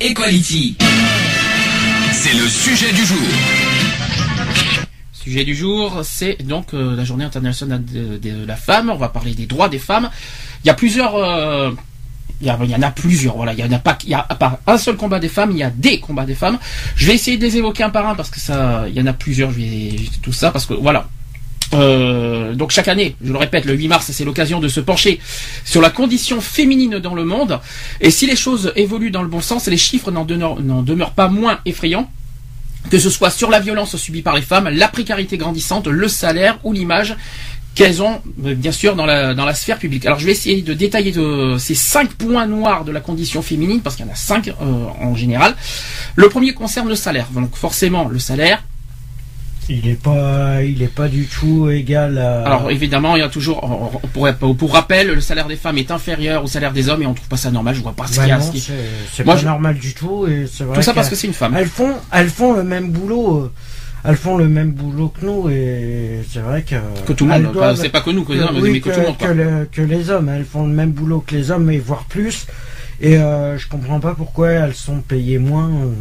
Equality. C'est le sujet du jour. Sujet du jour, c'est donc euh, la journée internationale de, la femme. On va parler des droits des femmes. Il y a plusieurs. euh, il y, en a plusieurs, voilà. Il y en a pas, il y a pas un seul combat des femmes, il y a des combats des femmes. Je vais essayer de les évoquer un par un parce que ça, il y en a plusieurs. Je vais tout ça parce que voilà. Euh, donc chaque année, je le répète, le 8 mars, c'est l'occasion de se pencher sur la condition féminine dans le monde. Et si les choses évoluent dans le bon sens, les chiffres n'en demeurent, pas moins effrayants que ce soit sur la violence subie par les femmes, la précarité grandissante, le salaire ou l'image qu'elles ont, euh, bien sûr, dans la, sphère publique. Alors, je vais essayer de détailler de, ces cinq points noirs de la condition féminine, parce qu'il y en a cinq euh, en général. Le premier concerne le salaire. Donc, forcément, le salaire. Il est pas, il est pas du tout égal à. Alors, évidemment, il y a toujours, pour, pour rappel, le salaire des femmes est inférieur au salaire des hommes, et on trouve pas ça normal. Je vois pas ce Bah qu'il y a. non, ce qui- c'est c'est pas je- normal du tout et c'est vrai Tout ça parce que c'est une femme. Elles font, elles font le même boulot. euh, Elles font le même boulot que nous et c'est vrai que. Que tout le monde, doivent- enfin, c'est pas que nous, que les hommes, oui, mais que tout le monde, le- que les hommes, elles font le même boulot que les hommes et voire plus. Et euh, je comprends pas pourquoi elles sont payées moins. euh.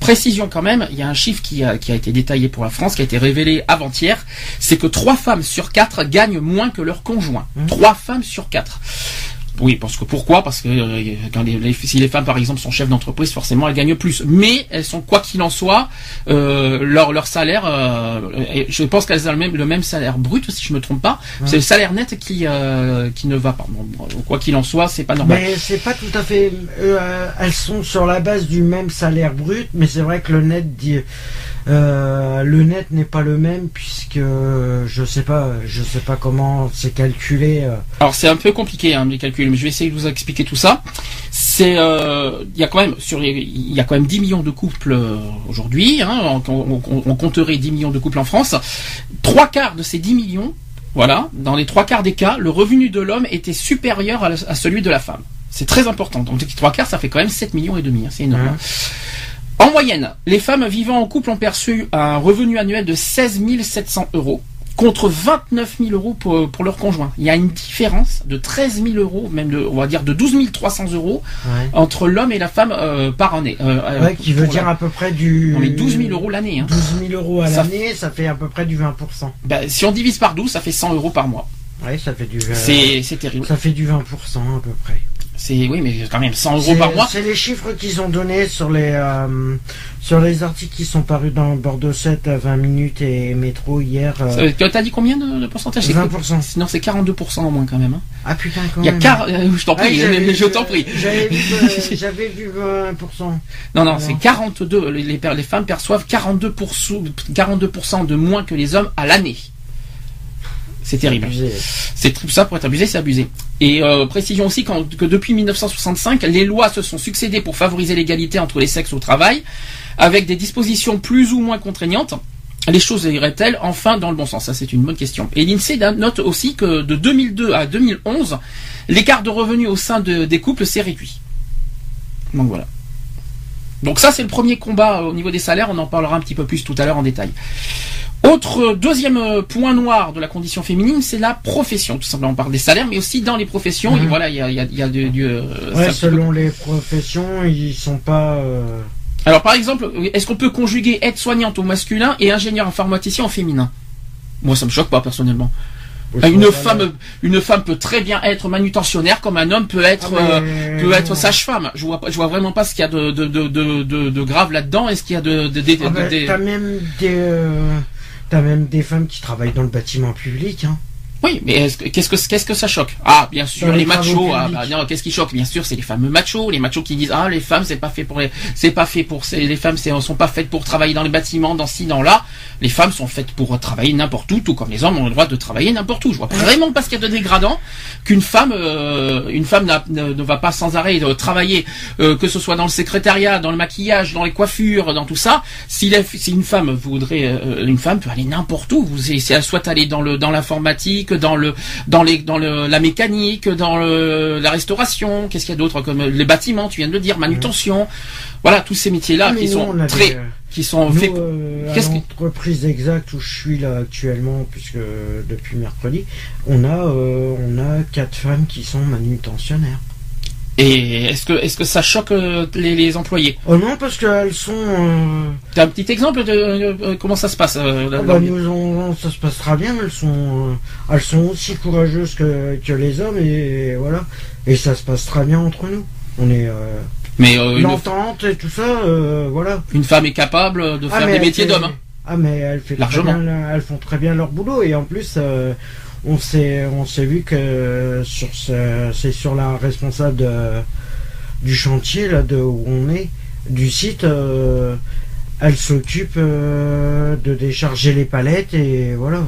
Précision quand même, il y a un chiffre qui a, qui a été détaillé pour la France, qui a été révélé avant-hier, c'est que trois femmes sur quatre gagnent moins que leur conjoint. Trois femmes sur quatre. Oui, parce que pourquoi Parce que euh, quand les, les- si les femmes, par exemple, sont chefs d'entreprise, forcément, elles gagnent plus. Mais elles sont, quoi qu'il en soit, euh, leur, leur salaire, euh, je pense qu'elles ont le même, le même salaire brut, si je me trompe pas. C'est le salaire net qui, euh, qui ne va pas. Bon, bon, quoi qu'il en soit, c'est pas normal. Mais c'est pas tout à fait. euh, elles sont sur la base du même salaire brut, mais c'est vrai que le net dit. Euh, le net n'est pas le même puisque euh, je sais pas, je sais pas comment c'est calculé. euh. Alors c'est un peu compliqué hein, les calculs, mais je vais essayer de vous expliquer tout ça. C'est euh, il y a quand même sur il y a quand même 10 millions de couples aujourd'hui. Hein, on, on- on- on compterait 10 millions de couples en France. Trois quarts de ces 10 millions, voilà, dans les trois quarts des cas, le revenu de l'homme était supérieur à, la- à celui de la femme. C'est très important. Donc les trois quarts, ça fait quand même 7 millions et demi. hein, c'est énorme. hein. En moyenne, les femmes vivant en couple ont perçu un revenu annuel de 16 700 euros contre 29 000 euros pour, pour leur conjoint. Il y a une différence de 13 000 euros, même de, on va dire de 12 300 euros Ouais. entre l'homme et la femme euh, par année. Euh, euh, Ouais, qui veut dire la- à peu près du. On est 12 000 euros l'année. Hein. 12 000 euros à l'année, ça fait à peu près du 20%. Ben, si on divise par 12, ça fait 100 euros par mois. Ouais, ça fait du. euh, C'est c'est terrible. Ça fait du 20% à peu près. C'est oui, mais quand même 100 euros par mois. c'est les chiffres qu'ils ont donnés sur les euh, sur les articles qui sont parus dans Bordeaux 7 à 20 minutes et Métro hier. euh, Euh, T'as dit combien de, de pourcentage C'est 20%. Non, c'est 42% au moins quand même. hein. Ah putain quand Il y a même. quar- euh, je t'en Ah, prie, je t'en prie. J'avais vu, euh, vu 20%. Non, non, c'est 42. Les, les, les femmes perçoivent 42%, 42% de moins que les hommes à l'année. C'est terrible. C'est tout ça pour être abusé, c'est abusé. Et euh, précision aussi que depuis 1965, les lois se sont succédées pour favoriser l'égalité entre les sexes au travail, avec des dispositions plus ou moins contraignantes. Les choses iraient-elles enfin dans le bon sens? Ça, c'est une bonne question. Et l'INSEE note aussi que de 2002 à 2011, l'écart de revenus au sein de- des couples s'est réduit. Donc voilà. Donc ça, c'est le premier combat au niveau des salaires. On en parlera un petit peu plus tout à l'heure en détail. Autre deuxième euh, point noir de la condition féminine, c'est la profession. Tout simplement, on parle des salaires, mais aussi dans les professions. Et Mhm. voilà, il y a, y a- y a du, du, euh, Ouais, selon les professions, ils sont pas. euh, Alors par exemple, est-ce qu'on peut conjuguer aide-soignante au masculin et ingénieur informaticien au féminin? Moi, ça me choque pas personnellement. Une femme, une femme peut très bien être manutentionnaire, comme un homme peut être Ah, euh, mais- peut être sage-femme. Je vois, pas- je vois vraiment pas ce qu'il y a de de de de, de- de grave là-dedans. Est-ce qu'il y a de de, de- Ah bah, de- T'as même des. euh, T'as même des femmes qui travaillent dans le bâtiment public. Hein. Oui, mais est-ce que- qu'est-ce que qu'est-ce que ça choque? Ah, bien sûr, les, machos. Ah, bah, non, qu'est-ce qui choque? Bien sûr, c'est les fameux machos, les machos qui disent ah les femmes c'est pas fait pour les, c'est pas fait pour les femmes c'est sont pas faites pour travailler dans les bâtiments, dans ci, dans là. Les femmes sont faites pour travailler n'importe où, tout comme les hommes ont le droit de travailler n'importe où. Je vois vraiment pas ce qu'il y a de dégradant qu'une femme, euh, une femme ne, ne va pas sans arrêt euh, travailler, euh, que ce soit dans le secrétariat, dans le maquillage, dans les coiffures, dans tout ça. Si, la- si une femme voudrait, euh, une femme peut aller n'importe où. Vous, si elle souhaite aller dans le dans l'informatique, dans le dans les dans le, la mécanique, dans le, la restauration. Qu'est-ce qu'il y a d'autre comme les bâtiments Tu viens de le dire, manutention. Voilà tous ces métiers-là Ah, qui sont très qui sont faits. euh, à l'entreprise exacte où je suis là actuellement, puisque depuis mercredi, on a euh, on a quatre femmes qui sont manutentionnaires. Et est-ce que est-ce que ça choque euh, les, les employés? Oh non, parce qu'elles sont. euh, T'as un petit exemple de euh, comment ça se passe euh, la- ah bah, nous, on- ça se passera bien, mais elles sont elles sont aussi courageuses que, que les hommes et voilà. Et ça se passera bien entre nous. On est Mais euh, une, l'entente et tout ça, voilà. une femme est capable de Ah, faire des métiers d'homme. hein. Ah mais elles, fait très Largement. bien la- elles font très bien leur boulot et en plus on s'est on s'est vu que sur ce, c'est sur la responsable de- du chantier là de où on est du site euh, elle s'occupe euh, de décharger les palettes et voilà.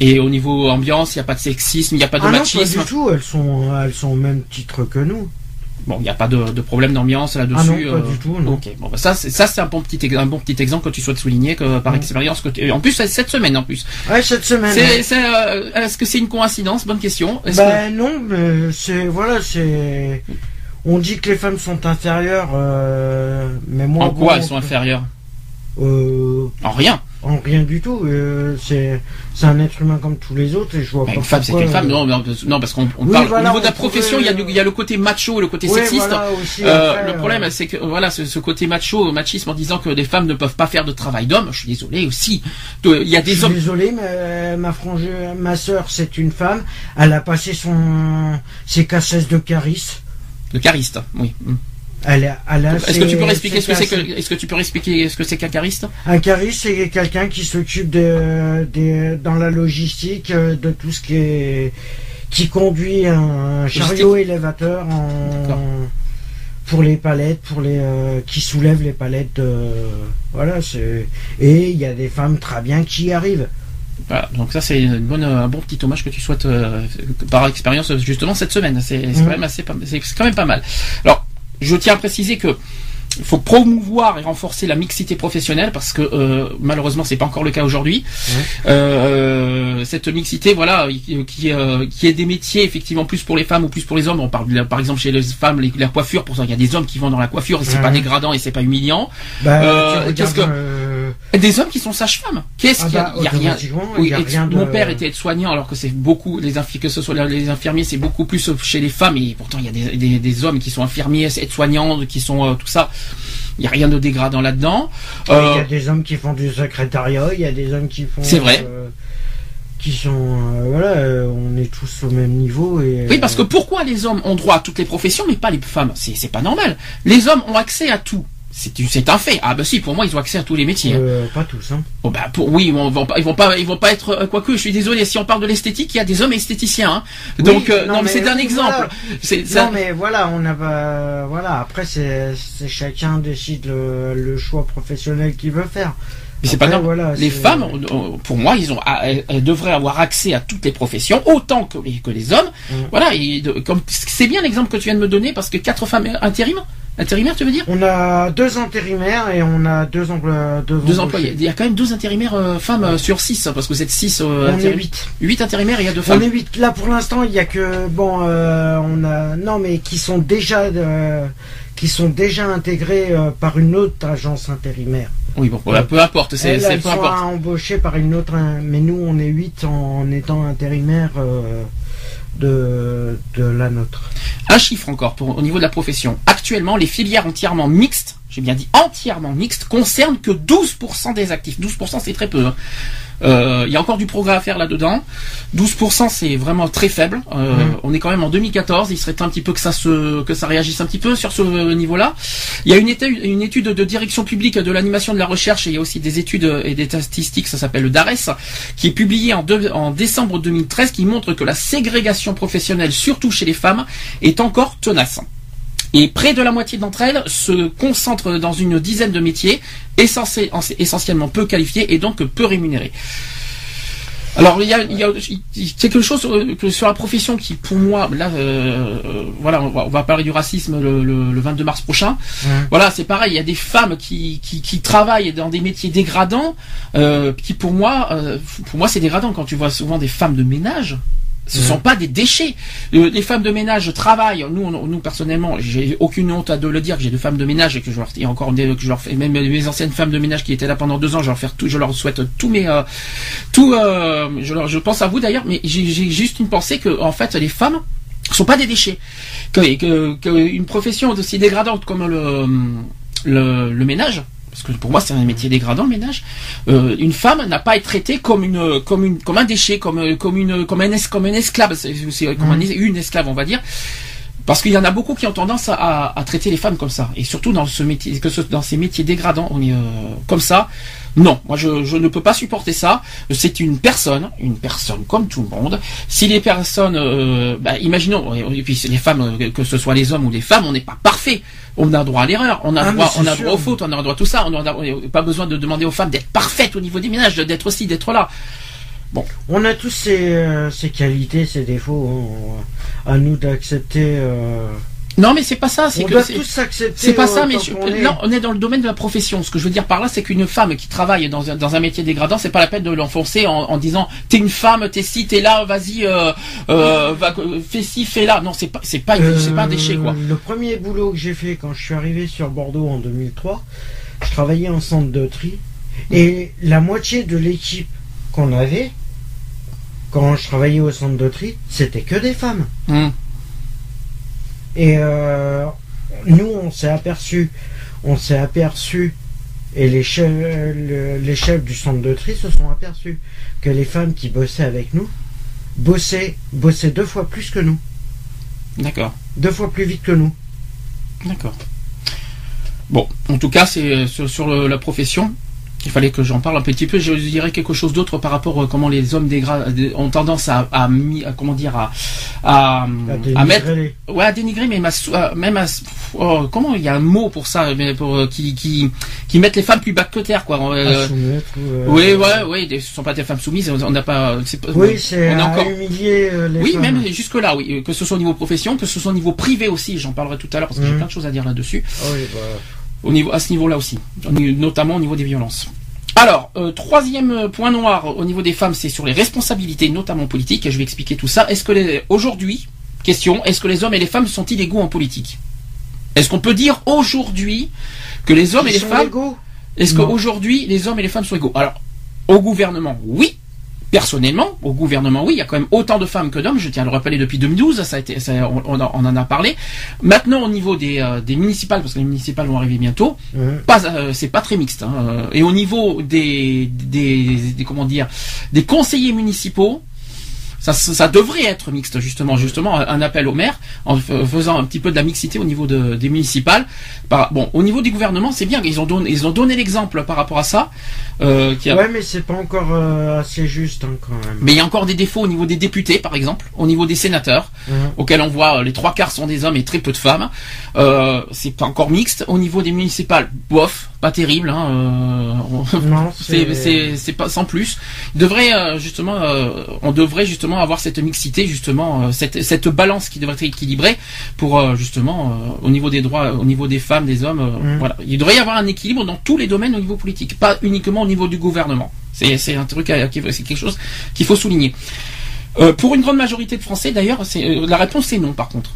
Et au niveau ambiance, il n'y a pas de sexisme, il n'y a pas de ah non, pas machisme. du tout, elles sont elles sont au même titre que nous. Bon, il n'y a pas de, de problème d'ambiance là-dessus. Ah non, pas euh, du tout, non. Ok, bon, bah, ça, c'est, ça c'est un bon petit, un bon petit exemple que tu souhaites souligner que par Mm. expérience que tu- en plus c'est cette semaine en plus. Ouais, cette semaine. Euh, est-ce que c'est une coïncidence? Bonne question. Ben non, mais c'est voilà, c'est. On dit que les femmes sont inférieures, euh, mais moi. en quoi bon, elles sont inférieures? euh, En rien. En rien du tout. euh, c'est un être humain comme tous les autres et je vois Bah, pas. une femme, c'est qu'une femme. Non, non, non, parce qu'on Oui, parle voilà, au niveau de la profession, il y, a y le côté macho et le côté oui, sexiste. voilà, aussi, Euh, après, le problème, euh, c'est que voilà, ce, ce côté macho, machisme, en disant que les femmes ne peuvent pas faire de travail d'homme. Je suis désolé aussi. Il y a Je des suis hommes. désolé, mais ma frange, ma sœur, c'est une femme. Elle a passé son ses cassettes de caris. De charistes, oui. Est-ce que tu peux expliquer ce que c'est que, est-ce que tu peux expliquer ce que c'est qu'un cariste? Un cariste, c'est quelqu'un qui s'occupe de, de- dans la logistique euh, de tout ce qui est qui conduit un chariot élévateur en, pour les palettes, pour les euh, qui soulève les palettes. voilà, c'est et il y a des femmes très bien qui y arrivent. Voilà, donc ça c'est une bonne, un bon petit hommage que tu souhaites euh, par expérience justement cette semaine. C'est c'est Mhm. quand même assez, pas- c'est quand même pas mal. Alors, je tiens à préciser que il faut promouvoir et renforcer la mixité professionnelle parce que euh, malheureusement c'est pas encore le cas aujourd'hui. Euh, cette mixité, voilà, qui euh, qui est des métiers effectivement plus pour les femmes ou plus pour les hommes. On parle de par exemple chez les femmes les, la coiffure. Pour ça, il y a des hommes qui vont dans la coiffure et c'est pas dégradant et c'est pas humiliant. Bah, Euh, qu'est-ce que- euh, des hommes qui sont sages-femmes. Qu'est-ce Ah qu'il y a bah, Il y a rien. automatiquement, Oui, il y a et rien de- Mon père était aide-soignant alors que c'est beaucoup les que ce soit les infirmiers c'est beaucoup plus chez les femmes et pourtant il y a des, des, des hommes qui sont infirmiers, aides-soignants, qui sont euh, tout ça. Il y a rien de dégradant là-dedans. Il y Euh, a des hommes qui font du secrétariat, il y a des hommes qui font. C'est vrai. euh, qui sont. euh, voilà, euh, on est tous au même niveau. Et, oui, parce que pourquoi les hommes ont droit à toutes les professions mais pas les femmes? C'est c'est pas normal. Les hommes ont accès à tout. C'est un fait. Ah bah si, pour moi ils ont accès à tous les métiers. hein. Euh, pas tous, hein. Bon bah pour oui, ils vont, vont pas, ils vont pas, ils vont pas être euh, quoique. Je suis désolé. Si on parle de l'esthétique, il y a des hommes esthéticiens. hein. Oui, Donc euh, non, non, mais c'est un oui, exemple. voilà. Ça- Non, mais voilà, on a pas. Voilà, après, c'est chacun décide le, le choix professionnel qu'il veut faire. Mais c'est pas normal. voilà, les femmes, euh, pour moi, ils ont, ah, elles, devraient avoir accès à toutes les professions autant que les, que les hommes. Mm. Voilà, et de- comme c'est bien l'exemple que tu viens de me donner parce que quatre femmes intérim, intérimaires, tu veux dire? On a deux intérimaires et on a deux, emplois deux, Deux embauchés. employés. Il y a quand même 12 intérimaires euh, femmes euh, sur 6 parce que vous êtes 6 On est huit. 8 intérimaires et il y a deux On femmes. est huit. Là, pour l'instant, il y a que. Bon, euh, on a. Non, mais qui sont déjà. euh, qui sont déjà intégrés euh, par une autre agence intérimaire. Oui, bon, voilà, peu importe, c'est peu sont importe. embauchées par une autre, hein, mais nous on est 8 en étant intérimaire euh, de, la nôtre. Un chiffre encore pour, au niveau de la profession. Actuellement, les filières entièrement mixtes, j'ai bien dit entièrement mixtes, concernent que 12% des actifs. 12% c'est très peu. hein. Euh, il y a encore du progrès à faire là-dedans. 12% c'est vraiment très faible. Euh, Mhm. On est quand même en 2014. Il serait temps un petit peu que ça se que ça réagisse un petit peu sur ce niveau-là. Il y a une étude, une étude de direction publique de l'animation de la recherche et il y a aussi des études et des statistiques. Ça s'appelle le DARES, qui est publié en, deux- en décembre 2013, qui montre que la ségrégation professionnelle, surtout chez les femmes, est encore tenace. Et près de la moitié d'entre elles se concentrent dans une dizaine de métiers, essentiel- essentiellement peu qualifiés et donc peu rémunérés. Alors il y a, il y quelque chose euh, sur la profession qui, pour moi, là, euh, euh, voilà, on va, on va parler du racisme le, le- le 22 mars prochain. Voilà, c'est pareil. Il y a des femmes qui, qui, qui travaillent dans des métiers dégradants, euh, qui pour moi, euh, pour moi, c'est dégradant quand tu vois souvent des femmes de ménage. Ce Ouais. sont pas des déchets. Euh, les femmes de ménage travaillent. Nous, on- nous personnellement, j'ai aucune honte à de le dire que j'ai deux femmes de ménage et que je leur et encore des, que je leur fais même mes anciennes femmes de ménage qui étaient là pendant deux ans. Je leur faire tout, je leur souhaite tous mes euh, tout. euh, je leur, je pense à vous d'ailleurs, mais j'ai j'ai juste une pensée que en fait les femmes sont pas des déchets. Que, que, que une profession aussi dégradante comme le le, le ménage. Parce que pour moi c'est un métier dégradant le ménage. Euh, une femme n'a pas à être traitée comme une comme une comme un déchet, comme comme une comme un es- comme un esclave, c'est comme un es- une esclave on va dire. Parce qu'il y en a beaucoup qui ont tendance à, à- à traiter les femmes comme ça, et surtout dans ce métier, que ce- dans ces métiers dégradants, on est euh, comme ça. Non, moi je, je ne peux pas supporter ça. C'est une personne, une personne comme tout le monde. Si les personnes, euh, bah, imaginons, et puis les femmes, euh, que ce soit les hommes ou les femmes, on n'est pas parfait. On a droit à l'erreur, on a Ah, droit, on a sûr. droit aux fautes, on a droit à tout ça. On n'a pas besoin de demander aux femmes d'être parfaites au niveau des ménages, d'être aussi, d'être là. On a tous ces, euh, ces qualités, ces défauts. hein. À nous d'accepter. euh, Non, mais c'est pas ça. C'est On que doit c'est- tous s'accepter. C'est pas euh, ça, mais je- on est. on est dans le domaine de la profession. Ce que je veux dire par là, c'est qu'une femme qui travaille dans un, dans un métier dégradant, c'est pas la peine de l'enfoncer en, en disant t'es une femme, t'es ci, t'es là, vas-y, euh, euh, va, fais ci, fais là. Non, c'est pas, c'est pas, une- c'est pas un déchet quoi. Euh, Le premier boulot que j'ai fait quand je suis arrivé sur Bordeaux en 2003, je travaillais en centre de tri et la moitié de l'équipe qu'on avait quand je travaillais au centre de tri, c'était que des femmes. Hum. Et euh, nous, on s'est aperçu, on s'est aperçu, et les chefs, le- les chefs du centre de tri se sont aperçus que les femmes qui bossaient avec nous bossaient, bossaient deux fois plus que nous, D'accord, deux fois plus vite que nous. d'accord. Bon, en tout cas, c'est sur, sur le- la profession. Il fallait que j'en parle un petit peu. Je dirais quelque chose d'autre par rapport à comment les hommes dégra- ont tendance à, à, comment dire à, à, À mettre Ouais, à dénigrer, mais même à, sou- à- même à, oh, comment il y a un mot pour ça, mais pour euh, qui qui qui mettent les femmes plus bas que terre, quoi. Euh, euh, oui, ouais, oui, ce sont pas des femmes soumises. On n'a pas. c'est pas- Oui, c'est encore. humilier euh, les Oui, femmes. même jusque là, oui, que ce soit au niveau profession, que ce soit au niveau privé aussi. J'en parlerai tout à l'heure parce que j'ai Mhm. plein de choses à dire là-dessus. Ah oui, bah, Au niveau, à ce niveau-là aussi, notamment au niveau des violences. Alors, euh, troisième point noir au niveau des femmes, c'est sur les responsabilités, notamment politiques. Et je vais expliquer tout ça. Est-ce que aujourd'hui, question, est-ce que les hommes et les femmes sont illégaux en politique? Est-ce qu'on peut dire aujourd'hui que les hommes et les sont femmes, égaux est-ce qu'aujourd'hui les hommes et les femmes sont égaux Alors, au gouvernement, oui. Personnellement, au gouvernement, oui, il y a quand même autant de femmes que d'hommes. Je tiens à le rappeler depuis 2012, ça a été, ça- on, on en- on en a parlé. Maintenant, au niveau des, euh, des municipales, parce que les municipales vont arriver bientôt, pas, euh, c'est pas très mixte. hein. Et au niveau des, des, des- comment dire, des conseillers municipaux, ça, devrait être mixte justement, justement un appel au maire en faisant un petit peu de la mixité au niveau de, des municipales. Par- bon, au niveau du gouvernement, c'est bien, ils ont donné, ils ont donné l'exemple par rapport à ça. Euh, qui a- Ouais, mais c'est pas encore euh, assez juste hein, quand même. Mais il y a encore des défauts au niveau des députés, par exemple, au niveau des sénateurs, Mhm. auxquels on voit euh, les trois quarts sont des hommes et très peu de femmes. Euh, c'est pas encore mixte. Au niveau des municipales, bof, pas terrible. Hein, euh, on- Non, c'est pas sans plus. Devrait justement, on devrait justement avoir cette mixité, justement, euh, cette cette balance qui devrait être équilibrée pour euh, justement euh, au niveau des droits, au niveau des femmes, des hommes. Mhm. Voilà, il devrait y avoir un équilibre dans tous les domaines au niveau politique, pas uniquement au niveau du gouvernement. C'est un truc, c'est quelque chose qu'il faut souligner. Euh, pour une grande majorité de Français, d'ailleurs, euh, la réponse c'est non. Par contre.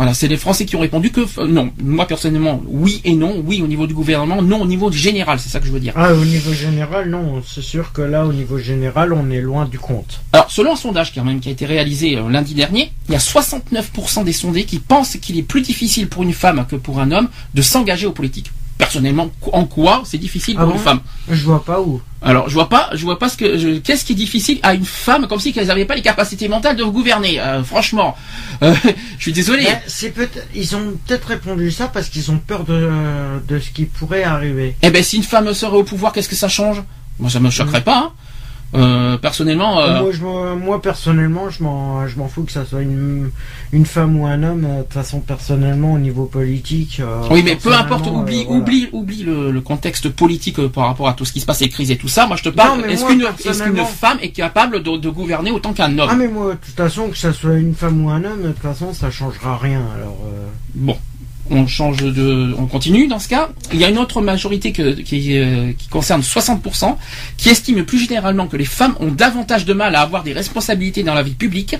Voilà, c'est les Français qui ont répondu que euh, non. Moi personnellement, oui et non. Oui au niveau du gouvernement, non au niveau général. C'est ça que je veux dire. Ah, au niveau général, non. C'est sûr que là, au niveau général, on est loin du compte. Alors, selon un sondage quand même qui a été réalisé euh, lundi dernier, il y a 69% des sondés qui pensent qu'il est plus difficile pour une femme que pour un homme de s'engager aux politiques. Personnellement, en quoi c'est difficile Ah pour bon une femme Je vois pas où. Alors, je vois pas, je vois pas ce que, qu'est-ce qui est difficile à une femme, comme si qu'elles n'avaient pas les capacités mentales de gouverner. Euh, franchement, Euh, je suis désolé. C'est peut-être, ils ont peut-être répondu ça parce qu'ils ont peur de, de ce qui pourrait arriver. Eh ben, si une femme serait au pouvoir, qu'est-ce que ça change? Moi, ça me choquerait pas. hein. Euh, personnellement, euh, Moi, je, moi, personnellement, je m'en, je m'en fous que ça soit une, une femme ou un homme. De toute façon, personnellement, au niveau politique. euh, oui, mais peu importe, oublie, euh, voilà. oublie, oublie le, le contexte politique par rapport à tout ce qui se passe, les crises et tout ça. Moi, je te parle. Est-ce qu'une, est-ce qu'une personnellement- femme est capable de, de gouverner autant qu'un homme? Ah, mais moi, de toute façon, que ça soit une femme ou un homme, de toute façon, ça changera rien. Alors. euh, Bon, on change de, on continue dans ce cas. Il y a une autre majorité que- qui, euh, qui concerne 60%, qui estime plus généralement que les femmes ont davantage de mal à avoir des responsabilités dans la vie publique,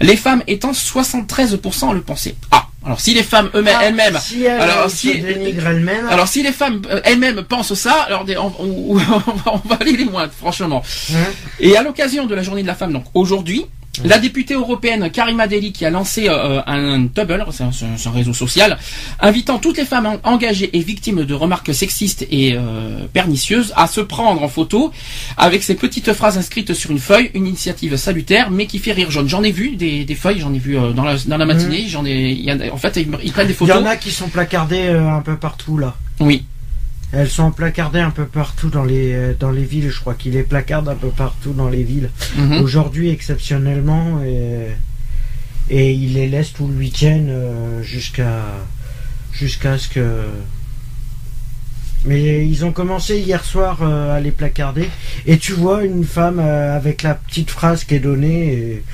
les femmes étant 73% à le penser. Ah, alors si les femmes eux-mêmes, ah, elles-mêmes, Si elles alors, si- elles-mêmes. alors si les femmes euh, elles-mêmes pensent ça, alors des- on, on- on va- on va aller les moins, franchement. hein, Et à l'occasion de la journée de la femme, donc aujourd'hui, la députée européenne Karima Deli qui a lancé euh, un c'est un, c'est un réseau social, invitant toutes les femmes en- engagées et victimes de remarques sexistes et euh, pernicieuses à se prendre en photo avec ces petites phrases inscrites sur une feuille, une initiative salutaire mais qui fait rire jaune. J'en ai vu des, des feuilles, j'en ai vu euh, dans, la, dans la matinée, j'en ai, y en a- en fait ils, ils prennent des Il y photos. en a qui sont placardés un peu partout là. Oui. Elles sont placardées un peu partout dans les euh, dans les villes. Je crois qu'il les placarde un peu partout dans les villes. Mhm. Aujourd'hui exceptionnellement et et il les laisse tout le week-end euh, jusqu'à jusqu'à ce que. Mais ils ont commencé hier soir euh, à les placarder et tu vois une femme euh, avec la petite phrase qui est donnée. Et...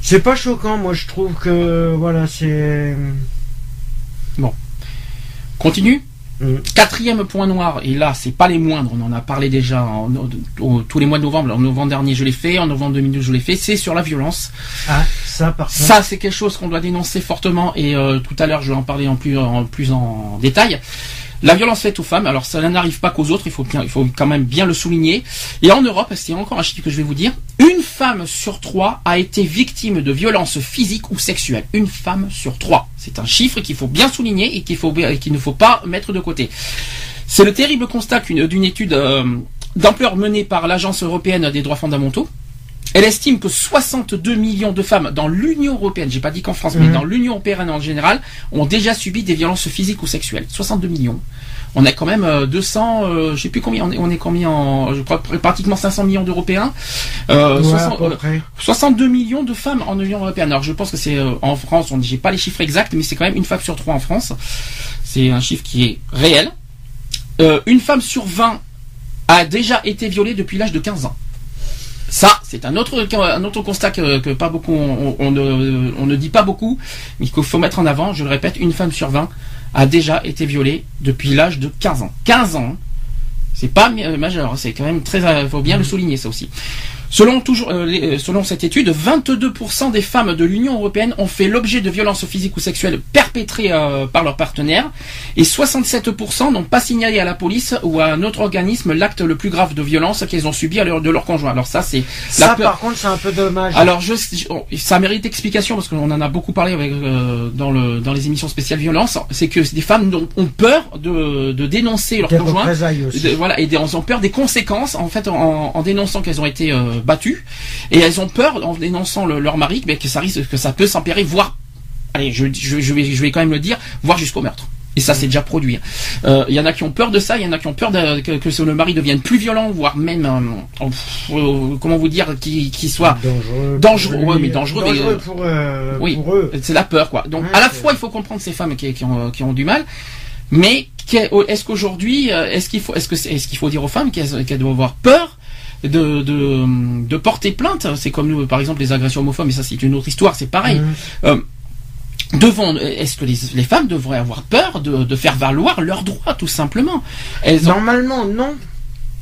C'est pas choquant, moi je trouve que voilà c'est. Continue. Mm. Quatrième point noir, et là c'est pas les moindres, on en a parlé déjà en- tous les mois de novembre, en novembre dernier je l'ai fait, en novembre 2012 je l'ai fait, c'est sur la violence. Ah ça par contre. Ça c'est quelque chose qu'on doit dénoncer fortement et euh, tout à l'heure je vais en parler en plus en, plus en détail. La violence faite aux femmes, alors ça n'arrive pas qu'aux autres, il faut, quand même bien le souligner. Et en Europe, c'est encore un chiffre que je vais vous dire, une femme sur trois a été victime de violences physiques ou sexuelles. Une femme sur trois. C'est un chiffre qu'il faut bien souligner et qu'il ne faut pas mettre de côté. C'est le terrible constat d'une étude euh, d'ampleur menée par l'Agence européenne des droits fondamentaux. Elle estime que 62 millions de femmes dans l'Union européenne, j'ai pas dit qu'en France, mais Mhm. dans l'Union européenne en général, ont déjà subi des violences physiques ou sexuelles. 62 millions. On a quand même euh, 200, euh, je sais plus combien, on est, on est combien en, je crois pr- pratiquement 500 millions d'Européens. Euh, Ouais, 60 à peu euh, près. 62 millions de femmes en Union européenne. Alors je pense que c'est euh, en France, on j'ai pas les chiffres exacts, mais c'est quand même une femme sur trois en France. C'est un chiffre qui est réel. Euh, une femme sur 20 a déjà été violée depuis l'âge de 15 ans. Ça, c'est un autre, un autre constat que, que pas beaucoup, on, on ne, on ne dit pas beaucoup, mais qu'il faut mettre en avant. Je le répète, une femme sur 20 a déjà été violée depuis l'âge de 15 ans. 15 ans, c'est pas euh, majeur, hein, c'est quand même très, euh, faut bien le souligner ça aussi. Selon toujours, euh, les- euh, selon cette étude, 22% des femmes de l'Union européenne ont fait l'objet de violences physiques ou sexuelles perpétrées euh, par leur partenaire, et 67% n'ont pas signalé à la police ou à un autre organisme l'acte le plus grave de violence qu'elles ont subi à leur, de leur conjoint. Alors ça, c'est Ça par contre c'est un peu dommage. alors je, oh, ça mérite explication parce qu'on en a beaucoup parlé avec, euh, dans le dans les émissions spéciales violence. C'est que des femmes ont, peur de, de dénoncer leur des conjoint. aussi. De- voilà, et des- elles ont peur des conséquences en fait en, en dénonçant qu'elles ont été euh, battues et elles ont peur en dénonçant le- leur mari mais que ça risque que ça peut s'empirer voire allez je, je, je vais je vais quand même le dire voire jusqu'au meurtre. Et ça, c'est déjà produit. Euh, Il y en a qui ont peur de ça, il y en a qui ont peur de- que, que le mari devienne plus violent, voire même, euh, euh, comment vous dire, qu'il soit dangereux. dangereux, pour ouais, lui, mais dangereux, mais, dangereux euh, pour, euh, oui. pour eux. c'est la peur, quoi. Donc, Ouais, à la fois, il faut comprendre ces femmes qui, qui ont, qui ont du mal, mais est-ce qu'aujourd'hui, euh, est-ce qu'il faut, est-ce que c'est- est-ce qu'il faut dire aux femmes qu'elles qu'elles doivent avoir peur de, de, de porter plainte C'est comme nous, par exemple, les agressions homophobes, mais ça, c'est une autre histoire, c'est pareil. Mhm. Euh, devant, est-ce que les, les femmes devraient avoir peur de, de faire valoir leurs droits, tout simplement? Elles, ont- Normalement, non.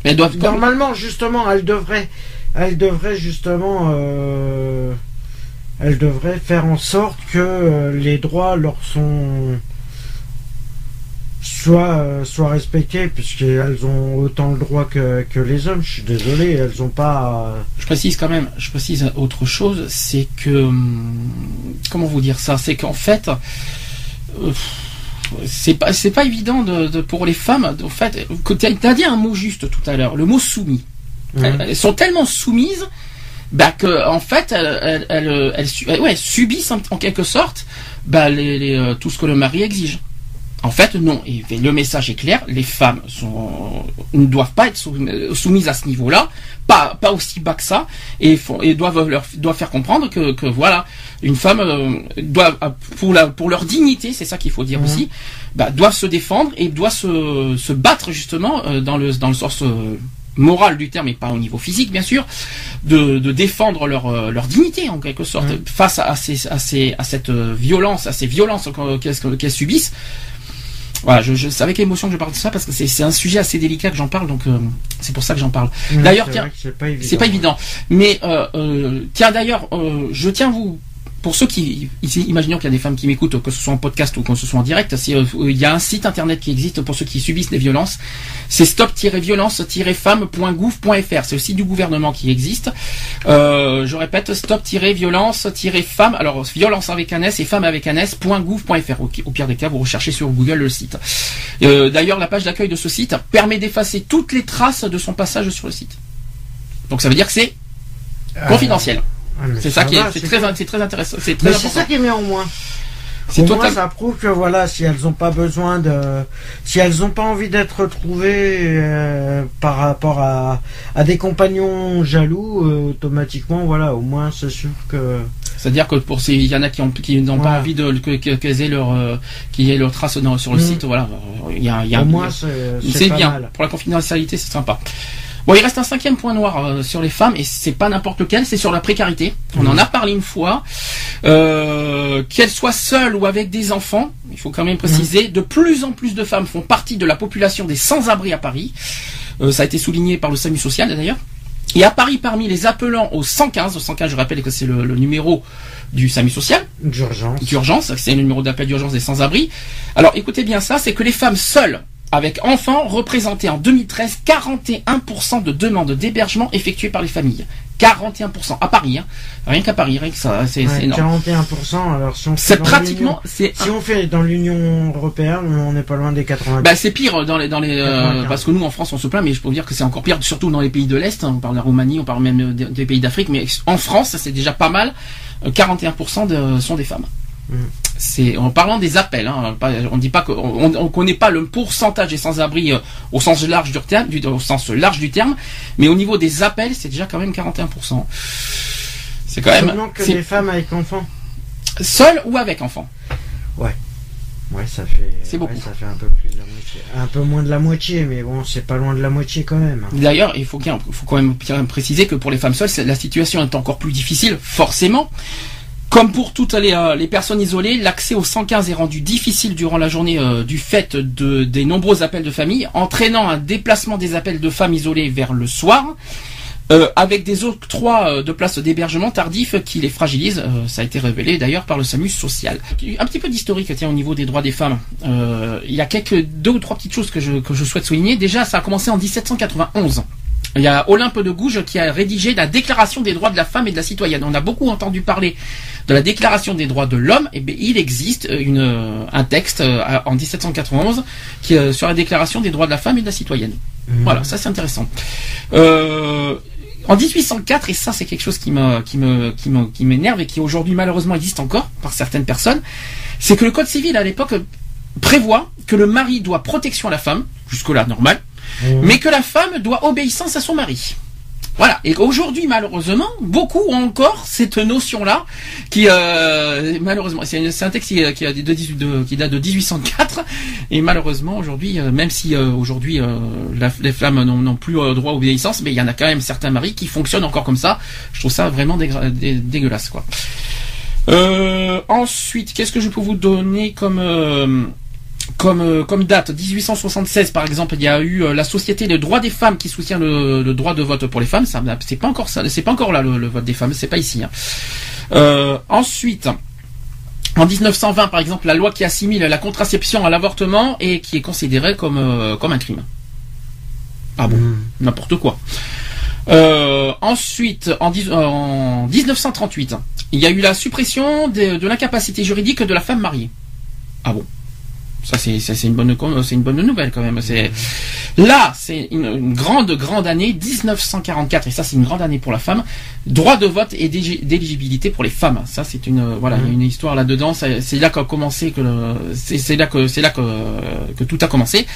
elles doivent. Normalement, justement, elle devrait, elle devrait justement, euh, elle devrait faire en sorte que euh, les droits leur sont soient, euh, soient respectés, puisqu'elles ont autant le droit que, que les hommes. Je suis désolé, elles ont pas. euh, Je précise quand même, je précise autre chose, c'est que hum, comment vous dire ça, c'est qu'en fait, euh, c'est pas c'est pas évident de, pour les femmes. En fait, tu as dit un mot juste tout à l'heure, le mot soumis. Elles, sont tellement soumises bah que en fait elles, elles, elles, ouais, subissent en, quelque sorte bah, les, les, tout ce que le mari exige. En fait, non. Et le message est clair. Les femmes sont, ne doivent pas être soumises à ce niveau-là, pas, pas aussi bas que ça, et, font, et doivent leur doivent faire comprendre que, que voilà, une femme euh, doit pour la pour leur dignité, c'est ça qu'il faut dire mhm. aussi, bah, doivent se défendre et doivent se, se battre justement euh, dans le dans le sens euh, moral du terme et pas au niveau physique bien sûr, de, de défendre leur, leur dignité en quelque sorte mhm. face à, ces, à, ces, à cette violence, à ces violences qu'elles subissent. Voilà, je, je c'est avec émotion que je parle de ça parce que c'est un sujet assez délicat que j'en parle, donc euh, c'est pour ça que j'en parle. d'ailleurs, tiens, c'est pas, pas, évident. Mais euh, euh, tiens, d'ailleurs, euh, je tiens vous pour ceux qui, ici, imaginons qu'il y a des femmes qui m'écoutent, que ce soit en podcast ou que ce soit en direct, euh, il y a un site internet qui existe pour ceux qui subissent les violences. C'est stop-violence-femme.gouv.fr. C'est le site du gouvernement qui existe. Euh, je répète, stop-violence-femme. Alors, violence avec un S et femme avec un S.gouv.fr. Au, au pire des cas, vous recherchez sur Google le site. Euh, D'ailleurs, la page d'accueil de ce site permet d'effacer toutes les traces de son passage sur le site. Donc, ça veut dire que c'est confidentiel. Ah, c'est ça, qui est, c'est très, c'est très intéressant. C'est très c'est ça qui est mis en moins. C'est toi ça prouve que voilà, si elles n'ont pas besoin de, si elles n'ont pas envie d'être retrouvées euh, par rapport à, à des compagnons jaloux, euh, automatiquement, voilà, au moins c'est sûr que. C'est-à-dire que pour ces, il y en a qui ont, qui n'ont pas envie de qu'elles aient leur, euh, qu'il y ait leur trace sur le mm. site, voilà. Il y a, il y a. Au moins c'est bien. Mal. Pour la confidentialité, c'est sympa. Bon, il reste un cinquième point noir euh, sur les femmes et c'est pas n'importe lequel, c'est sur la précarité. On en a parlé une fois. Euh, Qu'elles soient seules ou avec des enfants, il faut quand même préciser, de plus en plus de femmes font partie de la population des sans-abri à Paris. Euh, ça a été souligné par le SAMU social d'ailleurs. Et à Paris, parmi les appelants au 115, au 115, je rappelle que c'est le, le, numéro du SAMU social. D'urgence. D'urgence, c'est le numéro d'appel d'urgence des sans-abri. Alors écoutez bien ça, c'est que les femmes seules avec enfants représentait en 2013 41% de demandes d'hébergement effectuées par les familles. 41% à Paris, hein. rien qu'à Paris, rien que ça, c'est ouais, énorme. 41%, alors si on fait pratiquement, c'est si on fait dans l'Union européenne, on n'est pas loin des 80. Bah c'est pire dans les dans les euh, parce que nous en France on se plaint, mais je peux vous dire que c'est encore pire, surtout dans les pays de l'est. On parle de la Roumanie, on parle même des, pays d'Afrique, mais en France c'est déjà pas mal. 41% de, sont des femmes. C'est en parlant des appels. Hein, on dit pas qu'on on, connaît pas le pourcentage des sans-abri euh, au sens large du terme, du, au sens large du terme, mais au niveau des appels, c'est déjà quand même 41%. C'est quand même. que des femmes avec enfants. Seules ou avec enfants. Ouais. Ouais, ça fait. C'est beaucoup. ça fait un peu plus de la moitié. Un peu moins de la moitié, mais bon, c'est pas loin de la moitié quand même. Hein. D'ailleurs, il faut, faut quand même préciser que pour les femmes seules, la situation est encore plus difficile, forcément. Comme pour toutes les, euh, personnes isolées, l'accès au 115 est rendu difficile durant la journée euh, du fait de, des nombreux appels de famille, entraînant un déplacement des appels de femmes isolées vers le soir. Euh, avec des octrois de places d'hébergement tardifs qui les fragilisent. ça a été révélé d'ailleurs par le SAMU social. Un petit peu d'historique tiens au niveau des droits des femmes. il y a quelques deux ou trois petites choses que je, que je souhaite souligner. Déjà, ça a commencé en 1791. Il y a Olympe de Gouges qui a rédigé la Déclaration des droits de la femme et de la citoyenne. On a beaucoup entendu parler de la Déclaration des droits de l'homme. Et eh il existe une, un texte euh, en 1791 qui est sur la Déclaration des droits de la femme et de la citoyenne. Mmh. Voilà, ça c'est intéressant. Euh, en 1804, et ça c'est quelque chose qui me qui me qui m'énerve et qui aujourd'hui malheureusement existe encore par certaines personnes, c'est que le code civil à l'époque prévoit que le mari doit protection à la femme, jusque là normal, Mmh. mais que la femme doit obéissance à son mari. Voilà. Et aujourd'hui, malheureusement, beaucoup ont encore cette notion-là, qui euh, malheureusement, c'est un texte qui, qui, de, qui, date de 1804, et malheureusement aujourd'hui, euh, même si euh, aujourd'hui euh, les femmes n'ont plus droit à obéissance, mais il y en a quand même certains maris qui fonctionnent encore comme ça. Je trouve ça vraiment dégueulasse, quoi. Ensuite, qu'est-ce que je peux vous donner comme comme, euh, comme date? 1876 par exemple, il y a eu euh, la Société des droits des femmes qui soutient le, le droit de vote pour les femmes. Ça, c'est pas encore ça, c'est pas encore là le, vote des femmes, c'est pas ici. Hein. Euh, ensuite. En 1920, par exemple, la loi qui assimile la contraception à l'avortement et qui est considérée comme, euh, comme un crime. Ah bon, hmm. n'importe quoi. Euh, ensuite, en, en, 1938, il y a eu la suppression de l'incapacité juridique de la femme mariée. Ah bon? Ça c'est une bonne nouvelle quand même. Là c'est une, grande grande année 1944 et ça c'est une grande année pour la femme. Droit de vote et d'éligibilité pour les femmes. Ça c'est une voilà une histoire là dedans. C'est là qu'a commencé que c'est là que c'est là que tout a commencé,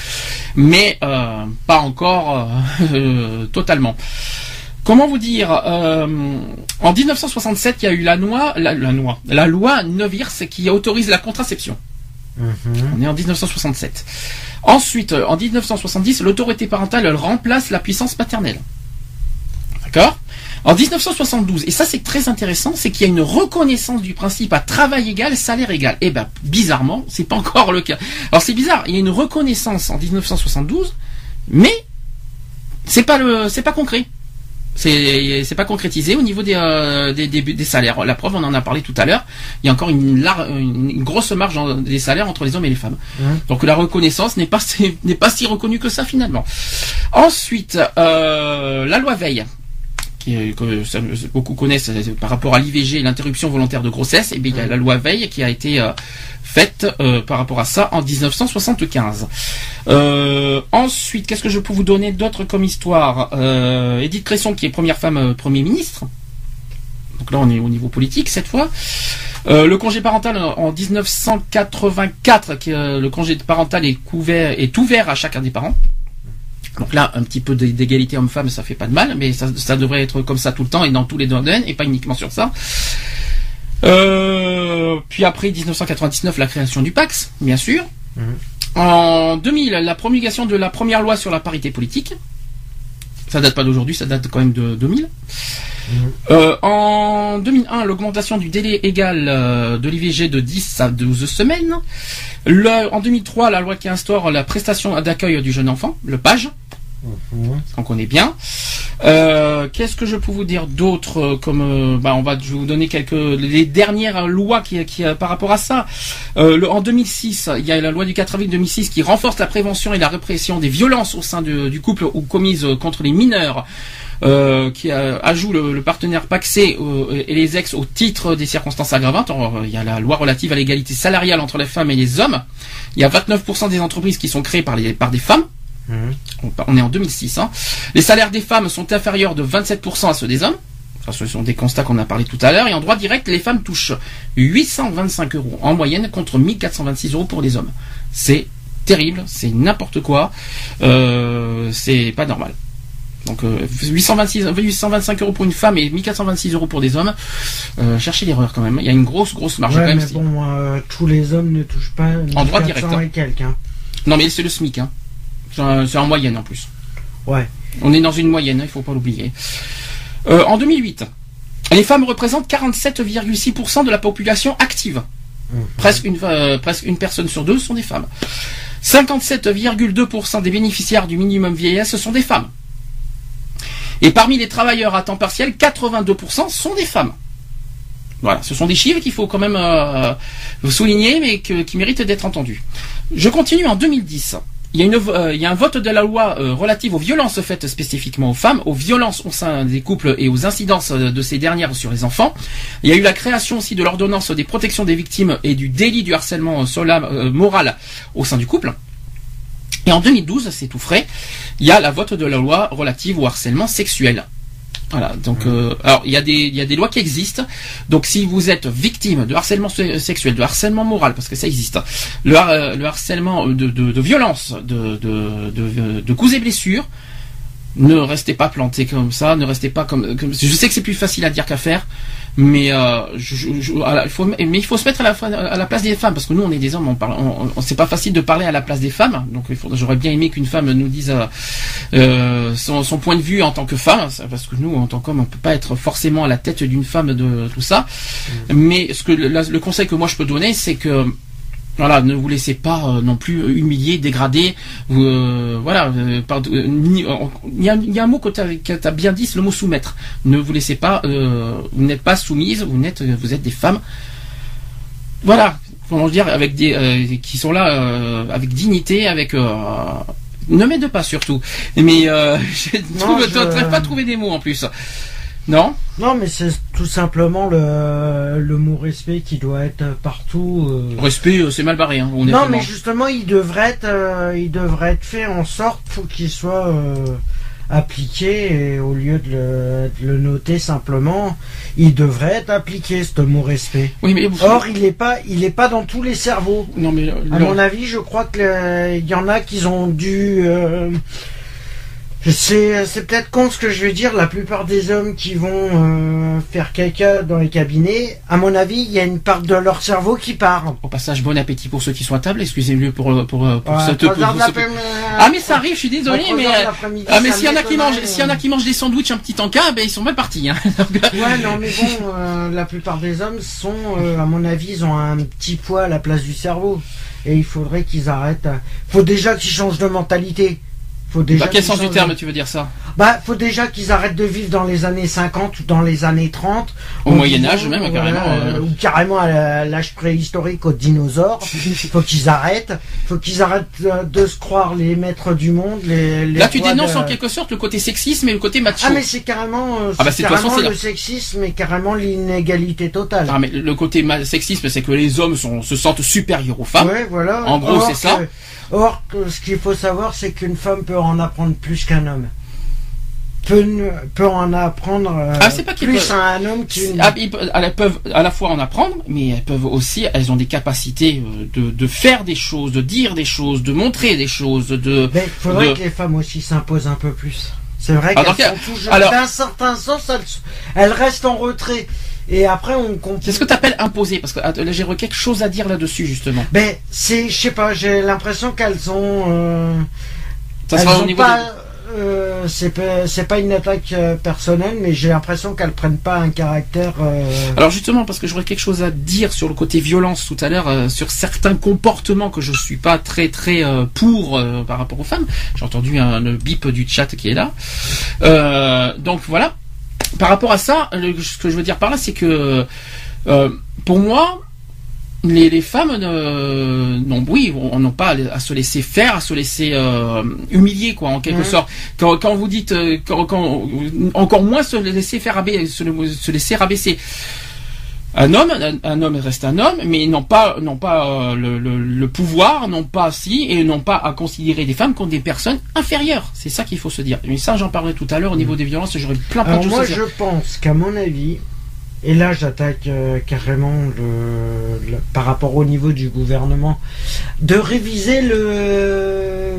mais euh, pas encore euh, euh, totalement. Comment vous dire En 1967, il y a eu la loi, la, la loi, la loi Neuwirth qui autorise la contraception. On est en 1967. Ensuite, euh, en 1970, l'autorité parentale remplace la puissance paternelle. D'accord? En 1972, et ça c'est très intéressant, c'est qu'il y a une reconnaissance du principe à travail égal, salaire égal. Et ben, bizarrement, c'est pas encore le cas. Alors c'est bizarre, il y a une reconnaissance en 1972, mais c'est pas le, c'est pas concret. C'est pas concrétisé au niveau des, euh, des, des, des salaires. La preuve, on en a parlé tout à l'heure. Il y a encore une, lar- une, une grosse marge des salaires entre les hommes et les femmes. Donc la reconnaissance n'est pas n'est pas si reconnue que ça finalement. Ensuite, euh, la loi Veil qui est- que beaucoup connaissent euh, par rapport à l'IVG, l'interruption volontaire de grossesse, et bien il y a la loi Veil qui a été faite euh, par rapport à ça en 1975. Euh, ensuite, qu'est-ce que je peux vous donner d'autre comme histoire? Euh, Edith Cresson qui est première femme premier ministre. Donc là on est au niveau politique cette fois. Le congé parental en en 1984, qui, euh, le congé parental est couvert est ouvert à chacun des parents. Donc là, un petit peu d'é- d'égalité homme-femme, ça fait pas de mal, mais ça devrait être comme ça tout le temps et dans tous les domaines et pas uniquement sur ça. Euh, puis après 1999, la création du Pax, bien sûr. En 2000, la promulgation de la première loi sur la parité politique. Ça date pas d'aujourd'hui, ça date quand même de 2000. Euh, en 2001, l'augmentation du délai égal euh, de l'IVG de 10 à 12 semaines. Le- en 2003, la loi qui instaure la prestation d'accueil du jeune enfant, le PAGE, qu'on connaît bien. Euh, Qu'est-ce que je peux vous dire d'autre euh, comme euh, bah, on va je vais vous donner quelques les dernières lois qui, qui par rapport à ça. Euh, en 2006, il y a la loi du 4 avril 2006 qui renforce la prévention et la répression des violences au sein du couple ou commises contre les mineurs. euh, qui ajoute le, partenaire paxé et les ex au titre des circonstances aggravantes. Il y a la loi relative à l'égalité salariale entre les femmes et les hommes. Il y a 29% des entreprises qui sont créées par, par des femmes. On, on est en 2006. hein. Les salaires des femmes sont inférieurs de 27% à ceux des hommes. Ce sont des constats qu'on a parlé tout à l'heure. Et en droit direct, les femmes touchent 825 euros en moyenne contre 1426 euros pour les hommes. C'est terrible, c'est n'importe quoi. Euh, c'est pas normal. Donc euh, 826, 825 euros pour une femme et 1426 euros pour des hommes. Euh, cherchez l'erreur quand même. Il y a une grosse grosse marge quand Ouais, même. mais bon, euh, tous les hommes ne touchent pas En droit 400 direct, hein. et quelques. hein. Non mais c'est le SMIC. Hein. C'est en moyenne en plus. Ouais. On est dans une moyenne, hein, il faut pas l'oublier. Euh, en 2008, les femmes représentent 47,6% de la population active. Presque, une, euh, presque une personne sur deux sont des femmes. 57,2% des bénéficiaires du minimum vieillesse sont des femmes. Et parmi les travailleurs à temps partiel, 82% sont des femmes. Voilà, ce sont des chiffres qu'il faut quand même euh, souligner, mais que- qui méritent d'être entendus. Je continue en 2010. Il y, a une, euh, un vote de la loi euh, relative aux violences faites spécifiquement aux femmes, aux violences au sein des couples et aux incidences euh, de ces dernières sur les enfants. Il y a eu la création aussi de l'ordonnance des protections des victimes et du délit du harcèlement euh, moral au sein du couple. Et en 2012, c'est tout frais, il y a la vote de la loi relative au harcèlement sexuel. Voilà, donc euh, alors il y a des lois qui existent. Donc si vous êtes victime de harcèlement se- sexuel, de harcèlement moral, parce que ça existe, le, euh, le harcèlement de, de, violence, de coups et blessures, ne restez pas planté comme ça, ne restez pas comme, comme- je sais que c'est plus facile à dire qu'à faire, mais euh, je, je- je- voilà, il faut mais il faut se mettre à la, fois- à la place des femmes parce que nous on est des hommes, on parle, on, on- c'est pas facile de parler à la place des femmes, donc j'aurais bien aimé qu'une femme nous dise euh, euh, son, son point de vue en tant que femme, parce que nous en tant qu'homme on peut pas être forcément à la tête d'une femme de tout ça, mais ce que le, la- le conseil que moi je peux donner c'est que voilà, ne vous laissez pas euh, non plus humilier, dégrader. Euh, voilà, euh, euh, euh, il y, a, il y a un mot que tu as, bien dit, c'est le mot soumettre. Ne vous laissez pas, euh, vous n'êtes pas soumise, vous n'êtes, vous êtes des femmes. Voilà, comment dire, avec des, euh, qui sont là euh, avec dignité, avec. euh, ne m'aide pas surtout. Mais euh, je Non, trouve, je- pas à trouver des mots en plus. Non Non, mais c'est tout simplement le, le mot respect qui doit être partout. euh. Respect, euh, c'est mal barré. Hein, Non, mais justement, il devrait être, euh, il devrait être fait en sorte pour qu'il soit euh, appliqué et au lieu de le, de le noter simplement, il devrait être appliqué ce mot respect. Oui, mais Or, il n'est pas, il est pas dans tous les cerveaux. non, mais À non. mon avis, je crois que le- il y en a qui ont dû. Euh, c'est c'est peut-être con ce que je vais dire. La plupart des hommes qui vont euh, faire caca dans les cabinets, à mon avis, il y a une part de leur cerveau qui part. Au passage, bon appétit pour ceux qui sont à table. Excusez-moi pour pour pour, pour Ouais, cette- Ah mais ça arrive, je suis désolé, mais euh, ah mais s'il y en a qui mangent, s'il y en a euh. qui mangent des sandwichs un petit encas, ben ils sont mal partis. Hein. Ouais, non, mais bon, euh, la plupart des hommes sont, euh, à mon avis, ils ont un petit poids à la place du cerveau. Et il faudrait qu'ils arrêtent. à- Faut déjà qu'ils changent de mentalité. Faut déjà Dans quel sens du terme tu veux dire ça Bah, faut déjà qu'ils arrêtent de vivre dans les années 50 ou dans les années 30. Au En Moyen Âge disant, même, carrément, euh. Ou carrément à l'âge préhistorique aux dinosaures. faut qu'ils arrêtent. Faut qu'ils arrêtent euh, de se croire les maîtres du monde. Les, les Là tu dénonces de- en quelque sorte le côté sexisme et le côté macho. Ah, mais c'est carrément, euh, Ah, bah, façon, carrément c'est le sexisme et carrément l'inégalité totale. Ah, mais le côté sexisme, c'est que les hommes sont, se sentent supérieurs aux femmes. Ouais, voilà. En gros, c'est ça. Or, ce qu'il faut savoir, c'est qu'une femme peut en apprendre plus qu'un homme. Peut, peut en apprendre euh, Ah, pas plus peut- à un homme qu'une. Ah, peuvent- elles peuvent à la fois en apprendre, mais elles peuvent aussi, elles ont des capacités euh, de, de faire des choses, de dire des choses, de montrer des choses, de. Mais il faudrait de- que les femmes aussi s'imposent un peu plus. C'est vrai qu'elles sont toujours. D'un certain sens, elles, elles restent en retrait. Et après, on comprend. C'est ce que tu appelles imposer, parce que ah, j'ai quelque chose à dire là-dessus justement. Ben, c'est, je sais pas, j'ai l'impression qu'elles ont. euh, Ça sera au niveau pas. des- euh, c'est pas, une attaque euh, personnelle, mais j'ai l'impression qu'elles prennent pas un caractère. euh, Alors justement, parce que j'aurais quelque chose à dire sur le côté violence tout à l'heure, euh, sur certains comportements que je suis pas très très euh, pour euh, par rapport aux femmes. J'ai entendu un le bip du chat qui est là. Euh, donc voilà. Par rapport à ça, le- ce que je veux dire par là, c'est que euh, pour moi, les, les femmes, euh, non, oui, on n'ont pas à se laisser faire, à se laisser euh, humilier, quoi, en quelque Mhm. sorte. Quand, quand vous dites, euh, quand, quand- encore moins se laisser faire abaisser, se, se laisser rabaisser. Un homme, un, un homme reste un homme, mais non pas, non pas euh, le, le- le pouvoir, non pas si, et non pas à considérer des femmes comme des personnes inférieures. C'est ça qu'il faut se dire. Mais ça, j'en parlerai tout à l'heure au niveau des violences. J'aurais plein plein de choses moi à dire. je pense qu'à mon avis, et là j'attaque euh, carrément le, le- par rapport au niveau du gouvernement, de réviser le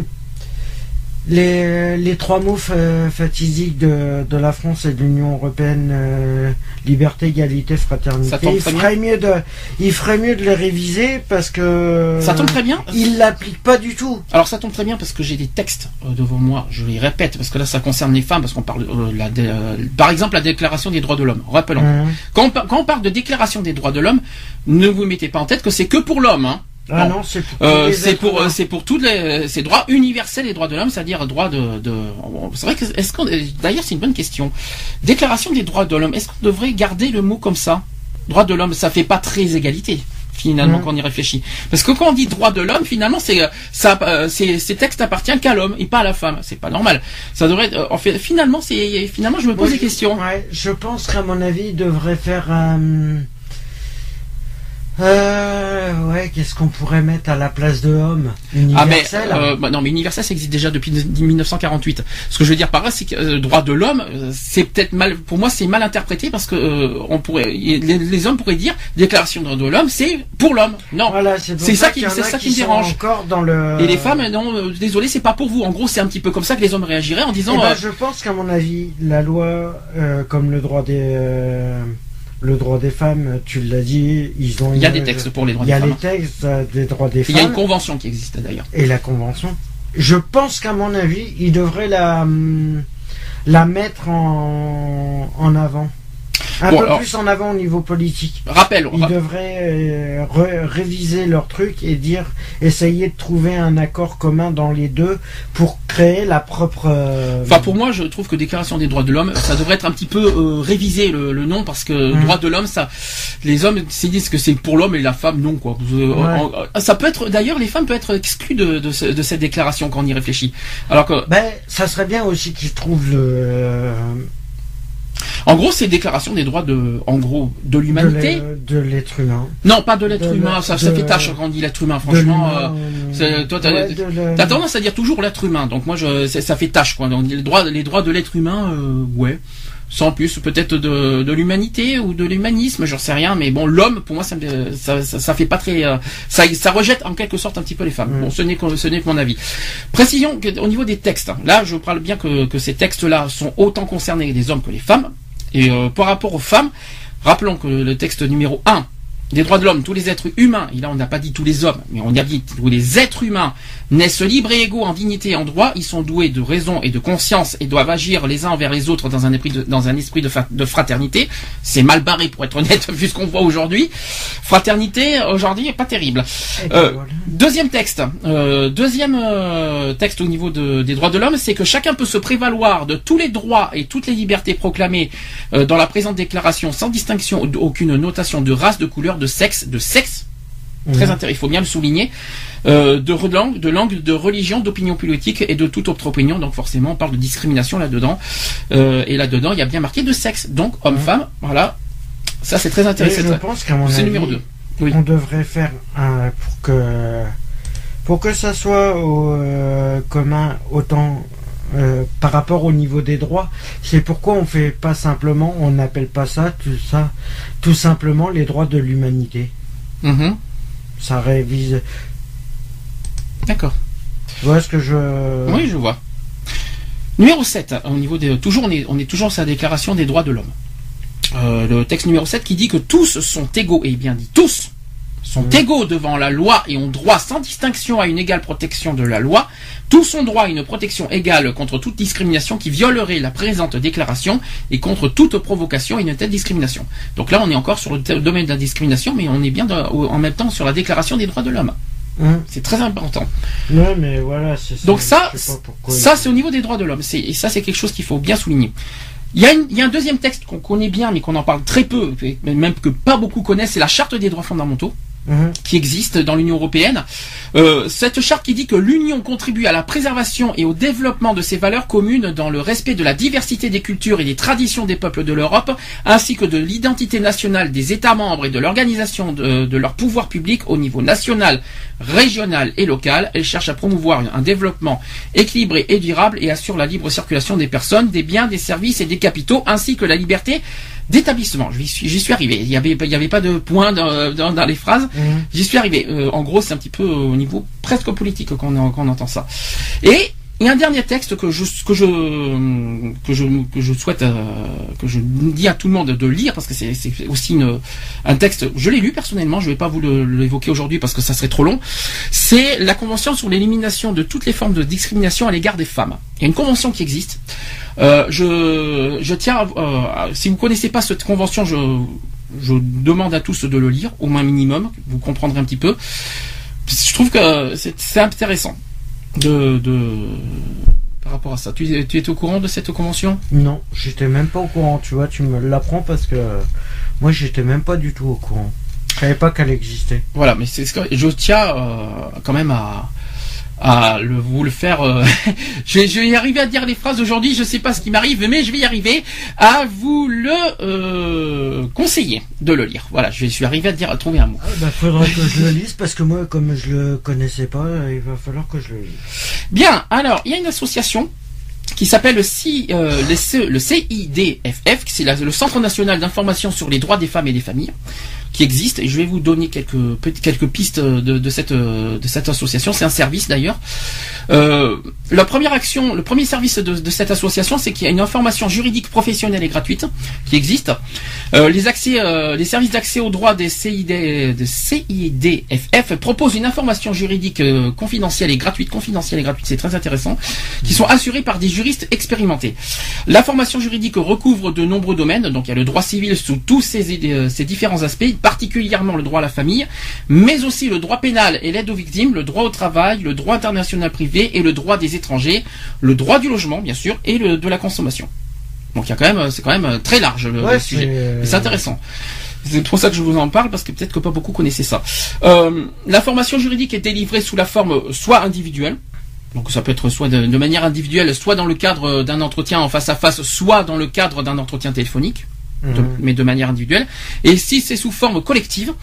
les, les trois mots fa- fatidiques de, de la France et de l'Union européenne, euh, liberté, égalité, fraternité. Il ferait mieux de, il ferait mieux de les réviser parce que Ça tombe très bien. il l'applique pas du tout. Alors ça tombe très bien parce que j'ai des textes euh, devant moi, je les répète parce que là ça concerne les femmes parce qu'on parle euh, la dé- euh, par exemple la déclaration des droits de l'homme. Rappelons. Hein. Quand, on, quand on parle de déclaration des droits de l'homme, ne vous mettez pas en tête que c'est que pour l'homme. Hein. Ah Non. non, c'est pour tous Euh, les c'est pour euh, pour tous les ces droits universels les droits de l'homme, c'est-à-dire droit de, de c'est vrai que est-ce qu'on d'ailleurs c'est une bonne question. Déclaration des droits de l'homme, est-ce qu'on devrait garder le mot comme ça? Droit de l'homme, ça fait pas très égalité finalement quand on y réfléchit. Parce que quand on dit droit de l'homme, finalement c'est euh, ça euh, ces textes appartiennent qu'à l'homme et pas à la femme. C'est pas normal. Ça devrait euh, en fait finalement c'est finalement je me pose Moi, des questions. Ouais, je pense qu'à mon avis, il devrait faire. Euh, ouais, qu'est-ce qu'on pourrait mettre à la place de homme? Ah mais Universel? euh, bah non mais universel ça existe déjà depuis 1948. Ce que je veux dire par là c'est que euh, droit de l'homme euh, c'est peut-être mal pour moi c'est mal interprété parce que euh, on pourrait les, les hommes pourraient dire déclaration des droits de l'homme c'est pour l'homme. Non. Voilà, c'est c'est ça qui- c'est ça qui me dérange. encore dans le. Et les femmes non euh, désolé c'est pas pour vous. En gros c'est un petit peu comme ça que les hommes réagiraient en Eh disant ben, euh, je pense qu'à mon avis, la loi, euh, comme le droit des, euh, le droit des femmes, tu l'as dit, ils ont. il y a une- des textes pour les droits Il y des a femmes. les textes euh, des droits des Il y a une femmes convention qui existe d'ailleurs. et la convention. Je pense qu'à mon avis, ils devraient la, hum, la mettre en, en avant. Un Bon, peu alors- plus en avant au niveau politique. Rappel. Ils ra- devraient euh, réviser leur truc et dire, essayer de trouver un accord commun dans les deux pour créer la propre. euh, Enfin, pour moi, je trouve que Déclaration des droits de l'homme, ça devrait être un petit peu euh, révisé le, le nom parce que Mm. droits de l'homme, ça, les hommes se disent que c'est pour l'homme et la femme non quoi. Ouais. en- en- ça peut être, d'ailleurs, les femmes peuvent être exclues de, de, ce- de cette déclaration quand on y réfléchit. Alors que, Ben, ça serait bien aussi qu'ils trouvent le. En gros, c'est déclaration des droits de, en gros, de l'humanité. De l'être humain. Non, pas de l'être humain. Ça, fait tâche quand on dit l'être humain. Franchement, euh, toi, t'as- ouais, tendance à dire toujours l'être humain, donc moi je, ça fait tâche quoi. Les droits, les droits de l'être humain, euh, ouais, sans plus, peut-être de, de l'humanité ou de l'humanisme, j'en sais rien, mais bon, l'homme, pour moi, ça, ça, ça, ça fait pas très, euh, ça, ça rejette en quelque sorte un petit peu les femmes. Mm. Bon, ce n'est que, ce n'est que mon avis. Précision au niveau des textes. hein, Là, je parle bien que, que ces textes-là sont autant concernés les hommes que les femmes. Et euh, par rapport aux femmes, rappelons que le texte numéro 1 des droits de l'homme, tous les êtres humains, et là on n'a pas dit tous les hommes, mais on a dit tous les êtres humains naissent libres et égaux en dignité et en droit, ils sont doués de raison et de conscience et doivent agir les uns envers les autres dans un esprit de, dans un esprit de, fraternité. C'est mal barré pour être honnête, vu ce qu'on voit aujourd'hui. Fraternité, aujourd'hui, pas terrible. Euh. Deuxième texte, euh, deuxième euh, texte au niveau de- des droits de l'homme, c'est que chacun peut se prévaloir de tous les droits et toutes les libertés proclamées dans la présente déclaration sans distinction aucune notation de race, de couleur, de sexe, de sexe. Très Mhm. intéressant, il faut bien le souligner. Euh, de langue, de langue, de religion, d'opinion politique et de toute autre opinion. Donc forcément, on parle de discrimination là-dedans. Euh, et là-dedans, il y a bien marqué de sexe. Donc homme-femme, voilà. Ça, c'est très Et intéressant. je pense qu'à mon C'est avis, numéro 2. Oui. on devrait faire un pour que pour que ça soit au euh, commun autant euh, par rapport au niveau des droits. C'est pourquoi on fait pas simplement, on n'appelle pas ça tout ça, tout simplement les droits de l'humanité. Mhm. Ça révise. D'accord. Tu vois ce que je. Oui, je vois. Numéro 7, au niveau des, toujours, on est, on est toujours sur la déclaration des droits de l'homme. Euh, le texte numéro 7 qui dit que tous sont égaux, et bien dit tous sont égaux devant la loi et ont droit sans distinction à une égale protection de la loi. Tous ont droit à une protection égale contre toute discrimination qui violerait la présente déclaration et contre toute provocation et une telle discrimination. Donc là, on est encore sur le domaine de la discrimination, mais on est bien dans- en même temps sur la déclaration des droits de l'homme. Hum. C'est très important. Ouais, mais voilà, c'est Donc ça, c'est au niveau des droits de l'homme. Et ça, c'est quelque chose qu'il faut bien souligner. Il y, a une- il y a un deuxième texte qu'on connaît bien, mais qu'on en parle très peu, même que pas beaucoup connaissent, c'est la Charte des droits fondamentaux Mhm. qui existe dans l'Union européenne. Euh, cette charte qui dit que l'Union contribue à la préservation et au développement de ses valeurs communes dans le respect de la diversité des cultures et des traditions des peuples de l'Europe, ainsi que de l'identité nationale des États membres et de l'organisation de, de leur pouvoir public au niveau national, régional et local. Elle cherche à promouvoir un développement équilibré et durable et assure la libre circulation des personnes, des biens, des services et des capitaux, ainsi que la liberté d'établissement. J'y suis, j'y suis arrivé. Il y avait, il y avait pas de point dans, dans- dans les phrases. Mhm. J'y suis arrivé. Euh, en gros, c'est un petit peu au niveau presque politique qu'on qu'on entend ça. Et il y a un dernier texte que je que je que je que je souhaite euh, que je dis à tout le monde de lire parce que c'est aussi une, un texte. Je l'ai lu personnellement. Je vais pas vous le- l'évoquer aujourd'hui parce que ça serait trop long. C'est la convention sur l'élimination de toutes les formes de discrimination à l'égard des femmes. Il y a une convention qui existe. Euh, je, je tiens, à- euh, à- si vous connaissez pas cette convention, je, je demande à tous de le lire, au moins minimum, vous comprendrez un petit peu. Je trouve que c'est c'est intéressant de, de, par rapport à ça. Tu, tu es au courant de cette convention? Non, j'étais même pas au courant, tu vois, tu me l'apprends parce que moi j'étais même pas du tout au courant. Je savais pas qu'elle existait. Voilà, mais c'est ce que je tiens euh, quand même à à le, vous le faire. euh, je, vais, je vais y arriver à dire les phrases aujourd'hui. Je sais pas ce qui m'arrive, mais je vais y arriver à vous le euh, conseiller de le lire. Voilà, je suis arrivé à dire à trouver un mot. Ah, bah, faudrait que je le lise parce que moi, comme je le connaissais pas, il va falloir que je le lise. Bien, alors il y a une association qui s'appelle le, C- euh, le, C- le CIDFF, c'est le Centre national d'information sur les droits des femmes et des familles, qui existe. Et je vais vous donner quelques quelques pistes de, de cette euh, de cette association. C'est un service d'ailleurs. Euh, la première action, le premier service de, de cette association, c'est qu'il y a une information juridique professionnelle et gratuite qui existe. Euh, les accès, euh, les services d'accès aux droits des CID, de CIDFF proposent une information juridique euh, confidentielle et gratuite, confidentielle et gratuite, c'est très intéressant, qui sont assurés par des juristes expérimentés. La formation juridique recouvre de nombreux domaines, donc il y a le droit civil sous tous ses, euh, ses différents aspects, particulièrement le droit à la famille, mais aussi le droit pénal et l'aide aux victimes, le droit au travail, le droit international privé et le droit des étrangers, le droit du logement bien sûr et le de la consommation. Donc il y a quand même, c'est quand même euh, très large le, sujet. Mais c'est intéressant. C'est pour ça que je vous en parle, parce que peut-être que pas beaucoup connaissaient ça. Euh, la formation juridique est délivrée sous la forme soit individuelle, Donc ça peut être soit de, de manière individuelle, soit dans le cadre d'un entretien en face à face, soit dans le cadre d'un entretien téléphonique. De- Mhm. mais de manière individuelle. Et si c'est sous forme collective,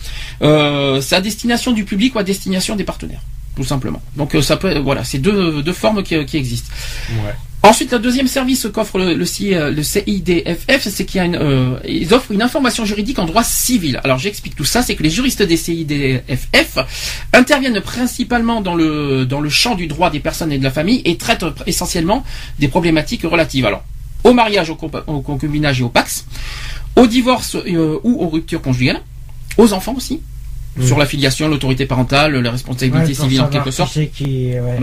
euh, c'est à destination du public ou à destination des partenaires, tout simplement. Donc euh, ça peut, voilà, c'est deux, deux formes qui, qui existent. Ouais. Ensuite, le deuxième service qu'offre le, le, C- euh, le CIDFF, c'est qu'il y a une, euh, ils offrent une information juridique en droit civil. Alors j'explique tout ça, c'est que les juristes des CIDFF interviennent principalement dans le dans le champ du droit des personnes et de la famille et traitent essentiellement des problématiques relatives. Alors au mariage, au, concubinage et au pax, au divorce euh, ou aux ruptures conjugales, aux enfants aussi, Mhm. sur la filiation, l'autorité parentale, la responsabilité Ouais, civile en quelque sorte. qui, ouais.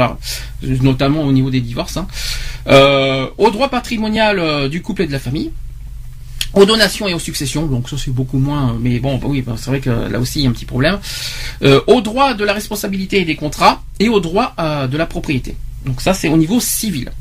Notamment au niveau des divorces, hein. Euh, au droit patrimonial euh, du couple et de la famille, aux donations et aux successions, donc ça c'est beaucoup moins, mais bon, bah oui, bah, c'est vrai que là aussi il y a un petit problème, euh, au droit de la responsabilité et des contrats, et au droit de la propriété. Donc ça c'est au niveau civil.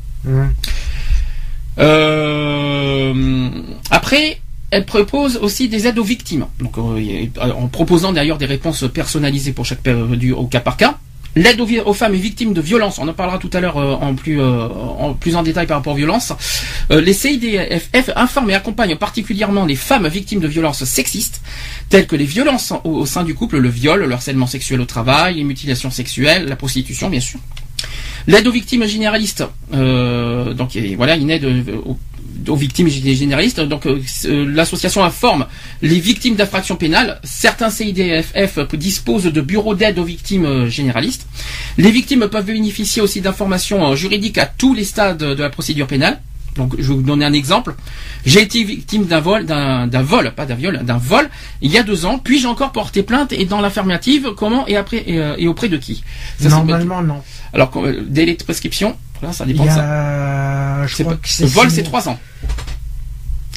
Euh, après, elle propose aussi des aides aux victimes. Donc, euh, en proposant d'ailleurs des réponses personnalisées pour chaque au cas par cas. L'aide aux, femmes et victimes de violences, on en parlera tout à l'heure euh, en plus en plus en détail par rapport aux violences. Les CIDFF informent et accompagnent particulièrement les femmes victimes de violences sexistes, telles que les violences au, au sein du couple, le viol, le harcèlement sexuel au travail, les mutilations sexuelles, la prostitution, bien sûr. L'aide aux victimes généralistes, euh, donc voilà une aide euh, aux, victimes gé- généralistes. Donc euh, l'association informe les victimes d'infractions pénales. Certains CIDFF disposent de bureaux d'aide aux victimes généralistes. Les victimes peuvent bénéficier aussi d'informations juridiques à tous les stades de la procédure pénale. Donc, je vais vous donner un exemple. J'ai été victime d'un vol, d'un vol, pas d'un viol, d'un vol, il y a deux ans. Puis-je encore porter plainte et dans l'affirmative, comment et après et, euh, et auprès de qui? Ça, Normalement, non. alors, euh, délai de prescription, là, ça Il dépend de ça. je crois pas- que le vol, c'est trois ans.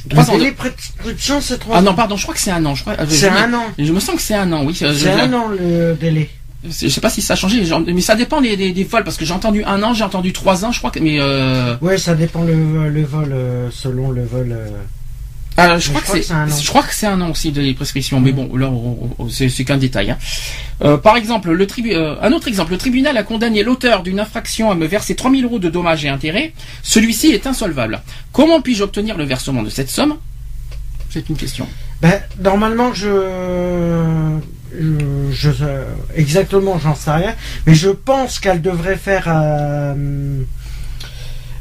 Trois ans. Le de- délai de prescription, c'est trois Ah ans. non, pardon, je crois que c'est un an. Euh, C'est un an. Je me sens que c'est un an, oui. C'est un an le délai. Je sais pas si ça a changé, mais ça dépend des, des, des vols parce que j'ai entendu un an, j'ai entendu trois ans, je crois que, mais euh, Ouais, ça dépend le, le vol, euh, selon le vol. je, je crois que c'est, un an. je crois que c'est un an aussi de prescription, mais bon, là, c'est, c'est qu'un détail. hein. Euh, par exemple, le tribu, euh, un autre exemple, le tribunal a condamné l'auteur d'une infraction à me verser 3000 euros de dommages et intérêts. Celui-ci est insolvable. Comment puis-je obtenir le versement de cette somme? C'est une question. Ben, normalement, je, je, exactement, j'en sais rien, mais je pense qu'elle devrait faire euh,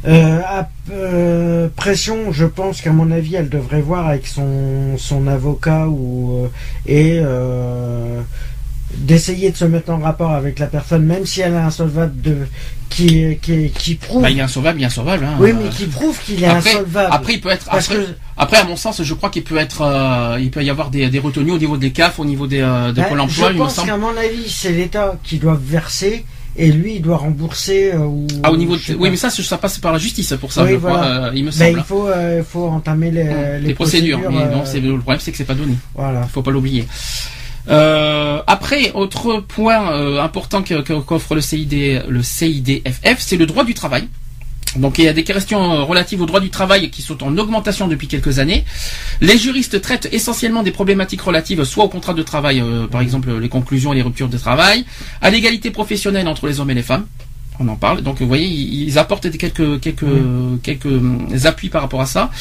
euh, à- euh, pression. Je pense qu'à mon avis, elle devrait voir avec son avocat ou et d'essayer de se mettre en rapport avec la personne, même si elle est insolvable, de qui qui qui prouve. Bah, il est insolvable, il est insolvable. Hein. oui, mais qui prouve qu'il est après, insolvable. après, il peut être. Après, que- après, à mon sens, je crois qu'il peut être. euh, il peut y avoir des, des retenues au niveau des CAF, au niveau des, euh, de Ben, Pôle emploi, je il me pense semble. qu'à mon avis, c'est l'État qui doit verser et lui, il doit rembourser. euh, ou, Ah, au niveau de... Oui, mais ça, ça passe par la justice pour ça, Oui, je crois, voilà. euh, il me Ben, semble. il faut, euh, faut entamer les, Hum, les, les procédures. Mais euh, non, le problème, c'est que c'est pas donné. Voilà. Il faut pas l'oublier. Euh, après, autre point euh, important qu'offre le CID, le CIDFF, c'est le droit du travail. Donc il y a des questions euh, relatives au droit du travail qui sont en augmentation depuis quelques années. Les juristes traitent essentiellement des problématiques relatives soit au contrat de travail, euh, par exemple les conclusions et les ruptures de travail, à l'égalité professionnelle entre les hommes et les femmes. On en parle. Donc vous voyez, ils apportent des- quelques quelques quelques hum, appuis par rapport à ça,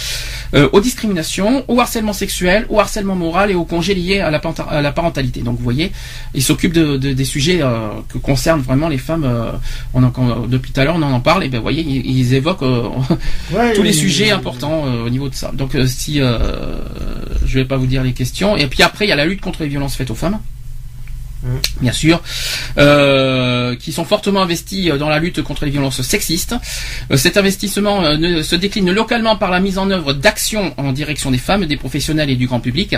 Euh, aux discriminations, au harcèlement sexuel, au harcèlement moral et aux congés liés à la, parenta- à la parentalité. Donc vous voyez, ils s'occupent de, de- des sujets euh, que concernent vraiment les femmes. euh, on en, quand- depuis tout à l'heure, on en parle. Et ben vous voyez, ils, ils évoquent Ouais, tous les sujets importants au niveau de ça. Donc si je vais pas vous dire les questions. Et puis après, il y a la lutte contre les violences faites aux femmes. Mhm. Bien sûr, euh, qui sont fortement investis euh, dans la lutte contre les violences sexistes. Euh, cet investissement euh, se décline localement par la mise en œuvre d'actions en direction des femmes, des professionnels et du grand public.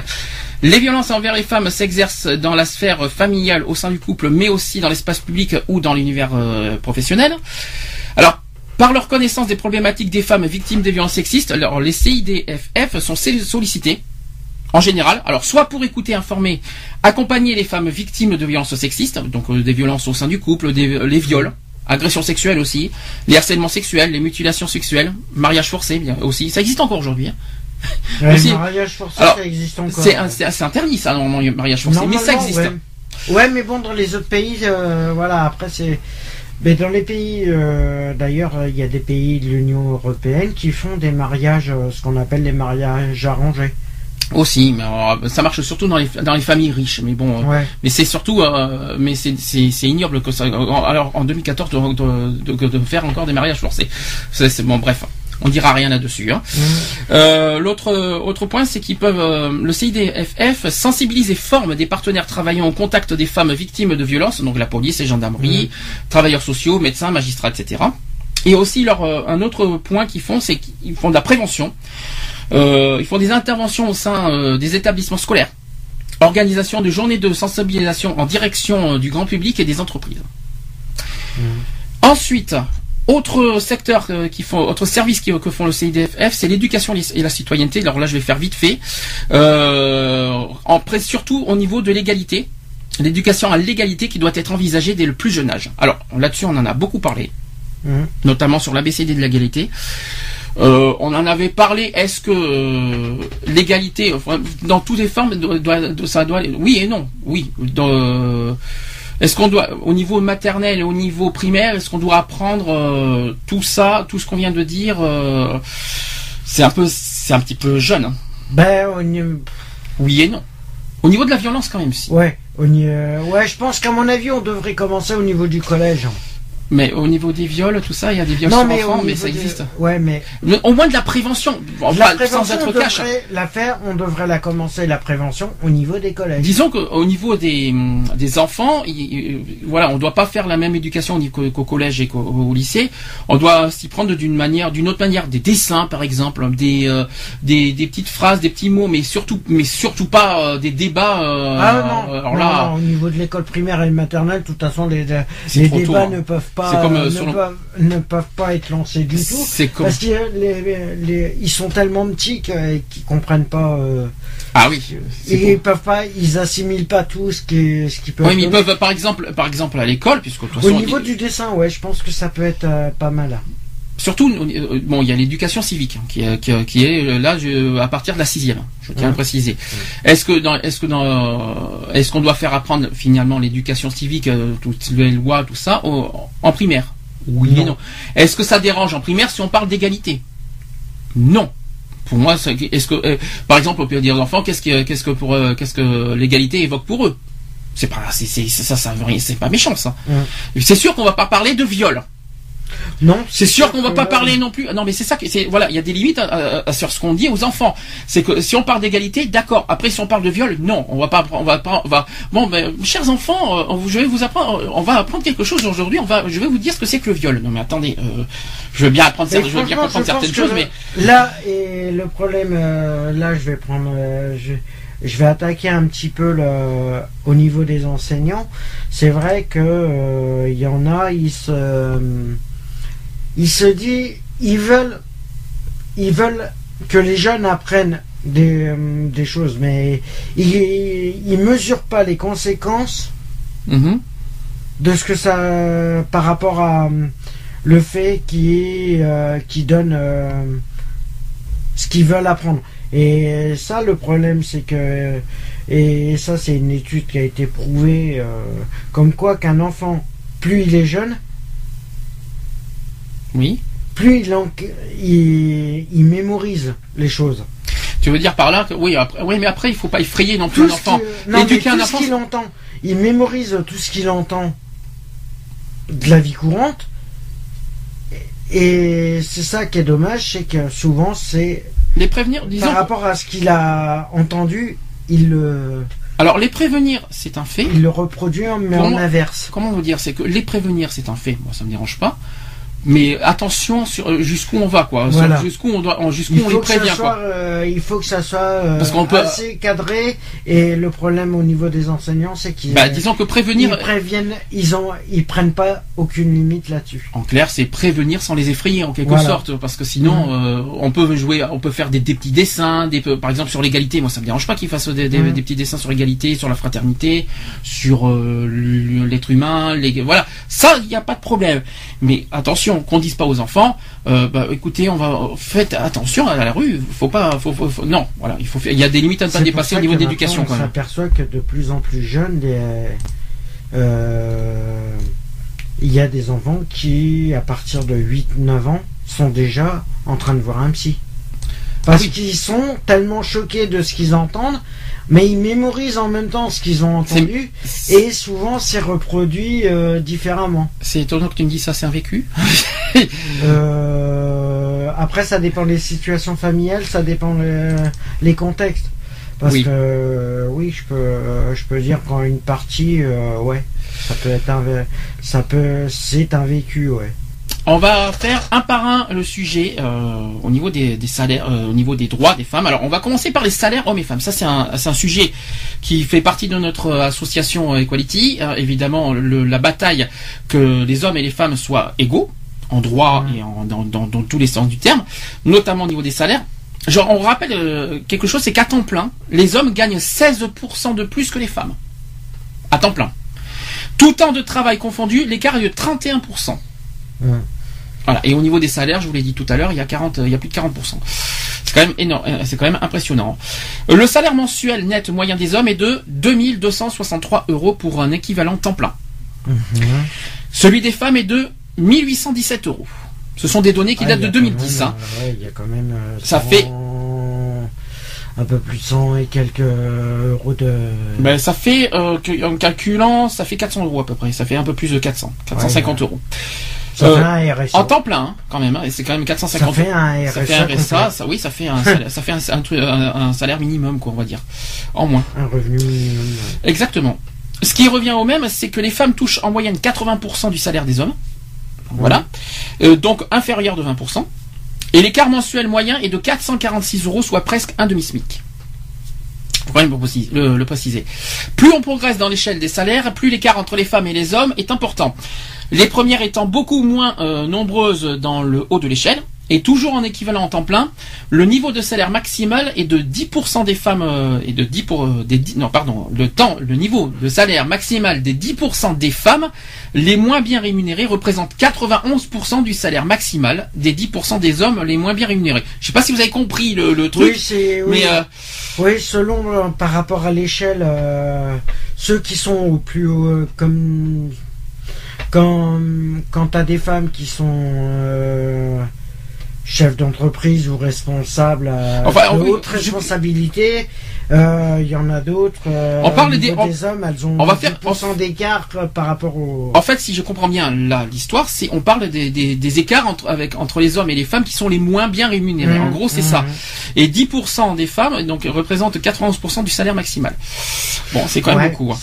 Les violences envers les femmes s'exercent dans la sphère familiale au sein du couple, mais aussi dans l'espace public ou dans l'univers professionnel. Alors, par leur connaissance des problématiques des femmes victimes des violences sexistes, alors les CIDFF sont sollicités en général, alors soit pour écouter, informer, accompagner les femmes victimes de violences sexistes, donc euh, des violences au sein du couple, des, les viols, agressions sexuelles aussi, les harcèlements sexuels, les mutilations sexuelles, mariage forcé bien aussi, ça existe encore aujourd'hui. hein. Ouais, aussi- le mariage forcé, Alors, ça existe encore. C'est interdit ça, normalement, le mariage forcé, mais ça existe. Ouais. Ouais, mais bon, dans les autres pays, euh, voilà, après c'est. Mais dans les pays, euh, d'ailleurs, il y a des pays de l'Union européenne qui font des mariages, euh, ce qu'on appelle les mariages arrangés. Aussi, mais alors, ça marche surtout dans les dans les familles riches. Mais bon, euh, Ouais. mais c'est surtout, euh, mais c'est ignoble que ça. Alors en 2014 de, de, de- de faire encore des mariages forcés. C'est bon, bref. On dira rien là-dessus. Hein. Euh, L'autre autre point, c'est qu'ils peuvent euh, le CIDFF sensibilise et forme des partenaires travaillant au contact des femmes victimes de violences, donc la police et gendarmerie, travailleurs sociaux, médecins, magistrats, etc. Et aussi leur euh, un autre point qu'ils font, c'est qu'ils font de la prévention. Euh, ils font des interventions au sein euh, des établissements scolaires, organisation de journées de sensibilisation en direction euh, du grand public et des entreprises. Ensuite, autre secteur qui font, autre service qui- que font le CIDFF, c'est l'éducation et la citoyenneté. Alors là, je vais faire vite fait. Euh, en surtout au niveau de l'égalité, l'éducation à l'égalité qui doit être envisagée dès le plus jeune âge. Alors là-dessus, on en a beaucoup parlé, Mhm. notamment sur l'ABCD de l'égalité. Euh, on en avait parlé. Est-ce que euh, l'égalité, dans toutes les formes, doit, ça doit, oui et non, oui. Dans- est-ce qu'on doit, au niveau maternel et au niveau primaire, est-ce qu'on doit apprendre euh, tout ça, tout ce qu'on vient de dire euh, C'est un peu, c'est un petit peu jeune. hein. Ben, Oui et non. Au niveau de la violence, quand même, si. ouais, euh, ouais, je pense qu'à mon avis, on devrait commencer au niveau du collège. Mais au niveau des viols, tout ça, il y a des viols non, sur mais enfants, mais ça existe. Ouais, mais Mais au moins de la prévention, la prévention, sans on être cash. la faire. On devrait la commencer la prévention au niveau des collèges. Disons qu'au niveau des, hum, des enfants, il- il- voilà, on doit pas faire la même éducation qu'au collège et qu'au au lycée. On doit s'y prendre d'une manière, d'une autre manière, des dessins par exemple, des, euh, des des petites phrases, des petits mots, mais surtout, mais surtout pas euh, des débats. euh, Ah non, alors non, là, non, au niveau de l'école primaire et maternelle, de toute façon, les, les tôt, débats hein. ne peuvent pas, Comme, euh, ne, sur le- peuvent, ne peuvent pas être lancés du tout. comme Parce les- ils sont tellement petits que- qu'ils comprennent pas. euh, ah oui. et ils peuvent pas, ils assimilent pas tout ce qui, ce qu'ils peuvent. Oui, mais ils peuvent, par exemple, par exemple à l'école, puisque de toute Au niveau du dessin, ouais, je pense que ça peut être euh, pas mal. Surtout, euh, bon, il y a l'éducation civique hein, qui, est- qui, est- qui est euh, là je- à partir de la sixième. Je tiens à le préciser. Est-ce que dans, est-ce que dans, euh, est-ce qu'on doit faire apprendre finalement l'éducation civique, euh, toutes les lois, tout ça, au- en primaire? Oui et Non. non. Est-ce que ça dérange en primaire si on parle d'égalité? Non. Pour moi, est-ce que, euh, par exemple, on peut dire aux enfants, qu'est-ce que, qu'est-ce que pour, eux- qu'est-ce que l'égalité évoque pour eux? C'est pas, c'est, c'est, ça, ça c'est pas méchant ça. C'est sûr qu'on va pas parler de viol. Non, C'est sûr qu'on va pas parler non plus. Non, mais c'est ça que c'est voilà, il y a des limites à- à- à- sur ce qu'on dit aux enfants. C'est que si on parle d'égalité, d'accord. Après, si on parle de viol, non, on va pas, on va pas, on va. Bon, ben, chers enfants, euh, on- je vais vous apprendre, on va apprendre quelque chose aujourd'hui. On va, je vais vous dire ce que c'est que le viol. Non, mais attendez, euh, je veux bien apprendre, Mais je veux bien comprendre certaines choses, mais Là, et le problème, euh, là, je vais prendre, euh, je, je vais attaquer un petit peu le, au niveau des enseignants. C'est vrai que euh, il y en a, ils se, ils se disent, ils veulent, ils veulent que les jeunes apprennent des, euh, des choses, mais ils, ils mesurent pas les conséquences Mhm. de ce que ça par rapport à euh, le fait qui euh, qui donne euh, ce qu'ils veulent apprendre et ça le problème c'est que et ça c'est une étude qui a été prouvée euh, comme quoi qu'un enfant plus il est jeune oui. plus il, en- il, il mémorise les choses Tu veux dire par là que oui, après, oui, mais après, il faut pas effrayer non plus tout un enfant. non, mais Éduquer un tout ce qu'il entend il mémorise tout ce qu'il entend de la vie courante et c'est ça qui est dommage c'est que souvent c'est les prévenir, disons. par rapport à ce qu'il a entendu il le, Alors, les prévenir, c'est un fait. il le reproduit mais en inverse comment vous dire, c'est que les prévenir, c'est un fait. Moi, ça me dérange pas. Mais attention sur jusqu'où on va, quoi. Voilà. Jusqu'où on doit, jusqu'où on les prévient, soit quoi. euh, il faut que ça soit euh, Parce qu'on peut- assez cadré et le problème au niveau des enseignants c'est qu'ils Bah, disons que ils prévenir, préviennent ils ont ils prennent pas aucune limite là-dessus en clair, c'est prévenir sans les effrayer, en quelque Voilà. sorte, parce que sinon, Mhm. euh, on peut jouer, on peut faire des, des petits dessins, des, par exemple sur l'égalité. Moi, ça me dérange pas qu'ils fassent des, des- des petits dessins sur l'égalité, sur la fraternité, sur l'être humain. Les, voilà, ça, il n'y a pas de problème. Mais attention, qu'on dise pas aux enfants, euh, bah, écoutez, on va, faites attention à la rue. Faut pas, faut, faut- faut- non, voilà, il faut, faire- il y a des limites à ne pas dépasser au niveau de l'éducation, On s'aperçoit que de plus en plus jeunes, les, euh, il y a des enfants qui, à partir de 8-9 ans, sont déjà en train de voir un psy. Parce Ah oui. qu'ils sont tellement choqués de ce qu'ils entendent, mais ils mémorisent en même temps ce qu'ils ont entendu, et souvent c'est reproduit euh, différemment. C'est étonnant que tu me dises ça, c'est un vécu. Euh, après, ça dépend des situations familiales, ça dépend euh, les contextes. Parce Oui. que euh, oui, je peux, je peux dire quand une partie, euh, ouais, ça peut être un, ça peut, c'est un vécu, ouais. On va faire un par un le sujet euh, au niveau des, des salaires, euh, au niveau des droits des femmes. Alors, on va commencer par les salaires hommes et femmes. Ça, c'est un, sujet qui fait partie de notre euh, association Equality. Euh, évidemment, le- la bataille que les hommes et les femmes soient égaux en droit et en, dans, dans- dans tous les sens du terme, notamment au niveau des salaires. Genre, on rappelle quelque chose, c'est qu'à temps plein, les hommes gagnent 16% de plus que les femmes. À temps plein. Tout temps de travail confondu, l'écart est de 31%. Ouais. Voilà. Et au niveau des salaires, je vous l'ai dit tout à l'heure, il y a 40, il y a plus de 40%. C'est quand même énorme, euh, c'est quand même impressionnant. Euh, Le salaire mensuel net moyen des hommes est de 2263 euros pour un équivalent temps plein. Celui des femmes est de 1817 euros. Ce sont des données qui Ah, datent de a quand 2010. même, hein. euh, ouais, il y a quand même. euh, Ça 100 fait- un peu plus de 100 et quelques euros de. Ben, ça fait, euh, en calculant, ça fait 400 euros à peu près. Ça fait un peu plus de 400, 450 euros. Ça euh, fait un RSA. En temps plein, hein, quand même. hein, et c'est quand même ça 450 fait un RSA. Ça fait un RSA, ça, oui, ça fait un, salaire- ça fait un, salaire minimum, quoi, on va dire, en moins. Un revenu minimum. ouais. Exactement. Ce qui revient au même, c'est que les femmes touchent en moyenne 80% du salaire des hommes. Voilà. Euh, donc inférieur de 20%. Et l'écart mensuel moyen est de 446 euros, soit presque un demi-SMIC. Quand même le préciser. Plus on progresse dans l'échelle des salaires, plus l'écart entre les femmes et les hommes est important. Les premières étant beaucoup moins euh, nombreuses dans le haut de l'échelle. Et toujours en équivalent en temps plein, le niveau de salaire maximal est de 10% des femmes euh, et de 10 pour euh, des 10 non pardon le temps le niveau de salaire maximal des 10% des femmes les moins bien rémunérées représente 91% du salaire maximal des 10% des hommes les moins bien rémunérés. Je sais pas si vous avez compris le, le truc, Oui, c'est. Oui, mais euh, oui, selon par rapport à l'échelle, ceux qui sont au plus haut, comme quand quand t'as des femmes qui sont euh, chefs d'entreprise ou responsables à Enfin, de je- responsabilités, euh, il y en a d'autres. euh, On parle des- on- hommes, elles ont on va faire- 10% d'écart euh, par rapport au. En fait, si je comprends bien là l'histoire, c'est on parle des, des, des écarts entre avec entre les hommes et les femmes qui sont les moins bien rémunérés. En Mmh, gros, c'est mmh. ça. Et 10% des femmes donc représentent 91% du salaire maximal. Bon, c'est quand même Ouais, beaucoup. hein.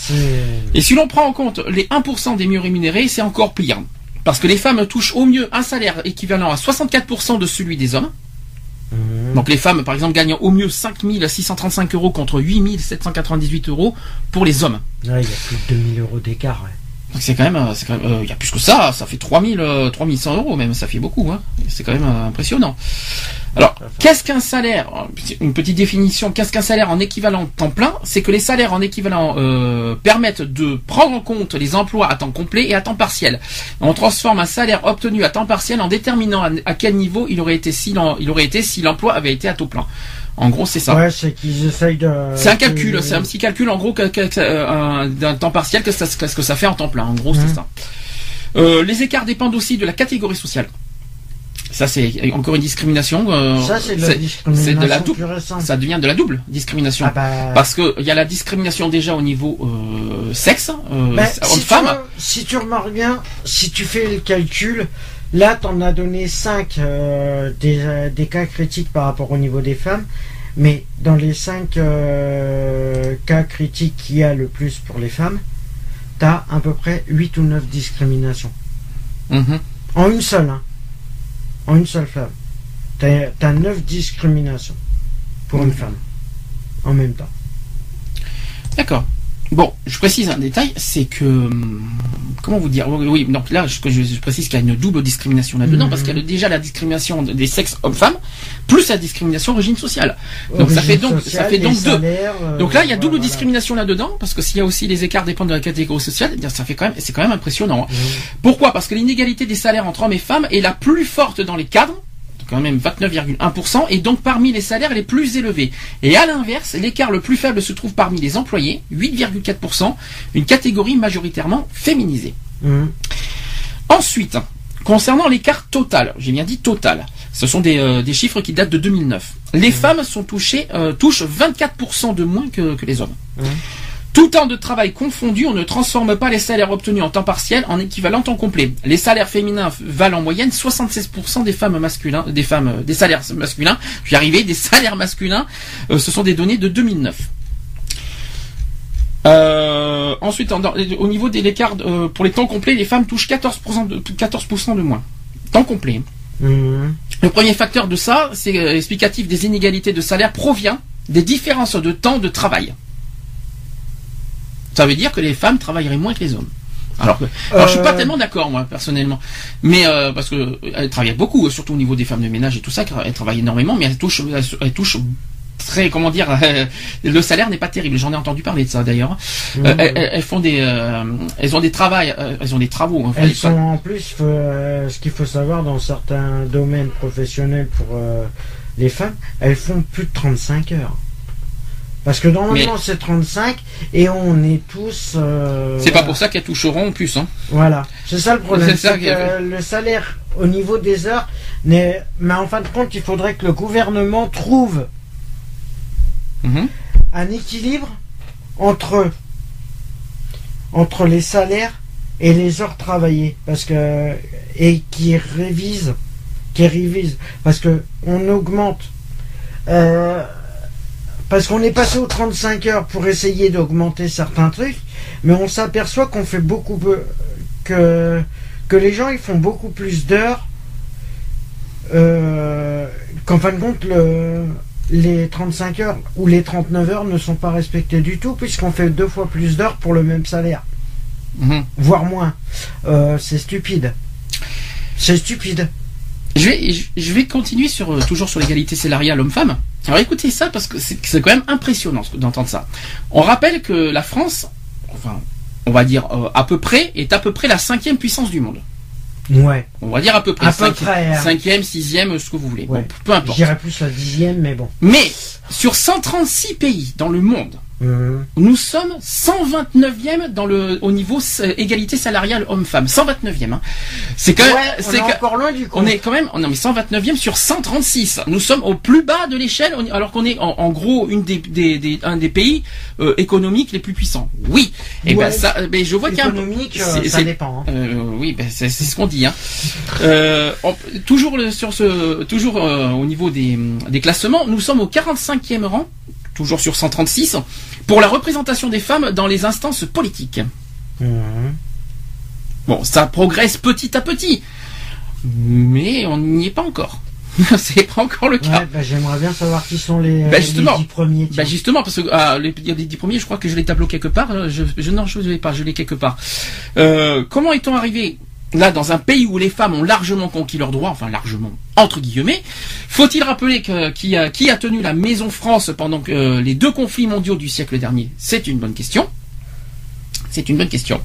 Et si l'on prend en compte les 1% des mieux rémunérés, c'est encore pire. Parce que les femmes touchent au mieux un salaire équivalent à 64% de celui des hommes. Mhm. Donc les femmes, par exemple, gagnent au mieux 5635 euros contre 8798 euros pour les hommes. Ouais, il y a plus de 2000 euros d'écart. ouais. Donc c'est quand même, euh, c'est quand même, euh, il y a plus que ça, ça fait 3000, euh, 3100 euros même, ça fait beaucoup, hein. C'est quand même euh, impressionnant. Alors, qu'est-ce qu'un salaire? Une petite définition. Qu'est-ce qu'un salaire en équivalent temps plein? C'est que les salaires en équivalent euh, permettent de prendre en compte les emplois à temps complet et à temps partiel. On transforme un salaire obtenu à temps partiel en déterminant à, à quel niveau il aurait été si l'en- il aurait été si l'emploi avait été à taux plein. En gros, c'est ça. Ouais, c'est qu'ils essayent de. C'est un calcul, c'est un petit calcul en gros euh, un- d'un temps partiel que ça, que ce que ça fait en temps plein. En gros, c'est Mhm. ça. Euh, les écarts dépendent aussi de la catégorie sociale. Ça, c'est encore une discrimination. euh, Ça, c'est de la c'est discrimination de la dou- plus récente. Ça devient de la double discrimination. Ah bah, Parce que il y a la discrimination déjà au niveau euh, sexe, euh, bah, si, tu, homme-femme. re- si tu remarques bien, si tu fais le calcul, là, t'en as donné 5 des, euh, des cas critiques par rapport au niveau des femmes. Mais dans les 5 cas critiques qu'il y a le plus pour les femmes, t'as à peu près 8 ou 9 discriminations. Mhm. En une seule, hein. En une seule femme. T'as as 9 discriminations pour une Mhm. femme. En même temps. D'accord. Bon, je précise un détail, c'est que hum, comment vous dire Oui, donc là, je, je, je précise qu'il y a une double discrimination là-dedans Mhm. parce qu'il y a déjà la discrimination des sexes hommes-femmes plus la discrimination origine sociale. Donc, ça Origine fait donc- ça fait donc deux. euh, Donc là, il y a double voilà. discrimination là-dedans parce que s'il y a aussi les écarts dépendent de la catégorie sociale, eh ça fait quand même, c'est quand même impressionnant. hein. Mhm. Pourquoi? Parce que l'inégalité des salaires entre hommes et femmes est la plus forte dans les cadres, quand même 29,1%, et donc parmi les salaires les plus élevés. Et à l'inverse, l'écart le plus faible se trouve parmi les employés, 8,4%, une catégorie majoritairement féminisée. Mhm. Ensuite, concernant l'écart total, j'ai bien dit total, ce sont des, euh, des chiffres qui datent de 2009. Les femmes sont touchées, euh, touchent 24% de moins que, que les hommes. Tout temps de travail confondu, on ne transforme pas les salaires obtenus en temps partiel en équivalent temps complet. Les salaires féminins valent en moyenne 76% des femmes masculins, des femmes, des salaires masculins. Je vais y arriver, des salaires masculins. euh, ce sont des données de 2009. Euh, ensuite, en- au niveau des écarts euh, pour les temps complets, les femmes touchent 14% de, 14% de moins. Temps complet. Mhm. Le premier facteur de ça, c'est explicatif des inégalités de salaire, provient des différences de temps de travail. Ça veut dire que les femmes travailleraient moins que les hommes. Alors, que, alors je suis pas Euh. tellement d'accord moi personnellement, mais euh, parce que euh, elles travaillent beaucoup, surtout au niveau des femmes de ménage et tout ça, car elles travaillent énormément, mais elles touchent, elles, elles touchent très, comment dire, le salaire n'est pas terrible. J'en ai entendu parler de ça d'ailleurs. Euh, elles, font des, euh, elles ont des travails, elles ont des travaux. Elles sont en plus, ce qu'il faut savoir dans certains domaines professionnels pour les femmes, elles font plus de 35 heures. Parce que normalement c'est 35 et on est tous. euh, C'est pas pour ça qu'elles toucheront en plus. Hein. Voilà, c'est ça le problème. C'est ça que le salaire au niveau des heures. Mais en fin de compte, il faudrait que le gouvernement trouve Mhm. un équilibre entre entre les salaires et les heures travaillées parce que et qui révise qui révise parce que on augmente euh, parce qu'on est passé aux 35 heures pour essayer d'augmenter certains trucs mais on s'aperçoit qu'on fait beaucoup peu- que que les gens ils font beaucoup plus d'heures euh, qu'en fin de compte le les 35 heures ou les 39 heures ne sont pas respectées du tout puisqu'on fait deux fois plus d'heures pour le même salaire, Mhm. voire moins. Euh, c'est stupide. C'est stupide. Je vais, je- vais continuer sur euh, toujours sur l'égalité salariale homme-femme. Alors écoutez ça parce que c'est quand même impressionnant d'entendre ça. On rappelle que la France, enfin, on va dire euh, à peu près, est à peu près la cinquième puissance du monde. Ouais. On va dire à peu près. À peu cinqui- près, hein. Cinquième, sixième, ce que vous voulez. Ouais. Bon, peu Je importe. dirais plus la dixième, mais bon. Mais sur 136 pays dans le monde, Mhm. nous sommes 129e dans le au niveau égalité salariale homme-femme. 129e. Hein. C'est quand même. Ouais, on c'est est encore loin du compte. On est quand même, non mais 129e sur 136. Nous sommes au plus bas de l'échelle, alors qu'on est en, en gros une des, des- des- un des pays euh, économiques les plus puissants. Oui. Et ben Ouais. ça, euh, ben je vois qu'il y a un- Économique, euh, ça dépend. hein. euh, oui, ben c'est ce qu'on dit. Hein. Euh, on- toujours le- sur ce, toujours au niveau des, des classements, nous sommes au 45e rang, toujours sur 136, pour la représentation des femmes dans les instances politiques. Mhm. Bon, ça progresse petit à petit, mais on n'y est pas encore. c'est pas encore le cas. Ouais, bah, j'aimerais bien savoir qui sont les, Bah, les dix premiers. Bah justement parce que ah, les, il y a les dix premiers, je crois que je les tableau quelque part. euh, Je, je non, je ne l'ai pas, je l'ai quelque part. Euh, comment est-on arrivé là dans un pays où les femmes ont largement conquis leurs droits, enfin largement entre guillemets Faut-il rappeler que qui a, tenu la Maison France pendant euh, les deux conflits mondiaux du siècle dernier? C'est une bonne question. C'est une bonne question.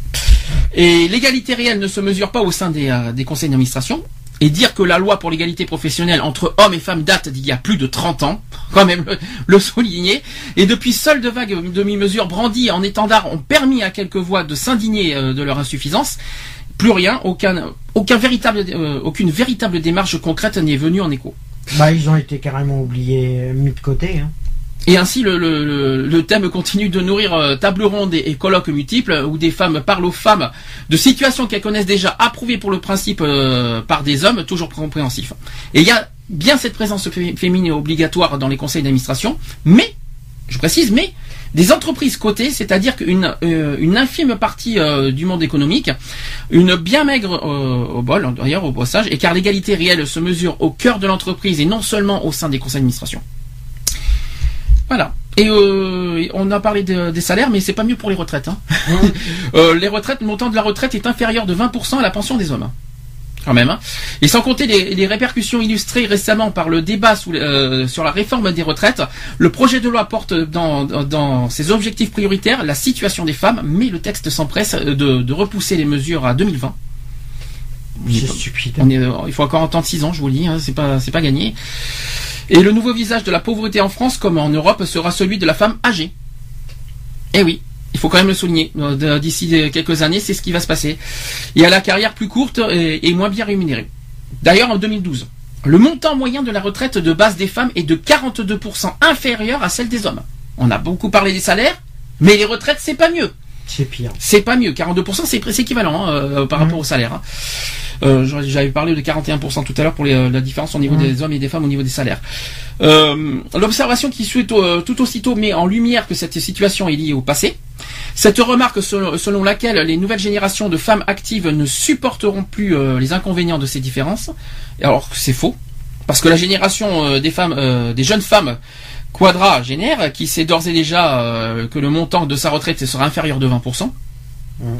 Et l'égalité réelle ne se mesure pas au sein des, euh, conseils d'administration. Et dire que la loi pour l'égalité professionnelle entre hommes et femmes date d'il y a plus de 30 ans, quand même le, le souligner, et depuis seules de vagues demi-mesures brandies en étendard ont permis à quelques voix de s'indigner euh, de leur insuffisance, plus rien, aucun, aucun véritable, euh, aucune véritable démarche concrète n'est venue en écho. Bah, ils ont été carrément oubliés, mis de côté. Hein. Et ainsi, le, le, le- le thème continue de nourrir euh, table ronde et, et colloques multiples où des femmes parlent aux femmes de situations qu'elles connaissent déjà, approuvées pour le principe euh, par des hommes, toujours compréhensifs. Et il y a bien cette présence fé- féminine obligatoire dans les conseils d'administration, mais, je précise, mais des entreprises cotées, c'est-à-dire qu'une euh, une infime partie euh, du monde économique, une bien maigre euh, au bol, d'ailleurs au bossage, et car l'égalité réelle se mesure au cœur de l'entreprise et non seulement au sein des conseils d'administration. Voilà. Et euh, on a parlé de- des salaires, mais c'est pas mieux pour les retraites. Hein. Euh, les retraites, le montant de la retraite est inférieur de 20% à la pension des hommes. Quand même. hein. Et sans compter les, les répercussions illustrées récemment par le débat sous- euh, sur la réforme des retraites, le projet de loi porte dans, dans, dans ses objectifs prioritaires la situation des femmes, mais le texte s'empresse de, de repousser les mesures à 2020. C'est stupide. On est, euh, il faut encore entendre 6 ans, je vous le dis, hein, c'est pas, c'est pas gagné. Et le nouveau visage de la pauvreté en France, comme en Europe, sera celui de la femme âgée. Eh oui. Il faut quand même le souligner. Euh, D'ici quelques années, c'est ce qui va se passer. Il y a la carrière plus courte et, et moins bien rémunérée. D'ailleurs, en 2012, le montant moyen de la retraite de base des femmes est de 42% inférieur à celle des hommes. On a beaucoup parlé des salaires, mais les retraites, c'est pas mieux. C'est pire. C'est pas mieux. 42%, c'est équivalent hein, euh, par rapport au salaire. hein. Euh, j'avais- parlé de 41% tout à l'heure pour les, euh, la différence au niveau Mhm. des hommes et des femmes au niveau des salaires. Euh, L'observation qui suit tout aussitôt met en lumière que cette situation est liée au passé. Cette remarque selon, selon laquelle les nouvelles générations de femmes actives ne supporteront plus euh, les inconvénients de ces différences, alors que c'est faux, parce que la génération des femmes, des jeunes femmes quadragénaires, qui sait d'ores et déjà euh, que le montant de sa retraite sera inférieur de 20%,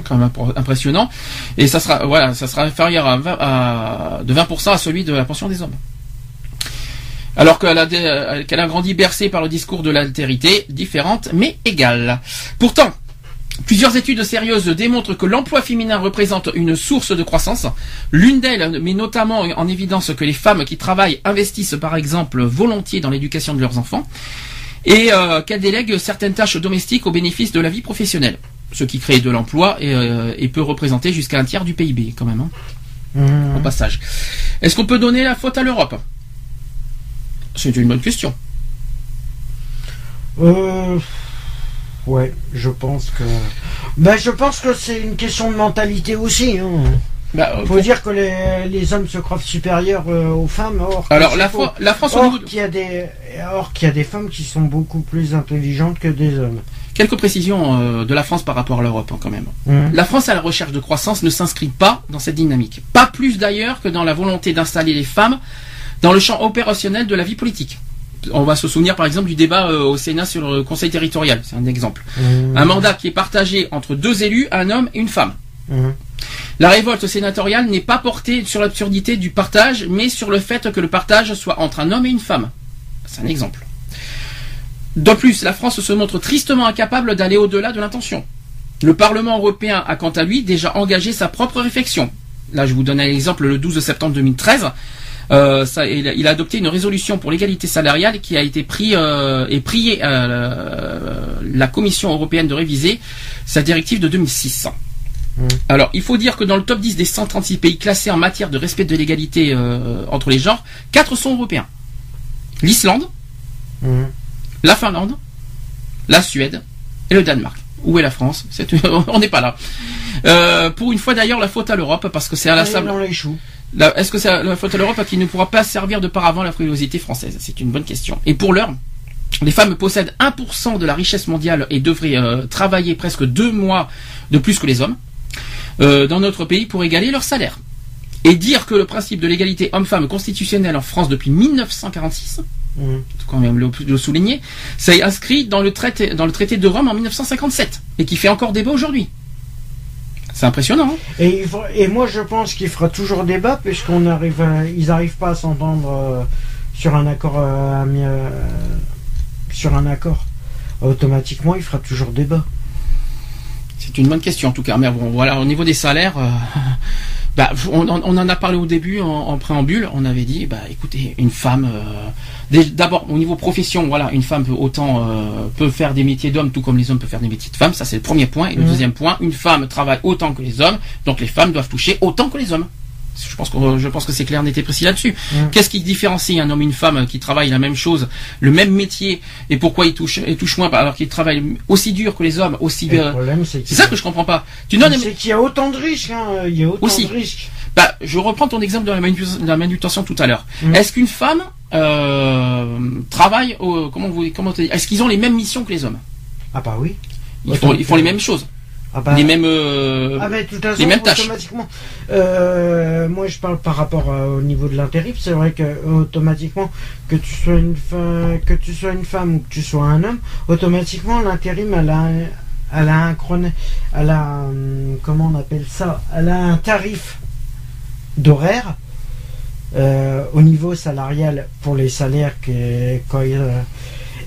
quand même impr- impressionnant, et ça sera voilà, ça sera inférieur à, 20 à- de 20% à celui de la pension des hommes. Alors qu'elle a, dé- euh, qu'elle a grandi bercée par le discours de l'altérité, différente mais égale. Pourtant, Plusieurs études sérieuses démontrent que l'emploi féminin représente une source de croissance. L'une d'elles met notamment en évidence que les femmes qui travaillent investissent par exemple volontiers dans l'éducation de leurs enfants et euh, qu'elles délèguent certaines tâches domestiques au bénéfice de la vie professionnelle, ce qui crée de l'emploi et, euh, et peut représenter jusqu'à un tiers du PIB quand même, hein, Mhm. au passage. Est-ce qu'on peut donner la faute à l'Europe? C'est une bonne question. Euh, ouais, je pense que. Ben, je pense que c'est une question de mentalité aussi. Hein. Bah, euh, Faut dire que les, les hommes se croient supérieurs euh, aux femmes. Or, alors la, la France Or qu'il y a des, or qu'il y a des femmes qui sont beaucoup plus intelligentes que des hommes. Quelques précisions euh, de la France par rapport à l'Europe hein, quand même. Mhm. La France à la recherche de croissance ne s'inscrit pas dans cette dynamique. Pas plus d'ailleurs que dans la volonté d'installer les femmes dans le champ opérationnel de la vie politique. On va se souvenir par exemple du débat euh, au Sénat sur le conseil territorial, c'est un exemple. Mhm. Un mandat qui est partagé entre deux élus, un homme et une femme. Mhm. La révolte sénatoriale n'est pas portée sur l'absurdité du partage, mais sur le fait que le partage soit entre un homme et une femme. C'est un exemple. De plus, la France se montre tristement incapable d'aller au-delà de l'intention. Le Parlement européen a quant à lui déjà engagé sa propre réflexion. Là, je vous donne un exemple le 12 septembre 2013. Euh, ça, il, a, il a adopté une résolution pour l'égalité salariale qui a été pris euh, et prié euh, la Commission européenne de réviser sa directive de 2006. Alors, il faut dire que dans le top 10 des 136 pays classés en matière de respect de l'égalité euh, entre les genres, 4 sont européens. L'Islande, Mhm. la Finlande, la Suède et le Danemark. Où est la France? On n'est pas là. Pour une fois d'ailleurs, la faute à l'Europe, parce que c'est choux. La- Est-ce que c'est la faute à l'Europe qui ne pourra pas servir de paravent à la frilosité française? C'est une bonne question. Et pour l'heure, les femmes possèdent 1% de la richesse mondiale et devraient euh, travailler presque deux mois de plus que les hommes euh, dans notre pays pour égaler leur salaire. Et dire que le principe de l'égalité homme-femme constitutionnelle en France depuis 1946, Mhm. faut quand même le, le souligner, ça est inscrit dans le traité, dans le traité de Rome en 1957 et qui fait encore débat aujourd'hui. C'est impressionnant. hein Et, il faut- et moi, je pense qu'il fera toujours débat puisqu'on arrive, à- ils n'arrivent pas à s'entendre euh, sur un accord, euh, euh, sur un accord. Automatiquement, il fera toujours débat. C'est une bonne question en tout cas. Mais bon, voilà, au niveau des salaires, euh, bah, on, en a parlé au début en, en préambule. On avait dit, bah, écoutez, une femme, euh, d'abord au niveau profession, voilà, une femme peut autant euh, peut faire des métiers d'hommes, tout comme les hommes peuvent faire des métiers de femmes. Ça c'est le premier point. Et le Mhm. deuxième point, une femme travaille autant que les hommes, donc les femmes doivent toucher autant que les hommes. Je pense que je pense que c'est clair, net et précis là-dessus. Mhm. Qu'est-ce qui différencie un homme et une femme qui travaillent la même chose, le même métier, et pourquoi ils touchent, ils touchent moins alors qu'ils travaillent aussi dur que les hommes, aussi euh, le problème, c'est ça que je comprends pas. Tu donnes, c'est qu'il y a autant de risques. hein, Il y a autant Aussi. de risques. bah, je reprends ton exemple de la, manu- de la manutention tout à l'heure. Mm. Est-ce qu'une femme euh, travaille au, comment vous comment Est-ce qu'ils ont les mêmes missions que les hommes? Ah bah oui. ils font, ils font les mêmes choses, Ah bah, les mêmes. euh, Ah de toute façon, les mêmes tâches. automatiquement. Euh, moi, je parle par rapport euh, au niveau de l'intérim. C'est vrai que automatiquement, que tu sois une femme, que tu sois une femme ou que tu sois un homme, automatiquement, l'intérim, elle a, un- elle a un elle a, comment on appelle ça, elle a un tarif d'horaire au niveau salarial pour les salaires quand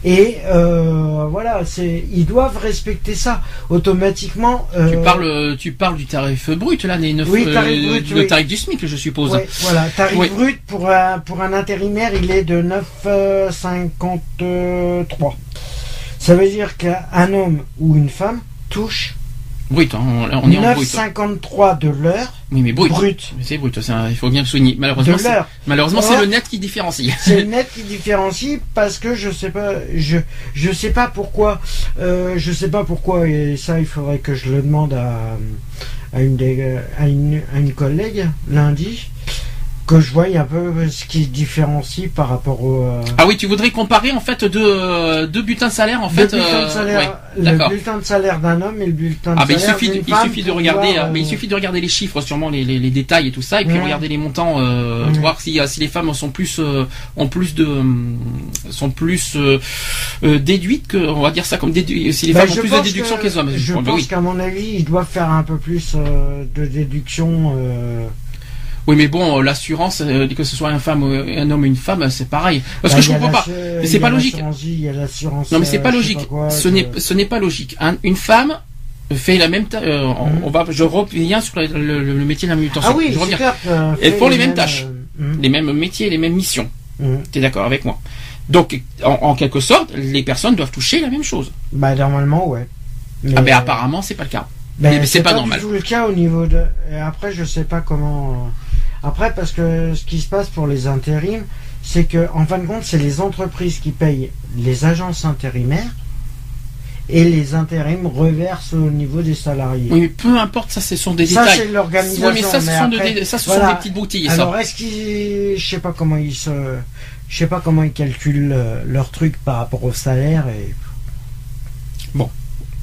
et euh, voilà, c'est ils doivent respecter ça automatiquement. tu euh, parles, tu parles du tarif brut là, les neuf- Oui, tarif euh, brut, le oui. tarif du SMIC, je suppose. Voilà, tarif Oui. brut pour un, pour un intérimaire, il est de 9,53. Ça veut dire qu'un homme ou une femme touche. Brut, hein, on, on est en brut. 9,53 de l'heure. Oui, mais brut. C'est brut, il faut bien le souligner. Malheureusement, De c'est- l'heure. malheureusement, c'est le net qui différencie. C'est le net qui différencie parce que je sais pas, je je sais pas pourquoi, euh, je sais pas pourquoi et ça il faudrait que je le demande à à une des- à une, à une collègue lundi que je voie un peu ce qui se différencie par rapport au euh, Ah oui, tu voudrais comparer en fait deux, deux bulletins de salaire en le fait. bulletin euh, de salaire, ouais, le bulletin de salaire d'un homme et le bulletin de Ah ben il salaire suffit, de, d'une il suffit de regarder, voir, euh, mais il euh, suffit de regarder les chiffres, sûrement les, les, les détails et tout ça, et puis Ouais. regarder les montants, euh, Ouais. voir si, euh, si les femmes sont plus, euh, ont plus de, sont plus euh, euh, déduites que, on va dire ça comme dédu si les Bah, femmes ont plus de pense déduction que, que- les hommes. Je pense oui. qu'à mon avis, ils doivent faire un peu plus euh, de déduction. Euh, oui, mais bon, euh, l'assurance, euh, que ce soit un femme, un homme ou une femme, c'est pareil. Parce bah, que je y a comprends pas. c'est pas logique. vie. Non mais c'est euh, pas je sais logique. quoi, ce n'est ce n'est pas logique. Un- une femme fait la même euh, on- Mhm. on va je reviens sur le, le- le métier de la manutention. Ah oui, je c'est reviens. Elles fait font les mêmes tâches. euh, hum, Les mêmes métiers, les mêmes missions. hum. Tu es d'accord avec moi? Donc en, en quelque sorte, les personnes doivent toucher la même chose. Bah normalement, ouais. Mais, Ah ben apparemment, c'est pas le cas. ben, mais c'est pas normal. du tout le cas au niveau de. et après, je sais pas comment. Après, parce que ce qui se passe pour les intérims, c'est que en fin de compte, c'est les entreprises qui payent les agences intérimaires et les intérims reversent au niveau des salariés. Oui, mais peu importe, ça ce sont des ça, détails. c'est l'organisation. Oui, mais ça ce sont, après- des, ça, ce voilà. sont des petites boutilles. ça. Alors est-ce qu'ils, je sais pas comment ils se, je sais pas comment ils calculent euh, leur truc par rapport au salaire et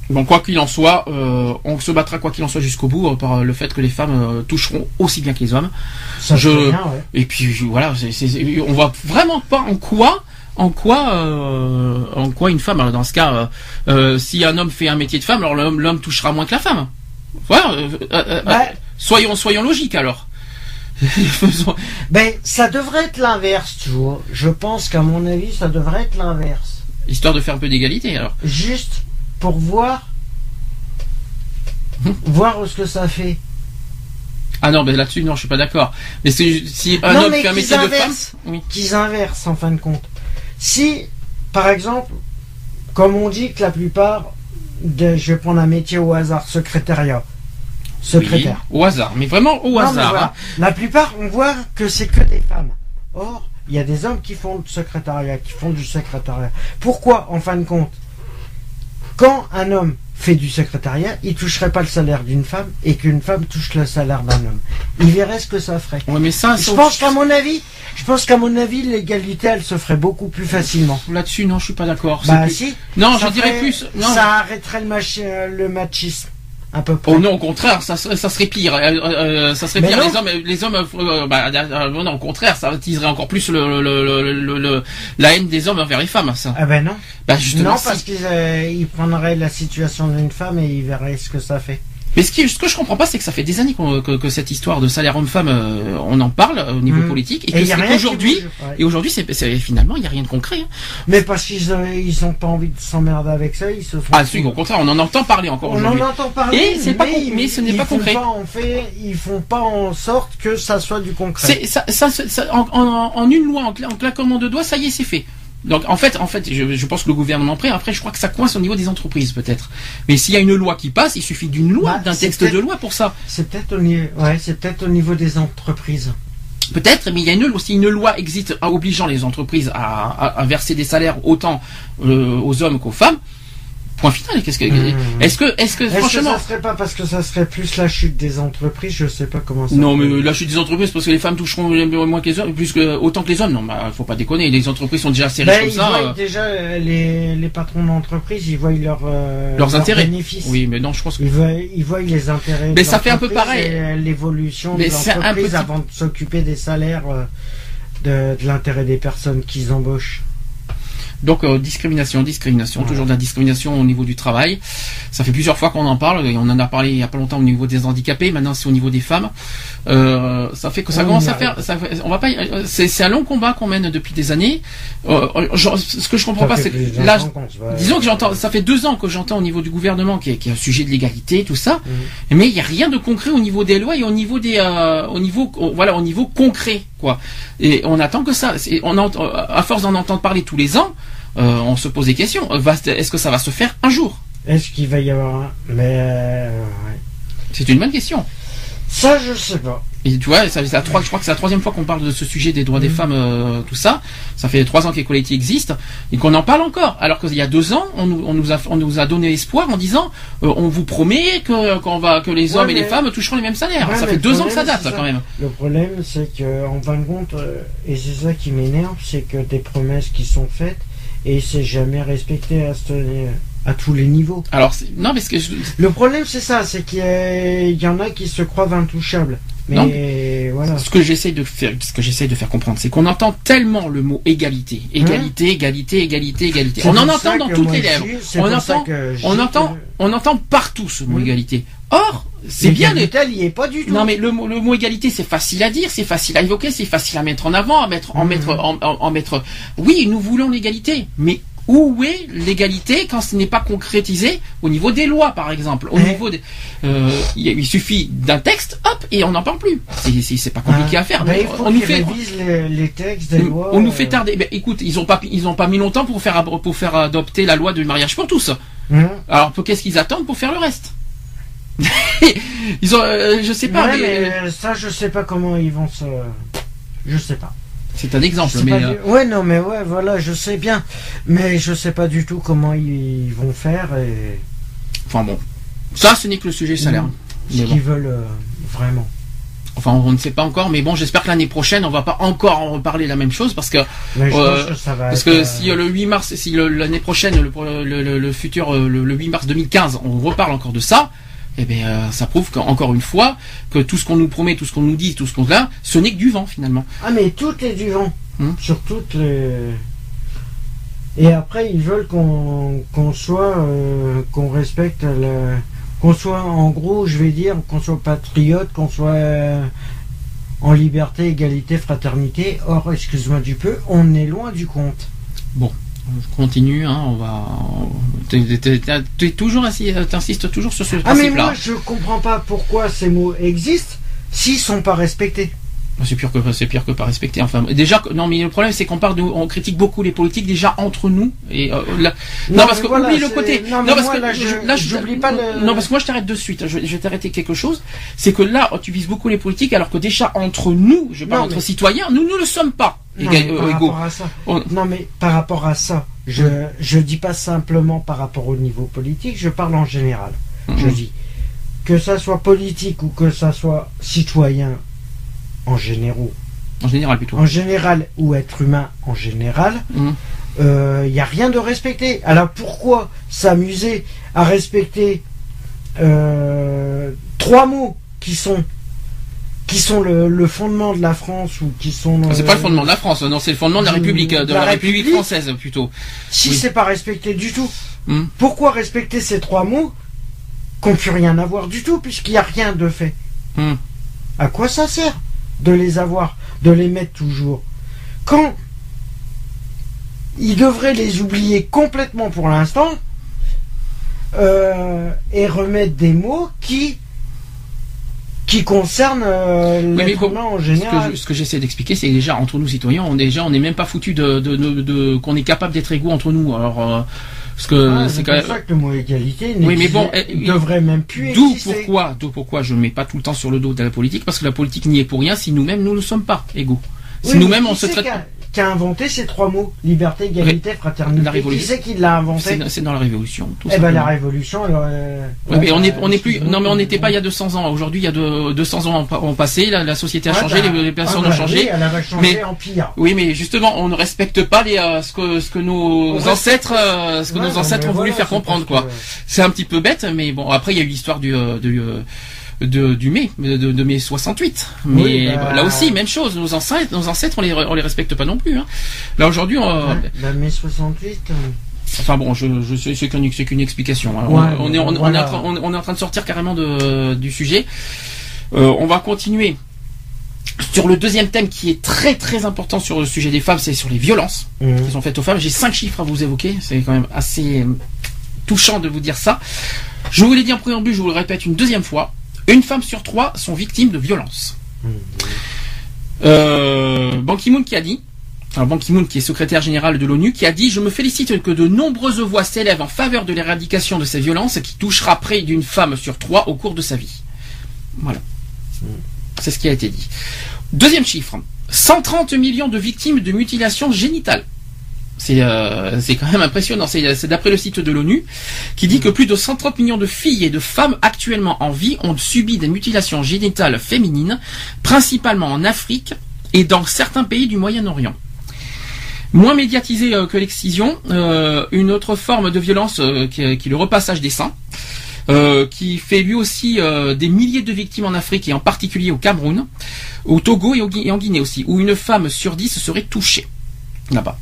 Bon, quoi qu'il en soit, euh, on se battra quoi qu'il en soit jusqu'au bout euh, par le fait que les femmes euh, toucheront aussi bien que les hommes. ça Je- bien, ouais. Et puis je- voilà, c'est, c'est- on voit vraiment pas en quoi, en quoi, euh, en quoi une femme. Alors dans ce cas, si un homme fait un métier de femme, alors l'homme, l'homme touchera moins que la femme. Voilà. Bah, soyons, soyons logiques alors. Ben, ça devrait être l'inverse toujours. Je pense qu'à mon avis, ça devrait être l'inverse. Histoire de faire un peu d'égalité alors. Juste pour voir, voir ce que ça fait. Ah non, ben là-dessus non, je suis pas d'accord. Mais c'est, si un Non, homme mais fait un métier de femme, oui. Qu'ils inversent en fin de compte. Si, par exemple, comme on dit que la plupart, de, je vais prendre un métier au hasard, secrétariat, secrétaire. Oui, au hasard, mais vraiment au Non, mais hasard. voilà. hein. La plupart, on voit que c'est que des femmes. Or, il y a des hommes qui font du secrétariat, qui font du secrétariat. Pourquoi, en fin de compte, quand un homme fait du secrétariat, il toucherait pas le salaire d'une femme et qu'une femme touche le salaire d'un homme Il verrait ce que ça ferait. Ouais, mais ça, Je pense qu'à mon avis, je pense qu'à mon avis, l'égalité, elle se ferait beaucoup plus facilement. là-dessus, non, je suis pas d'accord. Bah plus- si. Non, je dirais plus. Non, Ça arrêterait le, machi- euh, le machisme, à peu près. Oh non, au contraire, ça serait, ça serait pire. Euh, euh, ça serait Mais pire. non. Les hommes, les hommes, euh, bah, euh, non, au contraire, ça attiserait encore plus le, le, le, le- le- la haine des hommes envers les femmes. Ça. Ah ben non. Bah justement. Non, si. parce qu'ils euh, ils prendraient la situation d'une femme et ils verraient ce que ça fait. Mais ce, qui, ce que je comprends pas, c'est que ça fait des années que, que cette histoire de salaire homme-femme, euh, on en parle au niveau Mhm. politique, et qu'aujourd'hui, et aujourd'hui, finalement, il y a rien de concret. hein. Mais parce qu'ils ont, ils ont pas envie de s'emmerder avec ça, ils se font. Ah, si, au contraire, on en entend parler encore on aujourd'hui. en entend parler. Et c'est pas mais ce n'est pas concret. en fait, ils font pas en sorte que ça soit du concret. C'est ça, ça, ça- ça- en, en- en une loi, en, cla- en claquement de doigts, ça y est, c'est fait. Donc en fait, en fait, je, je pense que le gouvernement prêt. Après, je crois que ça coince au niveau des entreprises, peut-être. Mais s'il y a une loi qui passe, il suffit d'une loi, Bah, d'un texte de loi pour ça. C'est peut-être au niveau, ouais, au niveau des entreprises. Peut-être, mais il y a une, aussi une loi existe en obligeant les entreprises à, à- à verser des salaires autant euh, aux hommes qu'aux femmes. Point final. Qu'est-ce que, Mmh. est-ce que, est-ce que Est-ce que franchement, ça serait pas parce que ça serait plus la chute des entreprises Je sais pas comment ça. non, mais la chute des entreprises parce que les femmes toucheront moins que les hommes, plus que autant que les hommes. Non, bah, faut pas déconner. Les entreprises sont déjà assez riches Ben, comme ils ça. voient euh. déjà euh, les, les patrons d'entreprise, ils voient leur, euh, Leurs intérêts. bénéfices. Oui, mais non, je pense que Ils voient, ils voient les intérêts. Mais de ça fait un peu pareil. L'évolution de l'entreprise petit- avant de s'occuper des salaires euh, de, de l'intérêt des personnes qu'ils embauchent. Donc euh, discrimination, discrimination, Ouais. toujours de la discrimination au niveau du travail. Ça fait plusieurs fois qu'on en parle et on en a parlé il y a pas longtemps au niveau des handicapés. Maintenant c'est au niveau des femmes. Euh, ça fait que ça On commence à faire. Ça, fait- on va pas. euh, C'est un long combat qu'on mène depuis des années. Euh, ce que je comprends Ça pas, c'est que là, disons que j'entends. Ça fait deux ans que j'entends au niveau du gouvernement qui est, qui est un sujet de l'égalité, tout ça. Mhm. Mais il y a rien de concret au niveau des lois et au niveau des, au niveau, au- voilà, au niveau concret, quoi. Et on attend que ça. On entend, à force d'en entendre parler tous les ans, euh, on se pose des questions. Va- Est-ce que ça va se faire un jour? Est-ce qu'il va y avoir un Mais euh, ouais. C'est une bonne question. ça, je sais pas. Et tu vois, ça, c'est la trois- je crois que c'est la troisième fois qu'on parle de ce sujet des droits des Mhm. femmes, euh, tout ça. Ça fait trois ans qu'Equality existe et qu'on en parle encore. Alors qu'il y a deux ans, on nous, on nous a, on nous a donné espoir en disant, euh, on vous promet que, va, que les Ouais, hommes et les femmes toucheront les mêmes salaires. Ouais, ça fait deux ans que ça date, ça. quand même. Le problème, c'est que en fin de compte, euh, et c'est ça qui m'énerve, c'est que des promesses qui sont faites et c'est jamais respecté à, ce- à tous les niveaux. Alors, non, mais ce que je, Le problème, c'est ça, c'est qu'il y, il en a qui se croient intouchables. Mais voilà. ce que j'essaie de faire, ce que j'essaie de faire comprendre, c'est qu'on entend tellement le mot égalité, égalité, égalité, égalité, égalité. C'est On en entend dans toutes les lèvres. On entend, on entend, que on entend partout ce mot Oui. égalité. Or, c'est bien de, y est pas du tout. Non mais le, mot- le mot égalité c'est facile à dire, c'est facile à évoquer, c'est facile à mettre en avant, à mettre, en Mhm. mettre, en, en- en mettre. Oui, nous voulons l'égalité, mais où est l'égalité quand ce n'est pas concrétisé au niveau des lois, par exemple, au niveau des, euh, il, suffit d'un texte, hop, et on n'en parle plus. C'est- pas compliqué Ah. à faire. Bah, Donc, il faut on nous fait, les, les textes on, lois. on nous fait euh, tarder. Ben, écoute, ils ont pas, ils ont pas mis longtemps pour faire, pour faire adopter la loi du mariage pour tous. hein. Alors, qu'est-ce qu'ils attendent pour faire le reste? Ils ont, euh, je sais pas, Ouais, mais, euh, mais ça, je sais pas comment ils vont se. Je sais pas. C'est un exemple, mais. euh, du- Ouais, non, mais ouais, voilà, je sais bien. Mais je sais pas du tout comment ils vont faire et Enfin bon, ça ce n'est que le sujet salaire. Ce bon. qu'ils veulent euh, vraiment. Enfin on ne sait pas encore, mais bon j'espère que l'année prochaine on va pas encore en reparler la même chose parce que Mais je Euh, pense que ça va parce être, que euh, si le 8 mars, si l'année prochaine le, le, le- le futur euh, le, le 8 mars 2015 on reparle encore de ça, eh bien euh, ça prouve qu'encore une fois que tout ce qu'on nous promet, tout ce qu'on nous dit, tout ce qu'on a, ce n'est que du vent finalement. Ah, mais tout est du vent. Hmm. Sur toutes les. Et après, ils veulent qu'on soit. euh, qu'on respecte le. Qu'on soit, en gros, je vais dire, qu'on soit patriote, qu'on soit euh, en liberté, égalité, fraternité. Or, excuse-moi du peu, on est loin du compte. Je continue, hein, on va. T'es toujours assis, euh, t'insistes toujours sur ce Ah, mais principe-là. moi, je comprends pas pourquoi ces mots existent s'ils sont pas respectés. C'est pire que c'est pire que pas respecter. Enfin, déjà, non, mais le problème c'est qu'on parle de, on critique beaucoup les politiques déjà entre nous et euh, là- non, Non, parce que voilà, oublie le côté. non, parce moi, que là, je- là, pas le- Non, parce que moi je t'arrête de suite. Je, je vais t'arrêter quelque chose. C'est que là, tu vises beaucoup les politiques, alors que déjà entre nous, je parle Non, entre mais- citoyens, nous nous ne sommes pas Non, mais euh, par égaux. rapport à ça. On- Non, mais par rapport à ça, je je dis pas simplement par rapport au niveau politique, je parle en général. Je Mhm. dis que ça soit politique ou que ça soit citoyen en généraux, En général plutôt. en général ou être humain en général, Mhm. il n'y a rien de respecté. Alors pourquoi s'amuser à respecter euh, trois mots qui sont qui sont le, le fondement de la France ou qui sont Ah, C'est euh, pas le fondement de la France, non, c'est le fondement de la République, euh, de la, la République, République française plutôt. Si Oui. c'est pas respecté du tout, Hmm. pourquoi respecter ces trois mots qui n'ont plus rien à voir du tout puisqu'il n'y a rien de fait? Hmm. À quoi ça sert? De les avoir, de les mettre toujours Quand ils devraient les oublier complètement pour l'instant euh, et remettre des mots qui qui concernent euh, mais bon, en Ce général. ce que j'essaie d'expliquer, c'est déjà entre nous citoyens, on déjà, on n'est même pas foutu de, de, de- de- qu'on est capable d'être égaux entre nous. Alors, euh, parce que Ah, c'est quand même. ça que le mot égalité Oui, mais bon, eh, devrait même plus D'où pourquoi, d'où pourquoi je ne mets pas tout le temps sur le dos de la politique, parce que la politique n'y est pour rien si nous-mêmes nous ne sommes pas égaux. Si Oui, nous-mêmes on se traite. Qui a, a inventé ces trois mots Liberté, égalité, fraternité. la révolution. Qui c'est qui l'a inventé C'est dans la révolution. Tout Eh ben la révolution. alors, euh, Ouais, mais on est, on est plus, non mais on n'était pas il y a ouais. 200 ans. Aujourd'hui, il y a de, 200 ans ont passé, la, la société a Ouais, changé, bah, les, les personnes ah, ont bah changé. oui, elle va changer mais- en pire. Oui, mais justement, on ne respecte pas les, euh, ce que, ce que nos On ancêtres, euh, ce que nos ancêtres ont voulu faire comprendre, quoi. que- C'est un petit peu bête, mais bon, après il y a eu l'histoire du, euh, du, euh, de, du mai, de, de mai 68. Mais Oui, bah- là aussi, même chose, nos ancêtres, nos ancêtres, on les, on les respecte pas non plus. Hein. Là aujourd'hui, on- Ouais, bah, mai 68. euh, enfin bon, je, je sais, c'est qu'une, explication. hein. Ouais, on, on est, on, est voilà. en train, on, est en train de sortir carrément de, du sujet. Euh, on va continuer. Sur le deuxième thème qui est très très important sur le sujet des femmes, c'est sur les violences. hum. qui sont faites aux femmes. J'ai cinq chiffres à vous évoquer. C'est quand même assez euh, touchant de vous dire ça. Je vous l'ai dit en préambule, je vous le répète une deuxième fois. Une femme sur trois sont victimes de violences. Euh, Ban Ki-moon qui a dit alors Ban Ki-moon, qui est secrétaire général de l'ONU, qui a dit Je me félicite que de nombreuses voix s'élèvent en faveur de l'éradication de ces violences qui touchera près d'une femme sur trois au cours de sa vie. Voilà. C'est ce qui a été dit. Deuxième chiffre 130 millions de victimes de mutilations génitales. C'est euh, quand même impressionnant. C'est d'après le site de l'ONU qui dit que plus de 130 millions de filles et de femmes actuellement en vie ont subi des mutilations génitales féminines, principalement en Afrique et dans certains pays du Moyen-Orient. Moins médiatisé euh, que l'excision, euh, une autre forme de violence euh, qui, est le repassage des seins, qui fait lui aussi des milliers de victimes en Afrique et en particulier au Cameroun, au Togo et, et en Guinée aussi, où une femme sur dix serait touchée. Là-bas.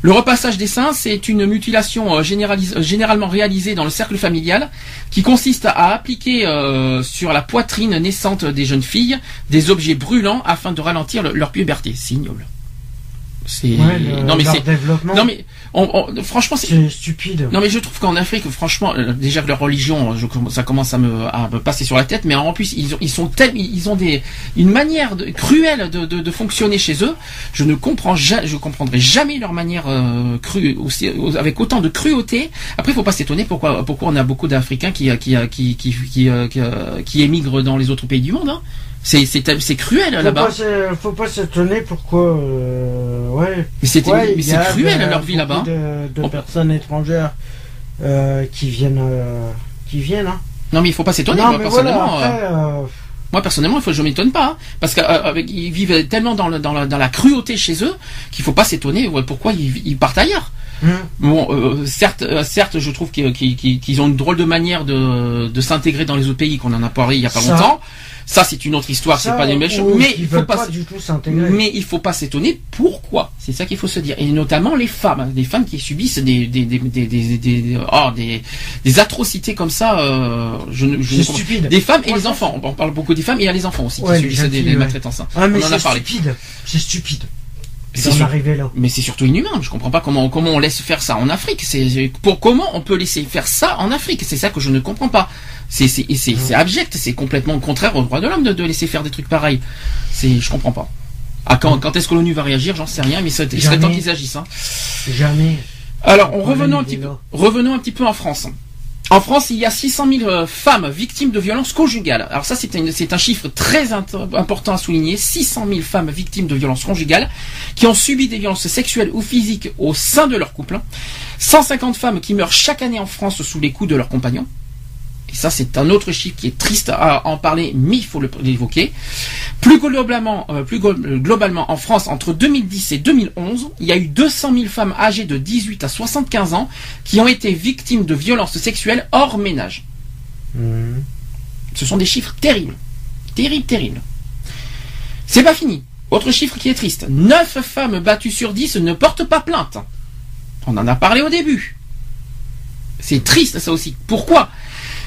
Le repassage des seins, c'est une mutilation euh, généralis- euh, généralement réalisée dans le cercle familial, qui consiste à appliquer euh, sur la poitrine naissante des jeunes filles des objets brûlants afin de ralentir le- leur puberté. C'est ignoble. C'est Ouais, non mais c'est développement. non mais on- on- franchement c'est stupide. non mais je trouve qu'en Afrique, franchement, euh, déjà que leur religion, je, ça commence à me, à me passer sur la tête, mais en plus ils, ont, ils sont tels, ils ont des, une manière de, cruelle de, de, de fonctionner chez eux. Je ne comprends, je comprendrai jamais leur manière euh, crue, aussi, avec autant de cruauté. Après, il faut pas s'étonner pourquoi, pourquoi on a beaucoup d'Africains qui, qui, qui, qui, qui, euh, qui, euh, qui émigrent dans les autres pays du monde. Hein. C'est, cruel Faut là-bas. faut pas s'étonner pourquoi. euh, ouais. Mais c'est, Ouais, cruel de- leur vie là-bas. De, de On- personnes étrangères euh, qui viennent, euh, qui viennent. Hein. Non mais il faut pas s'étonner. non, moi, voilà. personnellement, euh, Après, euh, Moi personnellement, il faut, je m'étonne pas, hein, parce qu'ils vivent tellement dans, le- dans, la, dans la cruauté chez eux qu'il faut pas s'étonner pourquoi ils, ils partent ailleurs. hum, Bon, euh, certes, euh, certes, je trouve qu'ils ont une drôle de manière de, de s'intégrer dans les autres pays qu'on en a parlé il y a pas Ça. longtemps. Ça, c'est une autre histoire, c'est pas des méchants. ou Mais ils il faut pas, pas du tout s'intégrer. mais il faut pas s'étonner pourquoi? C'est ça qu'il faut se dire. Et notamment les femmes, hein, des femmes qui subissent des des des des des, des, oh, des, des atrocités comme ça. Euh, je, C'est stupide. des femmes et les enfants. On parle beaucoup des femmes et il y a les enfants aussi Ouais, qui subissent des, ouais. maltraitances. hein. Ah, mais On en a c'est parlé. stupide. C'est stupide. C'est là. Mais c'est surtout inhumain. Je comprends pas comment comment on laisse faire ça en Afrique. C'est pour comment on peut laisser faire ça en Afrique? C'est ça que je ne comprends pas. C'est c'est c'est abject. C'est complètement contraire aux droits de l'homme de, de laisser faire des trucs pareils. C'est je comprends pas. Ah quand quand est-ce que l'ONU va réagir? J'en sais rien. Mais il serait temps qu'ils agissent. hein. Jamais. Alors, on revenons un petit peu, revenons un petit peu en France. En France, il y a 600 000 euh, femmes victimes de violences conjugales. Alors ça, c'est un, chiffre très important à souligner. 600 000 femmes victimes de violences conjugales qui ont subi des violences sexuelles ou physiques au sein de leur couple. 150 femmes qui meurent chaque année en France sous les coups de leurs compagnons. Et ça, c'est un autre chiffre qui est triste à en parler, mais il faut le- l'évoquer. Plus globalement, euh, plus globalement, en France, entre 2010 et 2011, il y a eu 200 000 femmes âgées de 18 à 75 ans qui ont été victimes de violences sexuelles hors ménage. Hum. Ce sont des chiffres terribles. Terribles, terribles. C'est pas fini. Autre chiffre qui est triste. 9 femmes battues sur 10 ne portent pas plainte. On en a parlé au début. C'est triste ça aussi. Pourquoi?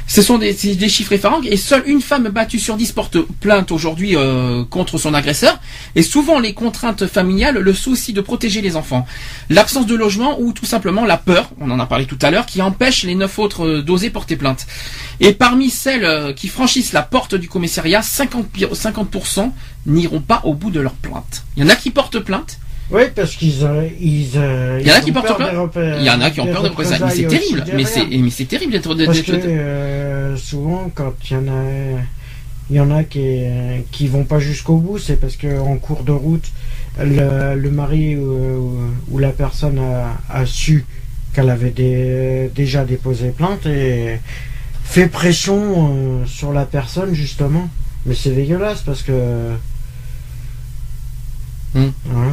Ce sont des, des chiffres effarants et seule une femme battue sur 10 porte plainte aujourd'hui euh, contre son agresseur. Et souvent les contraintes familiales, le souci de protéger les enfants, l'absence de logement ou tout simplement la peur, on en a parlé tout à l'heure, qui empêche les 9 autres euh, d'oser porter plainte. Et parmi celles euh, qui franchissent la porte du commissariat, 50%, pi- 50% n'iront pas au bout de leur plainte. Il y en a qui portent plainte, Oui, parce qu'ils euh, ils, euh, il y en a qui portent peur il y en a qui ont peur de représailles. Mais c'est terrible, mais c'est, mais c'est terrible d'être, Parce d'être- que euh, souvent, quand il y en a, il y en a qui, qui vont pas jusqu'au bout, c'est parce que en cours de route, le, le mari ou, ou la personne a, a su qu'elle avait des- déjà déposé plainte et fait pression euh, sur la personne justement. Mais c'est dégueulasse parce que. Hmm. Voilà.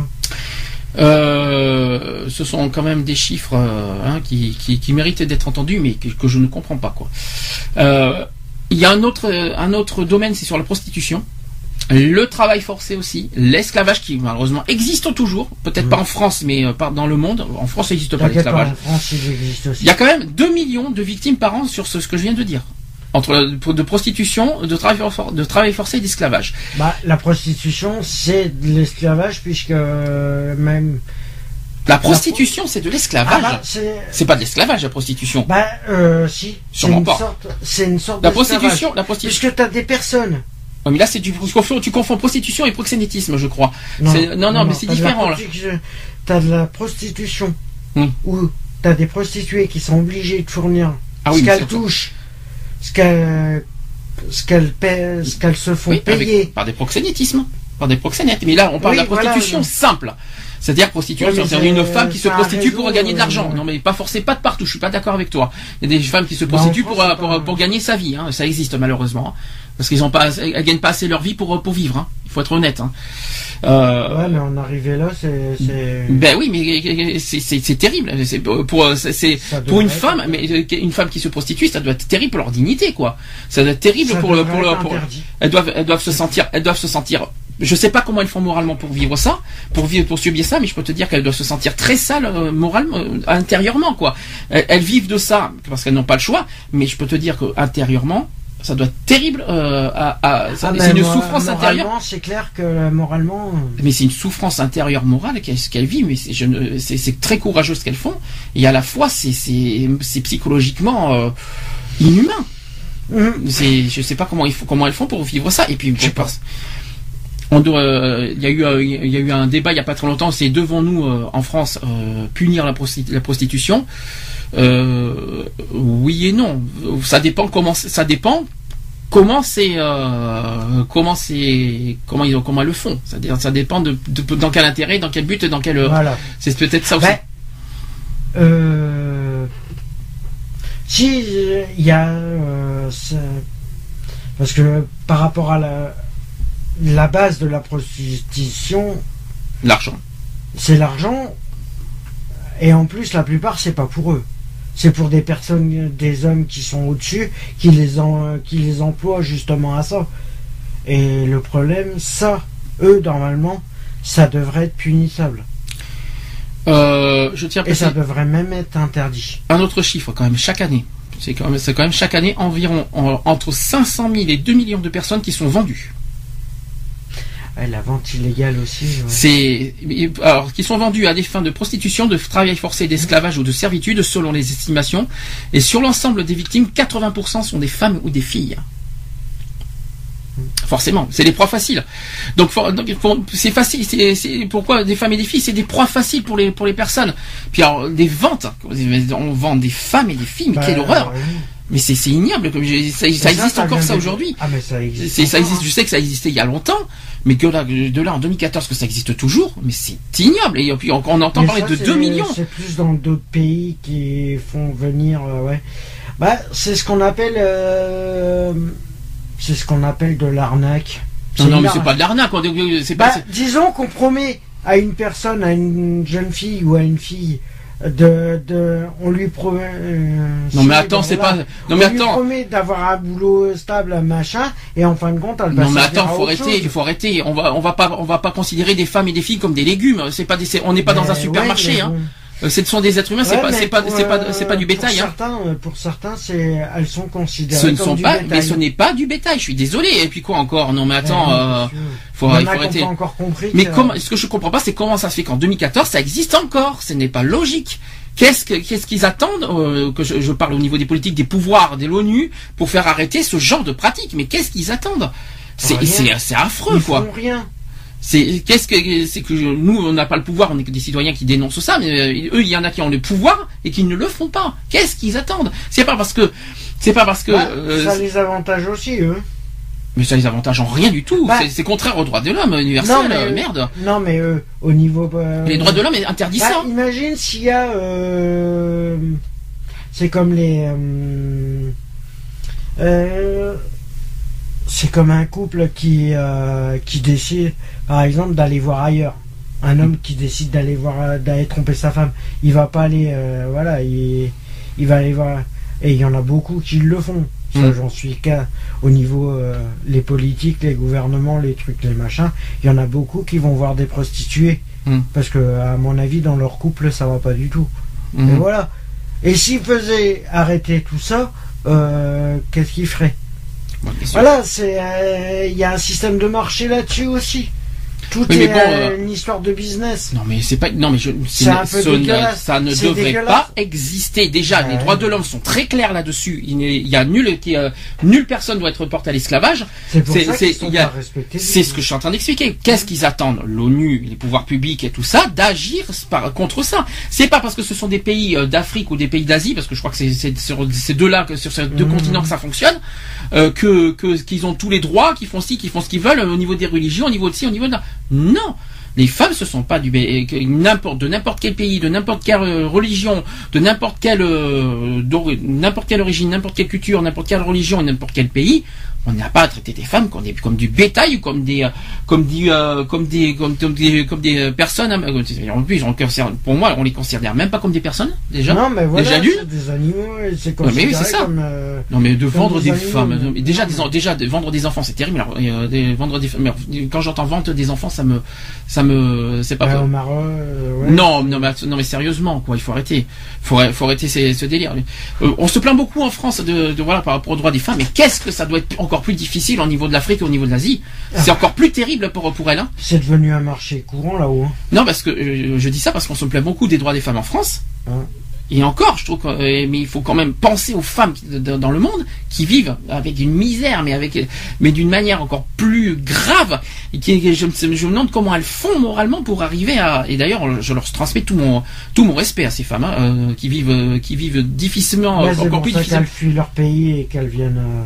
Euh, ce sont quand même des chiffres euh, hein, qui, qui, qui méritent d'être entendus, mais que, que je ne comprends pas. Quoi. Euh, il y a un autre, un autre domaine, c'est sur la prostitution. Le travail forcé aussi, l'esclavage qui malheureusement existe toujours, peut-être pas en France, mais dans le monde. En France, ça n'existe pas l'esclavage. il. Il y a quand même 2 millions de victimes par an sur ce, ce que je viens de dire. Entre de prostitution, de travail, for- de travail forcé et d'esclavage. Bah, la prostitution, c'est de l'esclavage puisque euh, même. La prostitution, c'est de Ah l'esclavage. bah, c'est. Pas de l'esclavage, la prostitution. Bah, euh, si. Sûrement pas. C'est une sorte La d'esclavage. prostitution, la prostitution. Puisque t'as des personnes Oh, mais là, c'est du, tu confonds, tu confonds prostitution et proxénétisme, je crois. Non, non, mais c'est de la différent là. T'as de la prostitution Hmm. où t'as des prostituées qui sont obligées de fournir Ah oui, ce mais qu'elles touchent, ce qu'elles ce qu'elles se font Oui, avec- payer. par des proxénétismes, par des proxénètes. Mais là, on parle Oui, de la prostitution voilà. simple. C'est-à-dire prostitution, c'est-à-dire une c'est- femme qui se c'est prostitue pour gagner de euh, l'argent. Non, mais pas forcément, pas de partout. Je suis pas d'accord avec toi. Il y a des femmes qui se Bah, en prostituent pour, c'est pour, pas- pour gagner sa vie. Hein. Ça existe malheureusement. Parce qu'ils ont pas, elles gagnent pas assez leur vie pour pour vivre. Hein. Il faut être honnête. Hein. Euh, Ouais, mais en là, c'est. ben oui, mais c'est- terrible. C'est pour c'est- une femme, être- mais euh, une femme qui se prostitue, ça doit être terrible pour leur dignité, quoi. Ça doit être terrible ça pour le devrait pour elles doivent, elles doivent se sentir, elles doivent se sentir. Je sais pas comment elles font moralement pour vivre ça, pour vivre, pour subir ça, mais je peux te dire qu'elles doivent se sentir très sales euh, moralement, euh, intérieurement, quoi. Elles, elles vivent de ça parce qu'elles n'ont pas le choix, mais je peux te dire que intérieurement, ça doit être terrible. euh, à, à- ça- Ah, c'est mais une souffrance intérieure. C'est clair que euh, moralement. euh, Mais c'est une souffrance intérieure morale qu'elles qu'elles vivent, mais c'est c'est- c'est très courageux ce qu'elles font, et à la fois c'est c'est c'est psychologiquement euh, inhumain. hum, C'est, je sais pas comment ils font, comment elles font pour vivre ça. Et puis, je pense. On doit, euh, il y a eu, euh, il y a eu un débat il y a pas très longtemps. C'est devons-nous euh, en France euh, punir la, prosti- la prostitution? Oui et non. Ça dépend comment, c'est- ça dépend comment c'est, euh, comment c'est, comment ils, comment elles le font. Ça dépend de, de- dans quel intérêt, dans quel but, dans quel. Voilà. C'est peut-être ça aussi. Ben, euh, si euh, il y a euh, parce que par rapport à la la base de la prostitution, L'argent. c'est l'argent et en plus la plupart c'est pas pour eux. C'est pour des personnes, des hommes qui sont au-dessus, qui les en- qui les emploient justement à ça. Et le problème, ça, eux normalement, ça devrait être punissable. Euh, je tiens à Et ça devrait même être interdit. un autre chiffre quand même chaque année. C'est quand même, c'est quand même chaque année environ en- entre 500 000 et 2 millions de personnes qui sont vendues. Ouais, la vente illégale aussi. ouais. C'est alors qui sont vendues à des fins de prostitution, de travail forcé, d'esclavage ou de servitude selon les estimations. Et sur l'ensemble des victimes, 80% sont des femmes ou des filles. Forcément, c'est des proies faciles. Donc, c'est facile. C'est, c'est- pourquoi des femmes et des filles, c'est des proies faciles pour les pour les personnes. Puis alors des ventes, on vend des femmes et des filles, mais Bah, quelle horreur oui. Mais c'est, ignoble. Comme ça, ça existe encore ça aujourd'hui. Ah mais ça existe. Ça existe. Je sais que ça existait il y a longtemps, mais que là, de là en 2014 que ça existe toujours, mais c'est ignoble. Et puis on, on entend Mais parler de c'est- 2 millions. C'est plus dans d'autres pays qui font venir. euh, ouais. Bah, c'est ce qu'on appelle. euh, c'est ce qu'on appelle de l'arnaque. Non, non, mais c'est pas de l'arnaque. Bah, disons qu'on promet à une personne, à une jeune fille ou à une fille, de, de on lui promet. euh, Non mais attends, c'est pas. Non mais on lui attends. promet d'avoir un boulot stable, machin, et en fin de compte, elle va Non mais attends, faut arrêter, il faut arrêter. On va, on va pas, on va pas considérer des femmes et des filles comme des légumes. C'est pas des, on n'est pas dans un Mais supermarché. ouais, mais hein. bon. Euh, Ce sont des êtres humains. C'est pas, c'est pas, c'est pas, euh, c'est pas du bétail. Pour Hein. certains, euh, pour certains, c'est, elles sont considérées Ce ne comme sont pas, bétail. mais ce n'est pas du bétail. Je suis désolé. Et puis quoi encore? Non mais attends, euh, faut, Il faut arrêter. encore compris. Mais comment, ce que je comprends pas, c'est comment ça se fait qu'en 2014 ça existe encore. Ce n'est pas logique. Qu'est-ce que, qu'est-ce qu'ils attendent euh, que je, je parle au niveau des politiques, des pouvoirs, de l'ONU, pour faire arrêter ce genre de pratique? Mais qu'est-ce qu'ils attendent? C'est, Rien. c'est, c'est affreux Ils quoi. font rien. C'est qu'est-ce que c'est que nous on n'a pas le pouvoir, on est que des citoyens qui dénoncent ça, mais euh, eux il y en a qui ont le pouvoir et qui ne le font pas. Qu'est-ce qu'ils attendent? C'est pas parce que c'est pas parce que Bah, euh, ça les avantage aussi, eux. mais ça les avantage en rien du tout. Bah, c'est, contraire aux droits de l'homme universel. Non, mais, euh, euh, merde. Non, mais eux, au niveau. euh, Les droits de l'homme interdisent bah, ça. Imagine s'il y a. euh, c'est comme les. C'est comme un couple qui, euh, qui décide, par exemple, d'aller voir ailleurs. Un homme qui décide d'aller voir, d'aller tromper sa femme, il va pas aller, euh, voilà, il, il va aller voir. Et il y en a beaucoup qui le font. Ça, Mm. j'en suis qu'à au niveau euh, les politiques, les gouvernements, les trucs, les machins. Il y en a beaucoup qui vont voir des prostituées Mm. parce que, à mon avis, dans leur couple, ça va pas du tout. Et Mhm. voilà. Et s'ils faisaient arrêter tout ça, euh, qu'est-ce qu'ils feraient? Voilà, c'est euh, il y a un système de marché là-dessus aussi. Tout Oui, est bon, euh, euh, une histoire de business. Non mais c'est pas non mais je C'est un peu ce ne- dégueulasse. ça ne devrait pas exister. Déjà les droits de l'homme sont très clairs là-dessus. Il, n'est- il y a nul qui euh, nulle personne doit être portée à l'esclavage. C'est pour ça c'est- qu'ils sont il y a- pas respectés. C'est ce que je suis en train d'expliquer. Qu'est-ce qu'ils attendent l'ONU, les pouvoirs publics et tout ça d'agir contre ça? C'est pas parce que ce sont des pays d'Afrique ou des pays d'Asie parce que je crois que c'est c'est sur ces deux-là que sur ces deux Mhm. continents que ça fonctionne euh, que que- qu'ils ont tous les droits, qu'ils font ci, qu'ils font ce qu'ils veulent au niveau des religions, au niveau de ci, au niveau de là. Non. Les femmes, ce sont pas du n'importe de n'importe quel pays, de n'importe quelle euh, religion, de n'importe quelle euh, n'importe quelle origine, n'importe quelle culture, n'importe quelle religion, et n'importe quel pays. On n'a pas à traiter des femmes comme des, comme du bétail ou comme des euh, comme des euh, comme des comme, comme des comme des euh, personnes. euh, En plus, on considère- pour moi, on les considère même pas comme des personnes déjà. Non, mais voilà, Déjà c'est des animaux c'est Ouais, mais oui, c'est ça. comme. euh, Non mais de vendre des des animaux, femmes, mais- déjà non, des déjà de vendre des enfants, c'est terrible. Alors, euh, des- vendre des alors, quand j'entends vente des enfants, ça me ça me c'est pas ouais, au Maroc, ouais. non, non, mais, non, mais sérieusement, quoi, il faut arrêter. Faut, faut arrêter ces- ce délire. On se plaint beaucoup en France de, de voilà par rapport aux droits des femmes, mais qu'est-ce que ça doit être encore plus difficile au niveau de l'Afrique et au niveau de l'Asie C'est encore plus terrible pour pour elles. Hein. C'est devenu un marché courant là-haut. hein. Non, parce que euh, je dis ça parce qu'on se plaint beaucoup des droits des femmes en France. Hein. Et encore, je trouve que, euh, mais il faut quand même penser aux femmes dans le monde qui vivent avec une misère, mais avec, mais d'une manière encore plus grave. Et qui, je, me- je me demande comment elles font moralement pour arriver à. Et d'ailleurs, je leur transmets tout mon tout mon respect à ces femmes hein, euh, qui vivent qui vivent difficilement, Mais encore pour plus difficilement. qu'elles fuient leur pays et qu'elles viennent. euh,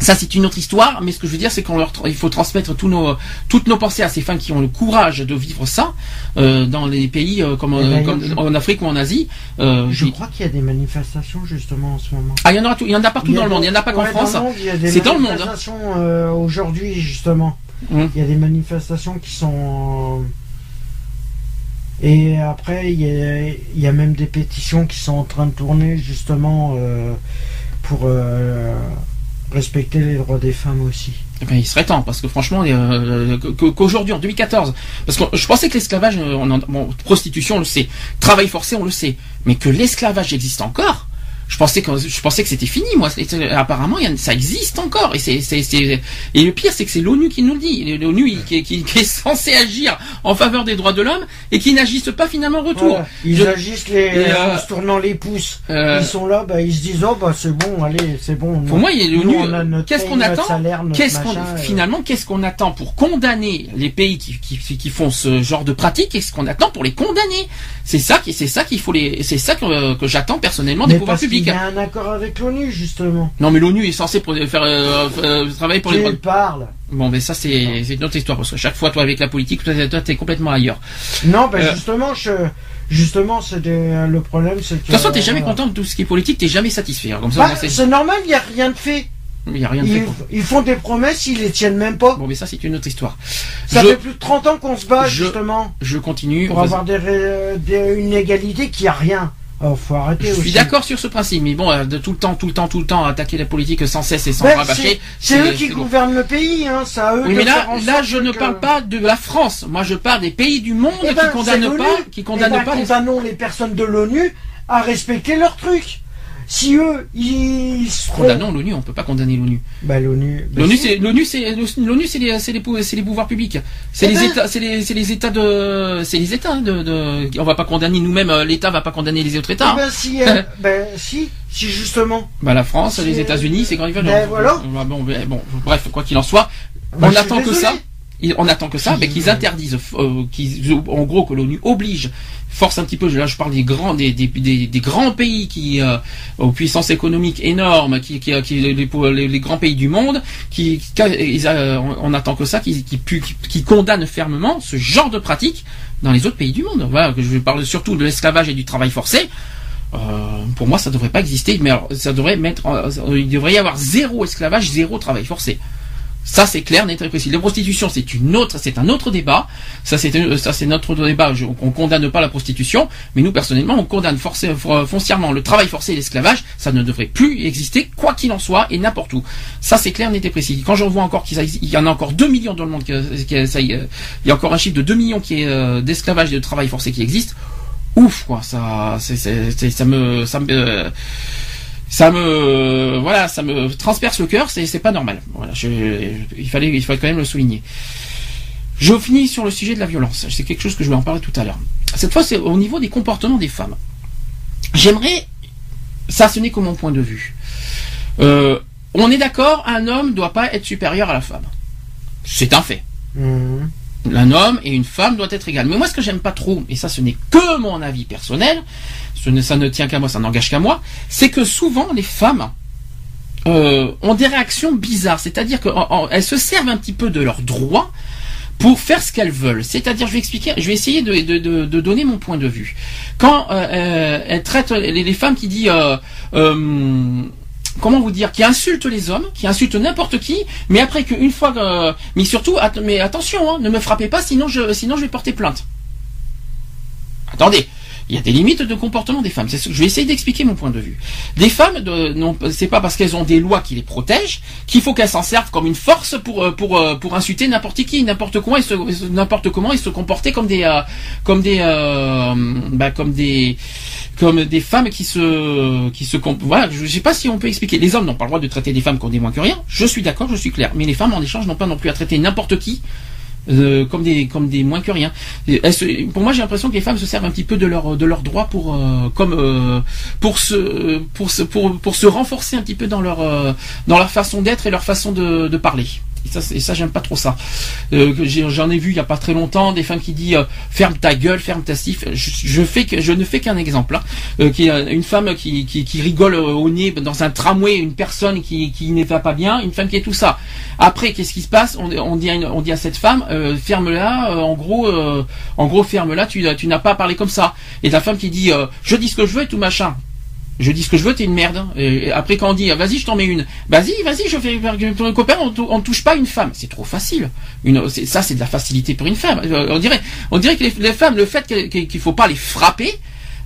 Ça, c'est une autre histoire, mais ce que je veux dire, c'est qu'on leur, il faut transmettre tous nos, toutes nos pensées à ces femmes qui ont le courage de vivre ça euh, dans les pays euh, comme, euh, d'ailleurs, comme je- en Afrique ou en Asie. Euh, Je crois qu'il y a des manifestations justement en ce moment. Ah, il y en aura tout, il y en a partout a dans le monde. Il y en a pas qu'en ouais, France. dans le monde, il y a des C'est dans le monde, hein. manifestations, euh, aujourd'hui justement. Hum. Il y a des manifestations qui sont. euh, Et après, il y, a, il y a même des pétitions qui sont en train de tourner justement euh, pour euh, respecter les droits des femmes aussi. Eh ben, il serait temps, parce que franchement, euh, qu'aujourd'hui, en 2014, parce que je pensais que l'esclavage, euh, bon, prostitution, on le sait, travail forcé, on le sait, mais que l'esclavage existe encore. Je pensais que je pensais que c'était fini, moi. Apparemment, il y a- ça existe encore. Et c'est, et le pire, c'est que c'est l'ONU qui nous le dit. L'ONU qui, qui- qui est censé agir en faveur des droits de l'homme et qui n'agissent pas finalement en retour. Voilà. Ils Je- agissent les, euh, en se tournant les pouces. Euh, Ils sont là, bah, ils se disent oh bah c'est bon, allez, c'est bon. Pour moi, il y a Nous, l'ONU. a notre Qu'est-ce qu'on attend salaire, machin, euh. finalement qu'est-ce qu'on attend pour condamner les pays qui, font ce genre de pratique Qu'est-ce qu'on attend pour les condamner? C'est ça qui c'est ça qu'il faut les c'est ça que, que j'attends personnellement des Mais pouvoirs parce publics. y a un accord avec l'ONU justement. Non mais l'ONU est censé pour- faire euh, euh, travailler pour les droits. Parle Bon mais ça c'est une autre histoire parce que chaque fois toi avec la politique toi t'es complètement ailleurs. Non, bah Euh. justement, je, justement, c'est le problème, c'est que. De toute façon t'es jamais content de tout ce qui est politique, t'es jamais satisfait. Comme ça Bah, c'est- normal, il n'y a rien de fait. il y a rien de fait. Ils, pour- ils font des promesses, ils les tiennent même pas. Bon mais ça c'est une autre histoire. Ça je, fait plus de 30 ans qu'on se bat je- justement je continue. pour avoir des, ré- des- une égalité qui a rien. Faut arrêter Je aussi. suis d'accord sur ce principe, mais bon, euh, de tout le temps, tout le temps, tout le temps, attaquer la politique sans cesse et sans Ben, rabâcher. c'est eux qui gouvernent le pays, hein, c'est à eux Oui, de mais là, faire en là, je ne parle pas de la France. Moi, je parle des pays du monde Eh qui ben, condamnent pas, qui condamnent Eh ben, pas condamnons les personnes de l'ONU à respecter leurs trucs. Si eux, ils seront... Condamnons l'ONU, on peut pas condamner l'ONU. Bah, l'ONU... bah, L'ONU, c'est l'ONU, c'est l'ONU, c'est les, c'est les, c'est les pouvoirs publics. C'est Eh les ben- États, c'est les, c'est les États de, c'est les États hein, de, de. On va pas condamner nous-mêmes. euh, L'État va pas condamner les autres Eh États. hein. ben, si, euh, ben, si, si justement. Bah la France, les États-Unis, c'est quand ils veulent. Ben, voilà. Bon, bon, bref, quoi qu'il en soit, on attend que ça. On attend que ça, mais qu'ils interdisent, euh, qu'ils, en gros, que l'ONU oblige, force un petit peu. Là, je parle des grands, des, grands pays qui, euh, aux puissances économiques énormes, qui, qui, les, grands pays du monde, qui, euh, on, attend que ça, qui, qui, condamnent fermement ce genre de pratique dans les autres pays du monde. Voilà, je parle surtout de l'esclavage et du travail forcé. Euh, pour moi, ça devrait pas exister, mais ça devrait mettre, il devrait y avoir zéro esclavage, zéro travail forcé. Ça c'est clair, net et précis. La prostitution c'est une autre, c'est un autre débat. Ça c'est euh, ça c'est notre débat. Je- on condamne pas la prostitution, mais nous personnellement on condamne forcé- for- foncièrement le travail forcé et l'esclavage. Ça ne devrait plus exister quoi qu'il en soit et n'importe où. Ça c'est clair, net et précis. Quand j'en vois encore qu'il y en a encore 2 millions dans le monde, que- ça y a encore un chiffre de 2 millions qui euh, d'esclavage et de travail forcé qui existe. Ouf quoi, ça c'est- ça me ça me euh, ça me transperce le cœur c'est pas normal il fallait quand même le souligner Je finis sur le sujet de la violence. C'est quelque chose que je vais en parler tout à l'heure. Cette fois, c'est au niveau des comportements des femmes. J'aimerais, ça ce n'est que mon point de vue. Euh, on est d'accord, un homme ne doit pas être supérieur à la femme. C'est un fait. Mhm. Un homme et une femme doivent être égales. Mais moi, ce que j'aime pas trop, et ça, ce n'est que mon avis personnel, ça ne tient qu'à moi, ça n'engage qu'à moi, c'est que souvent les femmes euh, ont des réactions bizarres. C'est-à-dire qu'elles se servent un petit peu de leurs droits pour faire ce qu'elles veulent. C'est-à-dire, je vais expliquer, je vais essayer de, donner mon point de vue. Quand euh, euh, elles traitent les, les femmes qui disent euh, euh, comment vous dire, qui insultent les hommes, qui insultent n'importe qui, mais après qu'une fois, que- mais surtout, mais attention, hein, ne me frappez pas, sinon je vais porter plainte. Attendez, il y a des limites de comportement des femmes. Je vais essayer d'expliquer mon point de vue. Des femmes, non, c'est pas parce qu'elles ont des lois qui les protègent qu'il faut qu'elles s'en servent comme une force pour euh, pour euh, pour insulter n'importe qui, n'importe se n'importe comment et se comporter comme des euh, comme des euh, bah, comme des comme des femmes qui se qui se voilà je sais pas si on peut expliquer les hommes n'ont pas le droit de traiter des femmes comme des moins que rien je suis d'accord je suis clair mais les femmes en échange n'ont pas non plus à traiter n'importe qui euh, comme des comme des moins que rien. Pour moi, j'ai l'impression que les femmes se servent un petit peu de leur de leurs droits pour euh, comme euh, pour se pour se pour pour se renforcer un petit peu dans leur euh, dans leur façon d'être et leur façon de, de parler. Et ça, j'aime pas trop ça. Euh, J'en ai, vu il y a pas très longtemps des femmes qui disent euh, ferme ta gueule, ferme ta sif. Je, ne fais qu'un exemple. Hein. Euh, une femme qui, rigole au nez dans un tramway, une personne qui, qui n'est pas bien, une femme qui est tout ça. Après, qu'est-ce qui se passe? On, dit à cette femme ferme-la. en gros, ferme-la. Tu, tu n'as pas à parler comme ça. Et la femme qui dit je dis ce que je veux et tout machin. Je dis ce que je veux, t'es une merde. Et après, quand on dit, vas-y, je t'en mets une. Vas-y, vas-y, je fais ton copain, on, on touche pas une femme. C'est trop facile. Une, c'est- ça, c'est de la facilité pour une femme. Euh, On dirait, on dirait que les, les femmes, le fait qu'il qu'il faut pas les frapper,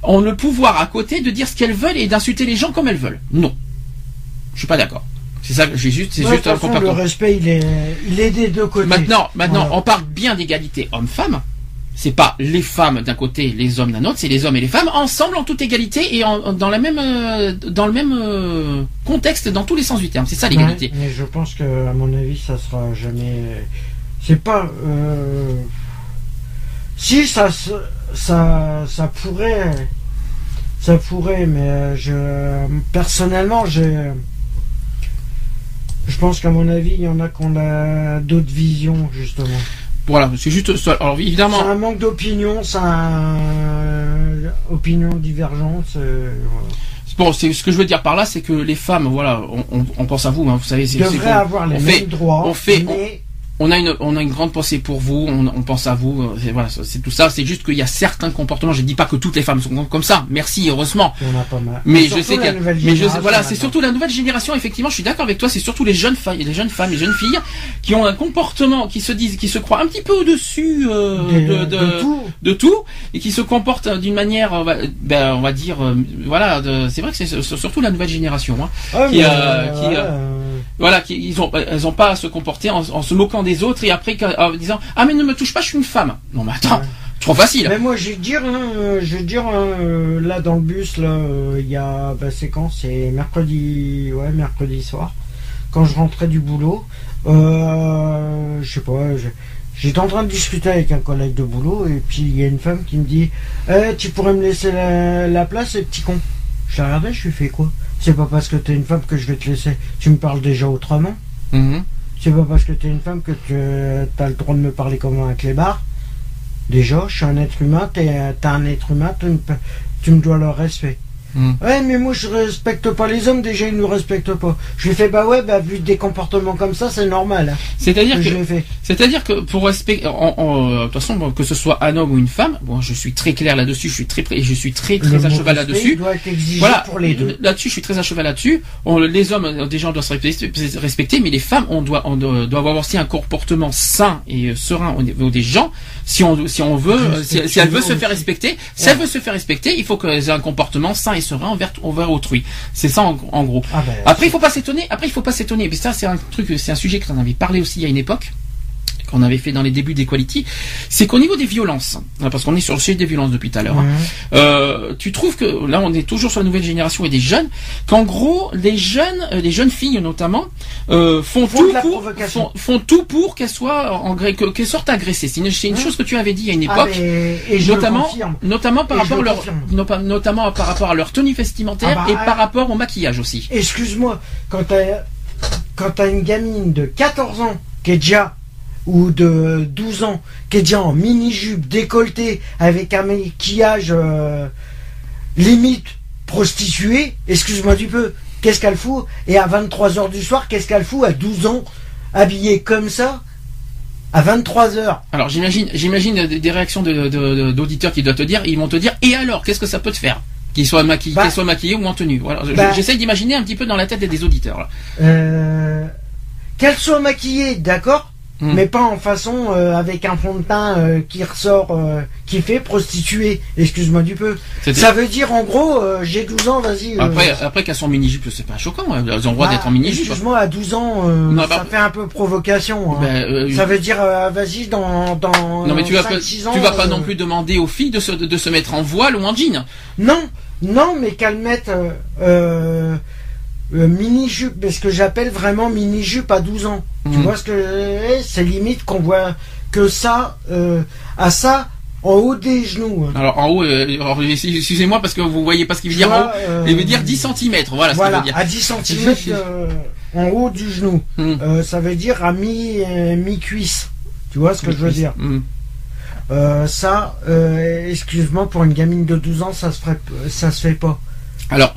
ont le pouvoir à côté de dire ce qu'elles veulent et d'insulter les gens comme elles veulent. Non. Je suis pas d'accord. C'est ça, j'ai juste, c'est Ouais, juste un le respect, il est, il est des deux côtés. Maintenant, maintenant, Voilà. on parle bien d'égalité homme-femme. C'est pas les femmes d'un côté, les hommes d'un autre, c'est les hommes et les femmes ensemble en toute égalité et en- dans la même, euh, dans le même euh, contexte dans tous les sens du terme. C'est ça l'égalité. Ouais, mais je pense que, à mon avis, ça sera jamais. C'est pas. euh, Si ça, ça, ça pourrait, ça pourrait, mais je, personnellement, je, je pense qu'à mon avis, il y en a qu'on a d'autres visions justement. Voilà, c'est juste ça. Alors évidemment, C'est un manque d'opinion, c'est un opinion divergente. euh, bon, c'est ce que je veux dire par là, c'est que les femmes, voilà, on, on- on pense à vous, hein, vous savez, c'est c'est devraient avoir les on mêmes fait- droits. on fait- mais on a une on a une grande pensée pour vous, on, on pense à vous, euh, c'est- voilà, c'est tout ça. C'est juste qu'il y a certains comportements. Je dis pas que toutes les femmes sont comme ça. Merci, heureusement. en a pas mal. Mais je sais nouvelle mais je voilà, c'est surtout la nouvelle génération. Effectivement, je suis d'accord avec toi. C'est surtout les jeunes filles, les jeunes femmes, les jeunes filles qui ont un comportement, qui se disent, qui se croient un petit peu au-dessus euh, de, de, de tout. de tout et qui se comportent d'une manière, on va, ben, on va dire, euh, voilà. C'est vrai que c'est surtout la nouvelle génération. Hein. Ah, qui, euh, qui, voilà, euh, euh, Voilà, ils ont, elles ont pas à se comporter en, en se moquant des autres et après en disant ah mais ne me touche pas, je suis une femme. Non mais attends, Ouais. trop facile. Mais moi, je vais dire, hein, euh, je vais dire, hein, euh, là dans le bus, là, euh, il y a, bah, c'est quand? C'est mercredi, ouais, mercredi soir. Quand je rentrais du boulot, euh, je sais pas, je- j'étais en train de discuter avec un collègue de boulot et puis il y a une femme qui me dit, Eh, tu pourrais me laisser la, la place, et petit con. Je la regardais, je lui fais quoi? C'est pas parce que t'es une femme que je vais te laisser. Tu me parles déjà autrement. Mhm. C'est pas parce que t'es une femme que tu as le droit de me parler comme un clébard. Déjà, je suis un être humain, t'es t'es un être humain, tu me, tu me dois le respect. Mm. Ouais, mais moi je respecte pas les hommes, déjà ils nous respectent pas. Je lui ai fait, bah ouais, bah vu des comportements comme ça, c'est normal. hein, C'est-à-dire que que. C'est-à-dire que pour respecter, en, en- de toute façon, bon, que ce soit un homme ou une femme, bon, je suis très clair là-dessus, je suis très, je suis très, Le très à cheval là-dessus. Voilà, pour les deux. là-dessus, je suis très à cheval là-dessus. On- les hommes, déjà, on doit se respecter, mais les femmes, on doit, on doit, doit avoir aussi un comportement sain et euh, serein au niveau des gens. Si on, si on veut, si, si elle veut se faire respecter, si elle veut se faire respecter, il faut qu'elle ait un comportement sain et serein envers, envers autrui. C'est ça, en, en gros. Ah ben, Après, il faut pas s'étonner. Après, il faut pas s'étonner. Mais ça, c'est un truc, c'est un sujet que t'en avais parlé aussi il y a une époque. Qu'on avait fait dans les débuts d'Equality, c'est qu'au niveau des violences, hein, parce qu'on est sur le sujet des violences depuis tout à l'heure, hein, euh, tu trouves que là on est toujours sur la nouvelle génération et des jeunes, qu'en gros les jeunes, euh, les jeunes filles notamment, euh, font, Font tout pour font, font tout pour qu'elles soient en qu'elles sortent agressées. C'est une, une chose que tu avais dit à une Ah, époque. mais- et Notamment, par Et rapport le leur, notamment par rapport à leur tenue vestimentaire Ah bah, et ah. par rapport au maquillage aussi. Excuse-moi, quand t'as quand t'as une gamine de 14 ans qui est déjà ou de 12 ans qui est déjà en mini-jupe décolletée avec un maquillage euh, limite prostituée, excuse-moi du peu, qu'est-ce qu'elle fout? Et à 23h du soir, qu'est-ce qu'elle fout à 12 ans habillée comme ça? À 23h Alors j'imagine, j'imagine des réactions d'auditeurs qui doivent te dire, ils vont te dire, et alors, qu'est-ce que ça peut te faire? Qu'ils soient maquillés, Bah. qu'ils soient maquillés ou en tenue. Bah. J'essaye d'imaginer un petit peu dans la tête des auditeurs. Euh, qu'elle soit maquillée, d'accord Hmm. Mais pas en façon euh, avec un fond de teint euh, qui ressort, euh, qui fait prostituée. Excuse-moi du peu. Ça veut dire en gros, euh, j'ai 12 ans, vas-y. euh, Après, après qu'elles sont en mini-jupe, c'est pas choquant. hein. Elles ont le droit bah, d'être en mini-jupe. Excuse-moi, à 12 ans, euh, Non, ça bah- fait un peu provocation. hein. Euh, ça veut dire, vas-y, dans, dans non mais tu vas, 5, pas, 6 ans. tu vas pas non plus demander aux filles de se, de, de se mettre en voile ou en jean. Non, non, mais qu'elle mette euh, mini-jupe, ce que j'appelle vraiment mini-jupe à 12 ans. Tu Mhm. vois ce que c'est limite qu'on voit que ça, euh, à ça, en haut des genoux. hein. Alors en haut, euh, excusez-moi parce que vous voyez pas ce qu'il veut dire en haut. euh, Il veut dire 10 cm, voilà, ce Voilà, qu'il veut dire. à 10 cm en haut du genou. Euh, ça veut dire à mi, mi-cuisse. Tu vois ce que je veux dire? Euh, Ça, euh, excuse-moi, pour une gamine de 12 ans, ça se, ferait, ça se fait pas. Alors,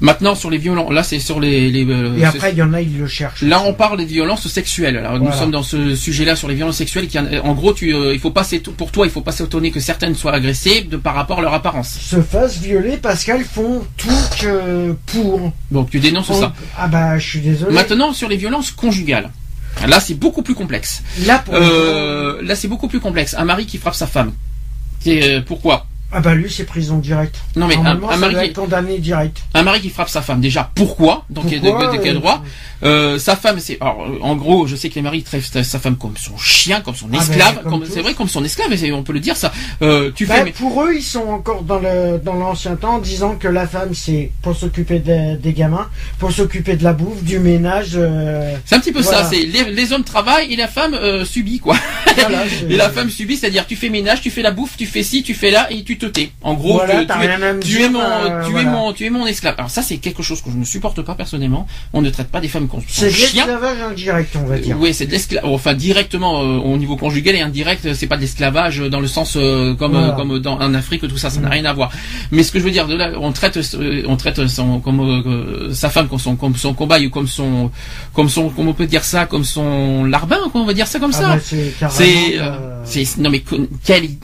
maintenant sur les violences, là c'est sur les... les euh, Et après, il y en a, ils le cherchent. Là, on parle des violences sexuelles. Alors, nous sommes dans ce sujet-là sur les violences sexuelles. Qui, en gros, tu, euh, il faut pas pour toi, il faut pas s'étonner que certaines soient agressées de par rapport à leur apparence. se fassent violer parce qu'elles font tout que pour. Donc, tu dénonces ça. Ah bah, je suis désolé. Maintenant, sur les violences conjugales. Là, c'est beaucoup plus complexe. Là, pour Euh, là, c'est beaucoup plus complexe. Un mari qui frappe sa femme. Euh, pourquoi? Ah bah, lui, c'est prison directe. Non, mais un, un mari qui, condamné direct. un mari qui frappe sa femme. Déjà, pourquoi Donc, de, Pourquoi, de- de quel euh, droit Euh, Sa femme, c'est. euh, en gros, je sais que les maris traitent sa- femme comme son chien, comme son Ah, esclave. ben, tous. c'est vrai, comme son esclave. et c'est- On peut le dire ça. Euh, tu Bah, fais. mais- pour eux, ils sont encore dans le dans l'ancien temps, en disant que la femme, c'est pour s'occuper de- des gamins, pour s'occuper de la bouffe, du ménage. C'est un petit peu Voilà. ça, c'est les, les hommes travaillent et la femme subit quoi. voilà, c'est- Et la femme subit, c'est-à-dire tu fais ménage, tu fais la bouffe, tu fais ci, tu fais là et tu te tais. En gros, Voilà, tu, es, tu dire, mon, euh, tu es voilà. mon, tu es mon esclave. Alors ça c'est quelque chose que je ne supporte pas personnellement. On ne traite pas des femmes comme C'est de l'esclavage indirect, on va dire. Oui, c'est de l'esclavage. Enfin, directement euh, au niveau conjugal et indirect, euh, c'est pas de l'esclavage euh, dans le sens euh, comme Voilà. euh, comme dans en Afrique tout ça, ça n'a Mm. rien à voir. Mais ce que je veux dire, de là, on traite euh, on traite son comme euh, sa femme comme son comme son combat ou comme son comme son comment on peut dire ça comme son larbin, quoi, on va dire ça comme Ah ça. bah, c'est C'est, euh, euh, non mais con- quel, c'est-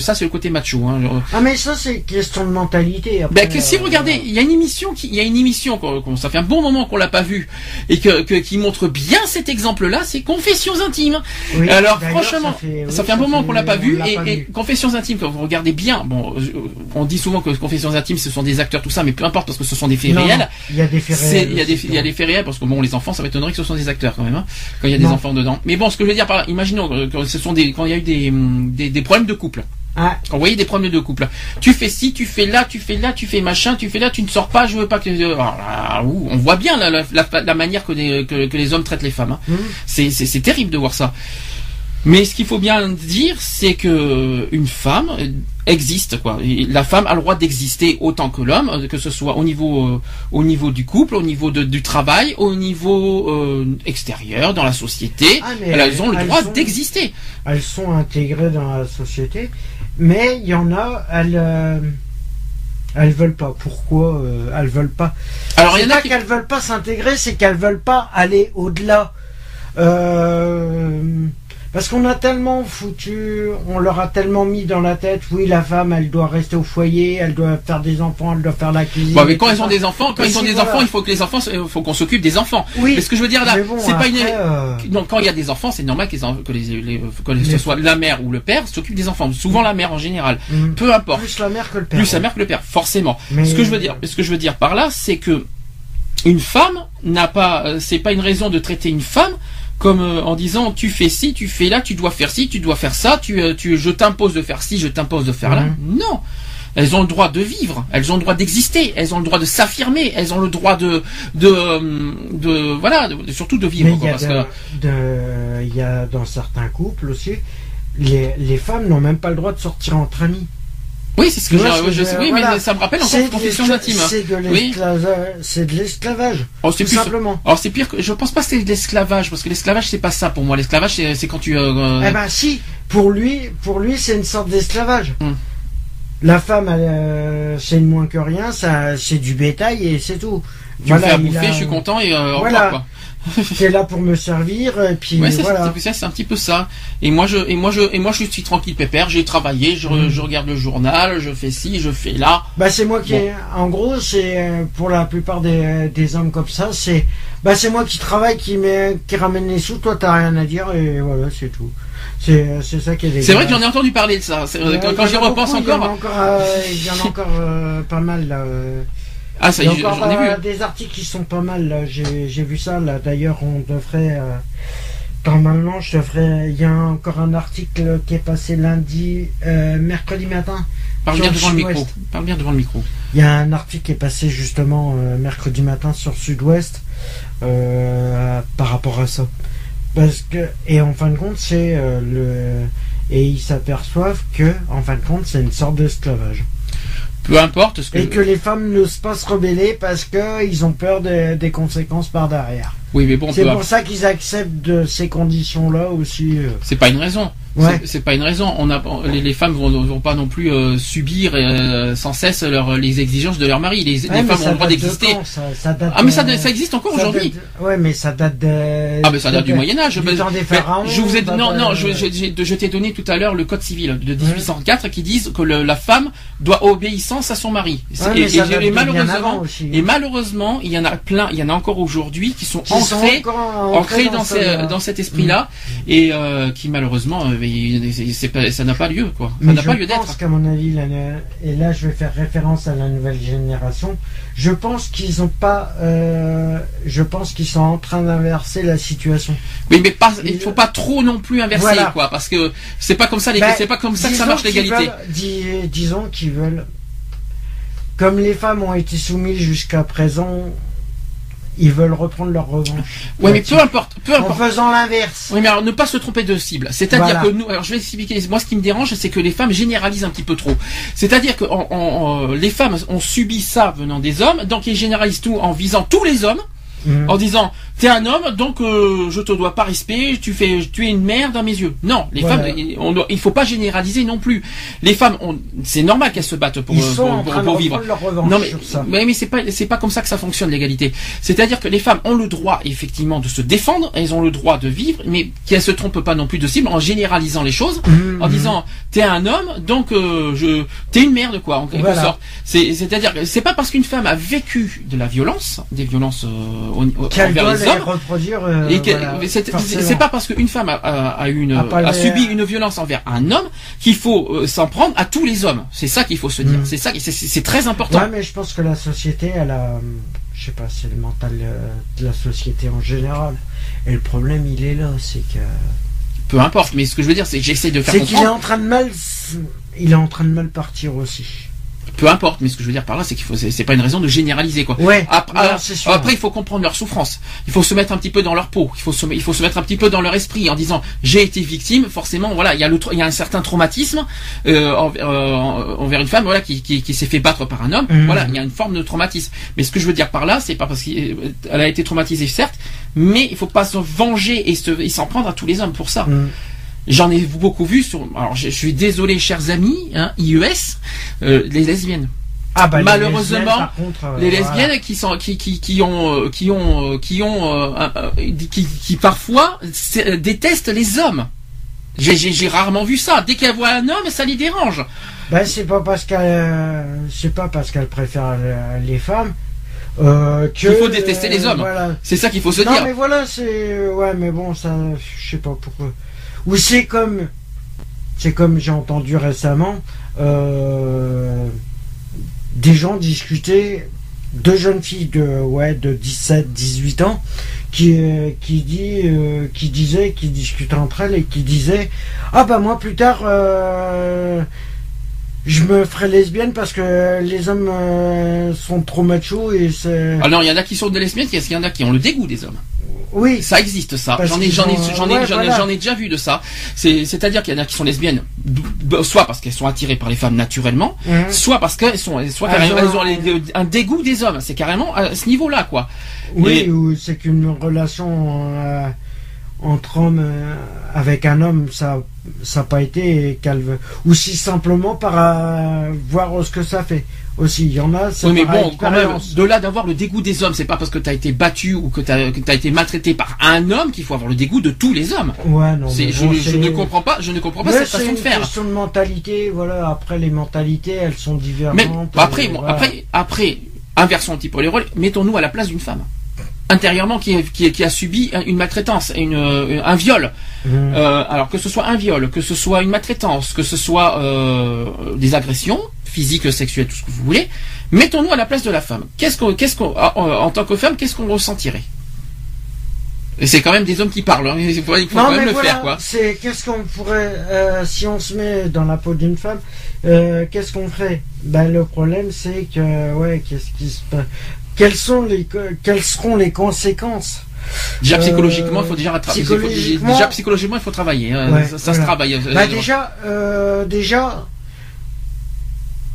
ça c'est le côté macho. Hein. Ah mais ça c'est question de mentalité. Ben, après, si euh, vous regardez, il y a une émission qui, il y a une émission qu'on, ça fait un bon moment qu'on l'a pas vue et que, que- qui montre bien cet exemple-là, c'est Confessions intimes. oui, Alors franchement, ça fait, ça un moment fait- qu'on l'a pas vu et, pas et vu. Confessions intimes quand vous regardez bien, bon, euh, on dit souvent que Confessions intimes ce sont des acteurs tout ça, mais peu importe parce que ce sont des faits Non, réels. Il y a des faits réels. Il y a des, aussi, il y a donc. des faits réels parce que bon, les enfants, ça m'étonnerait que ce sont des acteurs quand même, hein, quand il y a des Non. enfants dedans. Mais bon, ce que je veux dire par là, imaginons euh, que ce sont des, quand il y a eu des, des, des problèmes de couple. Ah, des problèmes de couple. Tu fais ci, tu fais là, tu fais là, tu fais machin, tu fais là, tu ne sors pas, je veux pas que. Ouh, on voit bien la, la, la- la manière que, les- que, que les hommes traitent les femmes. hein. hum. C'est, terrible de voir ça. Mais ce qu'il faut bien dire, c'est que une femme existe quoi. Et la femme a le droit d'exister autant que l'homme, euh, que ce soit au niveau euh, au niveau du couple, au niveau de- du travail, au niveau euh, extérieur dans la société. Ah, elles ont le elles droit d'exister. elles sont intégrées dans la société, mais il y en a, elles, euh, elles veulent pas. Pourquoi elles veulent pas? Alors il y en a qui... qu'elles veulent pas s'intégrer, c'est qu'elles veulent pas aller au-delà. Euh, parce qu'on a tellement foutu, on leur a tellement mis dans la tête, oui, la femme, elle doit rester au foyer, elle doit faire des enfants, elle doit faire la cuisine. Bon, mais quand ils ont des enfants, quand Mais ils ont si, des voilà. enfants, il faut que les enfants, il faut qu'on s'occupe des enfants. Oui, Mais ce que je veux dire là, bon, c'est pas une. euh, Non, quand il y a des enfants, c'est normal que, les, en- que, les, les- que ce soit la mère ou le père s'occupe des enfants. Souvent la mère en général. hum, Peu importe. plus la mère que le père. Plus sa mère que le père, forcément. Mais- Ce que je veux dire, ce que je veux dire par là, c'est que une femme n'a pas, euh, c'est pas une raison de traiter une femme comme euh, en disant tu fais ci, tu fais là, tu dois faire ci, tu dois faire ça, tu, euh, tu je t'impose de faire ci, je t'impose de faire là. Mhm. Non. Elles ont le droit de vivre, elles ont le droit d'exister, elles ont le droit de s'affirmer, elles ont le droit de de euh, de voilà, de- surtout de vivre il y, que y a dans certains couples aussi, les, les femmes n'ont même pas le droit de sortir entre amis. Oui, c'est ce que que je sais, oui, voilà. mais ça me rappelle encore une confession intime. hein. C'est de Oui. l'esclavage. L'esclavage. Oh, tout plus simplement. Alors c'est pire que je pense pas que c'est de l'esclavage parce que l'esclavage c'est pas ça pour moi. L'esclavage c'est quand tu euh, euh, Eh ben si, pour lui, pour lui, c'est une sorte d'esclavage. Hmm. La femme, euh, c'est moins que rien, ça, c'est du bétail et c'est tout. tu me fais à bouffer, a- je suis content et euh, Voilà. revoir, quoi. T'es là pour me servir et puis Ouais, voilà. c'est- un petit peu ça. Et moi je et moi je et moi je suis tranquille pépère, j'ai travaillé, je, Mm. je regarde le journal, je fais ci, je fais là. Bah c'est moi qui, Bon. en gros, c'est pour la plupart des, des hommes comme ça, c'est, bah c'est moi qui travaille, qui met, qui ramène les sous, toi t'as rien à dire et voilà, c'est tout. C'est, ça qui est C'est vrai que j'en ai entendu parler de ça. Quand j'y repense beaucoup, Il y en a encore. encore, euh, il y en a encore euh, pas mal là. euh. Ah ça Il y est, j'en ai vu. euh, des articles qui sont pas mal. là. J'ai vu ça là. D'ailleurs, on devrait. euh, normalement, je devrais. Il y a encore un article qui est passé lundi, euh, mercredi matin. Parle bien devant le micro. Parle bien devant le micro. Il y a un article qui est passé justement euh, mercredi matin sur Sud-Ouest par rapport à ça. Parce que et en fin de compte, c'est le et ils s'aperçoivent que en fin de compte, c'est une sorte d'esclavage. Peu importe ce que. Et que les femmes n'osent pas se rebeller parce que ils ont peur des- des conséquences par derrière. Oui mais bon, C'est pour ça qu'ils acceptent de ces conditions-là aussi. euh. C'est pas une raison. Ouais. C'est- pas une raison. On a les, les femmes vont, vont pas non plus euh, subir euh, sans cesse leur, les exigences de leur mari. Les, Ouais, les femmes ont le droit de d'exister. Ah mais ça, ça existe encore aujourd'hui. Ouais, mais ça date de. Ah mais ça date du Moyen Âge. Du temps des pharaons. je vous ai non non je, je, je t'ai donné tout à l'heure le code civil de 1804 qui disent que le- la femme doit obéissance à son mari. Et, ça et- bien malheureusement avant aussi. et malheureusement il y en a plein il y en a encore aujourd'hui qui sont Qui sont ancrés encore ancrés dans, ces- là. dans cet esprit-là et euh, qui malheureusement pas- ça n'a pas lieu quoi. Ça n'a je pas lieu pense d'être. qu'à mon avis, la- et là je vais faire référence à la nouvelle génération, je pense qu'ils ont pas, euh, je pense qu'ils sont en train d'inverser la situation. Oui mais pas il faut pas trop non plus inverser Voilà. quoi parce que c'est pas comme ça les- Ben, c'est pas comme ça que ça marche l'égalité. dis- disons qu'ils veulent, comme les femmes ont été soumises jusqu'à présent, ils veulent reprendre leur revanche. Ouais mais peu importe peu En importe. faisant l'inverse. Oui, mais alors ne pas se tromper de cible. C'est-à-dire Voilà. que nous, alors je vais expliquer. Moi, ce qui me dérange, c'est que les femmes généralisent un petit peu trop. C'est-à-dire que en- en- en- les femmes ont subi ça venant des hommes, donc ils généralisent tout en visant tous les hommes, Mhm. en disant t'es un homme, donc euh, je te dois pas respect, tu fais, tu es une mère dans mes yeux. Non, les Voilà. femmes, on il faut pas généraliser non plus. Les femmes, c'est normal qu'elles se battent pour, Ils sont pour- en pour- de vivre. reprendre leur revanche Non mais, sur ça. mais, mais c'est pas c'est pas comme ça que ça fonctionne l'égalité. C'est-à-dire que les femmes ont le droit effectivement de se défendre, elles ont le droit de vivre, mais qu'elles se trompent pas non plus de cible en généralisant les choses, Mhm. en disant t'es un homme donc euh, je t'es une merde quoi en quelque Voilà. sorte. C'est c'est-à-dire que c'est pas parce qu'une femme a vécu de la violence, des violences euh, au- au- envers les hommes. euh, Et voilà, c'est pas parce qu'une femme a, a- a une, A subi une violence envers un homme qu'il faut euh, s'en prendre à tous les hommes. C'est ça qu'il faut se dire. Mhm. C'est ça, c'est- très important. Ouais, mais je pense que la société, elle a. Je sais pas, c'est le mental euh, de la société en général. Et le problème, il est là, c'est que. Peu importe. Mais ce que je veux dire, c'est que j'essaie de faire C'est qu'il est en train de mal. Il est en train de mal partir aussi. Peu importe. Mais ce que je veux dire par là, c'est qu'il faut, c'est pas une raison de généraliser quoi. Ouais. Après, alors, après, il faut comprendre leur souffrance. Il faut se mettre un petit peu dans leur peau. Il faut se, il faut se mettre un petit peu dans leur esprit en disant j'ai été victime. Forcément, voilà, il y a le, il y a un certain traumatisme euh, envers, euh, envers une femme, voilà, qui, qui, qui s'est fait battre par un homme. Mhm. Voilà, il y a une forme de traumatisme. Mais ce que je veux dire par là, c'est pas parce qu'elle a été traumatisée, certes, mais il faut pas se venger et se, et s'en prendre à tous les hommes pour ça. Hum. J'en ai beaucoup vu sur. Alors, je, je suis désolé, chers amis, hein, IES, euh, les lesbiennes Ah bah, les malheureusement, lesbiennes, par contre, euh, les voilà. lesbiennes qui sont qui qui qui ont euh, qui ont qui ont qui, qui parfois détestent les hommes. J'ai rarement vu ça. Dès qu'elles voient un homme, ça les dérange. Ben, c'est pas parce qu'elle. C'est pas parce qu'elle préfère les femmes. Euh, que, Qu'il faut détester les hommes. Voilà. C'est ça qu'il faut se non, dire. mais voilà, c'est. Ouais, mais bon, ça. Je sais pas pourquoi. Ou c'est comme. C'est comme j'ai entendu récemment. euh, des gens discuter deux jeunes filles de ouais de 17 18 ans qui euh, qui dit euh, qui disaient qui discutaient entre elles et qui disaient ah bah moi plus tard je me ferai lesbienne parce que les hommes euh, sont trop machos et c'est Alors il y en a qui sont des lesbiennes, il y en a qui ont le dégoût des hommes. oui Ça existe ça. J'en ai, j'en ai, j'en ai, ouais, j'en ai- voilà. j'en ai déjà vu de ça. C'est, c'est-à-dire qu'il y en a qui sont lesbiennes, d- soit parce qu'elles sont attirées par les femmes naturellement, Mhm. soit parce qu'elles sont, soit ont- elles ont les- un dégoût des hommes. C'est carrément à ce niveau-là, quoi. Oui, Et- ou c'est qu'une relation euh, entre hommes euh, avec un homme, ça n'a pas été veut. Ou si simplement par euh, voir ce que ça fait. Aussi, il y en a, c'est Oui, mais bon, quand même, de là d'avoir le dégoût des hommes, c'est pas parce que t'as été battu ou que que t'as été maltraité par un homme qu'il faut avoir le dégoût de tous les hommes. Ouais, non, C'est, mais je, bon, je c'est- ne comprends pas, je ne comprends pas Mais cette c'est façon de une faire. question de mentalité, voilà. Après, les mentalités, elles sont divergentes. Mais bah, après, euh, bon, voilà. après, après, inversons un petit peu les rôles. Mettons-nous à la place d'une femme intérieurement qui, qui, qui a subi une maltraitance, une, euh, un viol. Mhm. Euh, alors que ce soit un viol, que ce soit une maltraitance, que ce soit euh, des agressions physiques, sexuelles, tout ce que vous voulez. Mettons-nous à la place de la femme. Qu'est-ce qu'on, qu'est-ce qu'on, en, en tant que femme, qu'est-ce qu'on ressentirait? Et c'est quand même des hommes qui parlent. hein. Il faut, il faut Non, quand même mais le voilà, faire, quoi. C'est qu'est-ce qu'on pourrait, euh, si on se met dans la peau d'une femme, euh, qu'est-ce qu'on ferait? Ben le problème, c'est que, ouais, qu'est-ce qui se passe Quelles sont les, quelles seront les conséquences? Déjà Euh, psychologiquement, il faut déjà psychologiquement- déjà psychologiquement, il faut travailler. hein. Ouais, ça, ça se travaille. Bah déjà, euh, déjà,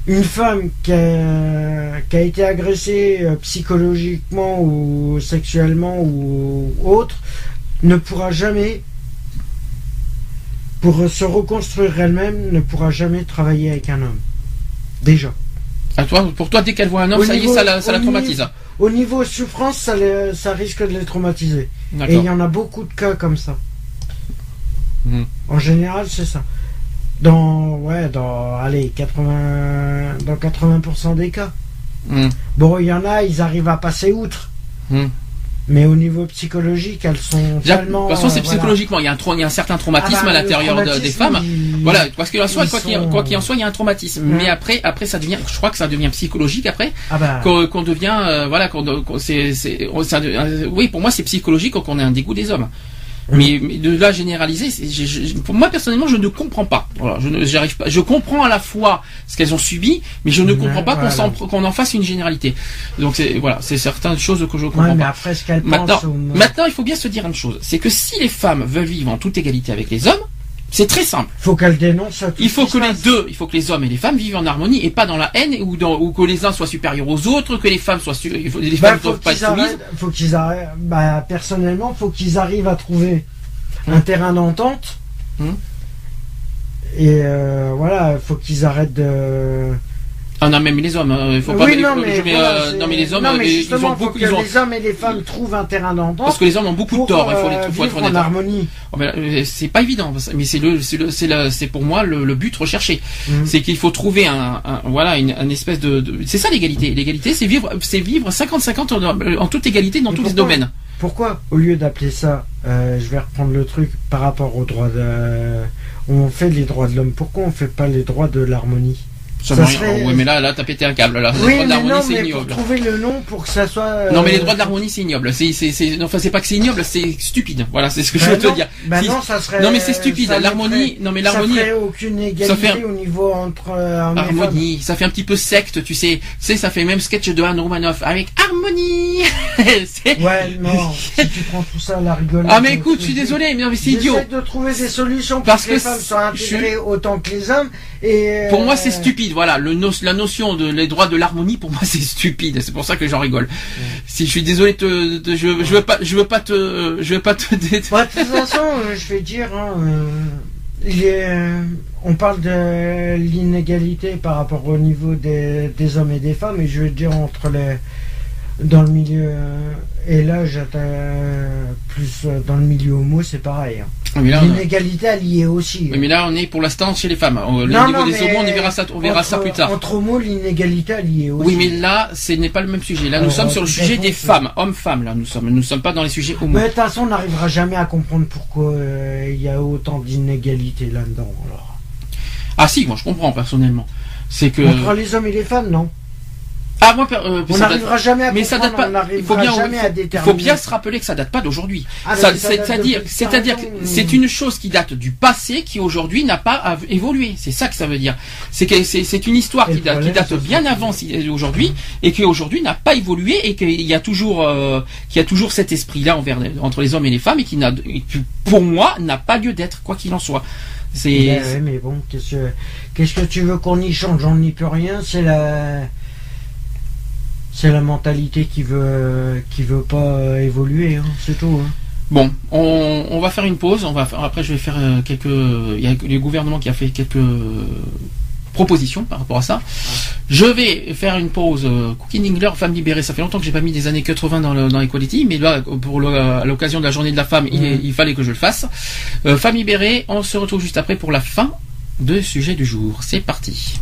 une femme qui a, qui a été agressée euh, psychologiquement ou sexuellement ou autre ne pourra jamais, pour se reconstruire elle-même, ne pourra jamais travailler avec un homme. Déjà. À toi, pour toi, dès qu'elle voit un homme, Au ça y est, ça la, ça la au traumatise. Au niveau souffrance, ça, les- ça risque de les traumatiser. Et il y en a beaucoup de cas comme ça. Mhm. En général, c'est ça. Dans, ouais, dans, allez, 80, dans 80% des cas. Mhm. Bon, il y en a, ils arrivent à passer outre. Mhm. Mais au niveau psychologique, elles sont Déjà, tellement. de toute façon, c'est euh, voilà. psychologiquement. Il y, a un, il y a un certain traumatisme Ah bah, à l'intérieur de- des femmes. il- Voilà, parce qu'il en soit, quoi qu'il sont- en soit, il y a un traumatisme. Mais après, après, ça devient, je crois que ça devient psychologique après, Ah bah, qu'on qu'on devient, euh, voilà, qu'on, qu'on- c'est, on- euh, oui, pour moi, c'est psychologique qu'on ait un dégoût des hommes. Mais, mais de là généraliser, c'est- je- je- pour moi personnellement, je ne comprends pas. Voilà, je ne, j'arrive pas. Je comprends à la fois ce qu'elles ont subi, mais je ne comprends pas qu'on, s'en- qu'on en fasse une généralité. Donc c'est, voilà, c'est certaines choses que je comprends ouais, mais pas. après, ce qu'elles Maintenant, pensent. maintenant, il faut bien se dire une chose, c'est que si les femmes veulent vivre en toute égalité avec les hommes, c'est très simple. faut qu'elles dénoncent tout Il faut que les deux, il faut que les hommes et les femmes vivent en harmonie et pas dans la haine ou, dans, ou que les uns soient supérieurs aux autres, que les femmes soient su- il faut- les Bah, femmes ne faut doivent pas être qu'ils soumises. faut qu'ils arrêtent, bah, personnellement, faut qu'ils arrivent à trouver un terrain d'entente. Hum. Et euh, voilà, faut qu'ils arrêtent de. Ah non, même les hommes, hein, il faut pas oui, les- non, mais, je mets, voilà, euh, non mais les hommes, non, mais ils ont faut beaucoup, que ils ont les hommes et les femmes trouvent un terrain d'entente. parce que les hommes ont beaucoup de tort, il faut, les, euh, faut être honnête. en harmonie. Oh, euh, c'est pas évident, mais c'est le, c'est le, c'est pour moi le, le but recherché. Mhm. C'est qu'il faut trouver un, un- voilà, une, un espèce de, de- c'est ça l'égalité. L'égalité, c'est vivre, c'est vivre 50-50 en, en toute égalité dans Mais tous les domaines. Pourquoi, au lieu d'appeler ça, euh, je vais reprendre le truc par rapport aux droits de. On fait les droits de l'homme. Pourquoi on fait pas les droits de l'harmonie? Veut serait- rien- ouais, mais là, là, t'as pété un câble, là. les Oui, droits de l'harmonie, non, c'est ignoble. trouver le nom pour que ça soit. euh, Non, mais les droits de l'harmonie, c'est ignoble. C'est, c'est, enfin, c'est pas que c'est ignoble, c'est stupide. Voilà, c'est ce que je Bah veux te non, dire. bah Si- non, ça serait. non, mais c'est stupide. L'harmonie, non, mais l'harmonie, Ça ferait aucune égalité ça fait au niveau entre euh, harmonie, ça fait un petit peu secte, tu sais. Tu sais, ça fait même sketch de Anne Romanoff avec harmonie. Ouais, non, si tu prends tout ça à la rigolade. Ah, mais écoute, je suis désolé, mais c'est idiot. De trouver des solutions pour Parce que les femmes soient intégrées autant que les hommes. Et Pour moi, euh, c'est stupide. Voilà, le no- la notion de les droits de l'harmonie, pour moi, c'est stupide. C'est pour ça que j'en rigole. Si je suis désolé, te- de- je, je veux pas, je veux pas te, je veux pas te. Bah, de toute façon, euh, je vais dire, hein, euh, euh, on parle de l'inégalité par rapport au niveau des, des hommes et des femmes, et je vais dire entre les, dans le milieu euh, et là, j'attends plus euh, dans le milieu homo, c'est pareil. hein. On- L'inégalité elle y est aussi. oui, mais là, on est pour l'instant chez les femmes. Au Non, niveau non, des mais homos, on y verra ça, on verra ça entre- plus tard. Entre homos, l'inégalité elle y est aussi. Oui, mais là, ce n'est pas le même sujet. Là, nous sommes sur le sujet des femmes, hommes-femmes. Là, nous sommes, nous sommes pas dans les sujets homo. Mais de toute façon, on n'arrivera jamais à comprendre pourquoi euh, il y a autant d'inégalité là-dedans. alors. Ah si, moi, je comprends personnellement. C'est que Entre les hommes et les femmes, non? Ah, moi, euh, on n'arrivera jamais à mais ça date pas. il faut bien, jamais à déterminer. Il faut bien se rappeler que ça date pas d'aujourd'hui. Ah, c'est-à-dire, c'est-à-dire que c'est une chose qui date du passé, qui aujourd'hui n'a pas évolué. C'est ça que ça veut dire. C'est que c'est une histoire qui date, qui date bien avant aujourd'hui et qui aujourd'hui n'a pas évolué et qu'il y a toujours, euh, qu'il y a toujours cet esprit-là envers entre les hommes et les femmes et qui n'a, pour moi, n'a pas lieu d'être, quoi qu'il en soit. C'est. Ben mais bon, qu'est-ce que, qu'est-ce que tu veux qu'on y change? On n'y peut rien. C'est la c'est la mentalité qui veut qui veut pas euh, évoluer, hein, c'est tout. Hein. Bon, on, va faire une pause. On va après je vais faire euh, quelques. Il y a le gouvernement qui a fait quelques propositions par rapport à ça. Je vais faire une pause. Euh, Cooking Engler, femme libérée. Ça fait longtemps que j'ai pas mis des années 80 dans, le, dans Equality, mais là, pour l'occasion de la journée de la femme, il, fallait que je le fasse. femme libérée. On se retrouve juste après pour la fin de sujet du jour. C'est parti.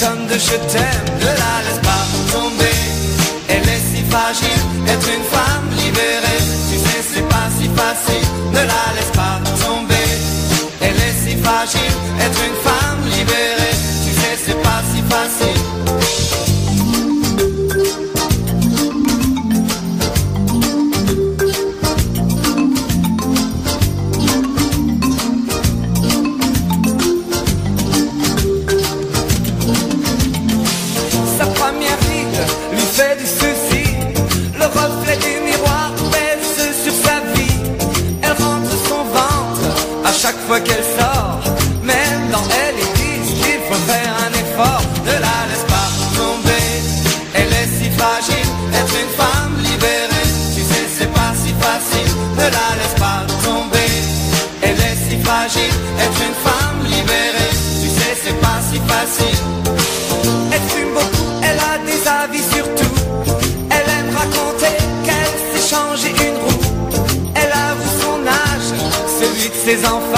de je t'aime. Ne la laisse pas tomber, elle est si fragile, être une femme libérée. Tu sais, c'est pas si facile, ne la laisse pas tomber. Elle est si fragile, être une femme libérée. Tu sais, c'est pas si facile. Fois qu'elle sort, même dans elle, ils disent qu'il faut faire un effort. Ne la laisse pas tomber, elle est si fragile, être une femme libérée. Tu sais, c'est pas si facile, ne la laisse pas tomber. Elle est si fragile, être une femme libérée. Tu sais, c'est pas si facile. Elle fume beaucoup, elle a des avis sur tout. Elle aime raconter qu'elle s'est changé une roue. Elle avoue son âge, celui de ses enfants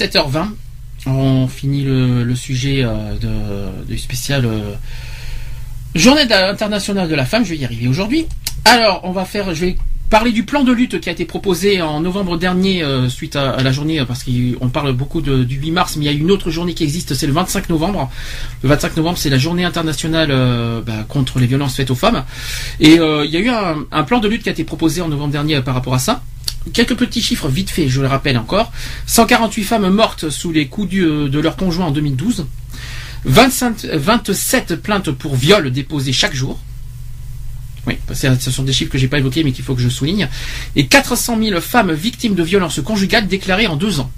17h20. On finit le, sujet euh, du spécial euh, Journée internationale de la femme. Je vais y arriver aujourd'hui. Alors, on va faire. Je vais parler du plan de lutte qui a été proposé en novembre dernier euh, suite à, la journée, parce qu'on parle beaucoup du 8 mars, mais il y a une autre journée qui existe, c'est le 25 novembre. Le 25 novembre, c'est la journée internationale bah, contre les violences faites aux femmes. Et il y a eu un, plan de lutte qui a été proposé en novembre dernier par rapport à ça. Quelques petits chiffres vite fait, je le rappelle encore. 148 femmes mortes sous les coups de leur conjoint en 2012. 25 27 plaintes pour viol déposées chaque jour. Oui, ce sont des chiffres que j'ai pas évoqués mais qu'il faut que je souligne. Et 400 000 femmes victimes de violences conjugales déclarées en deux ans.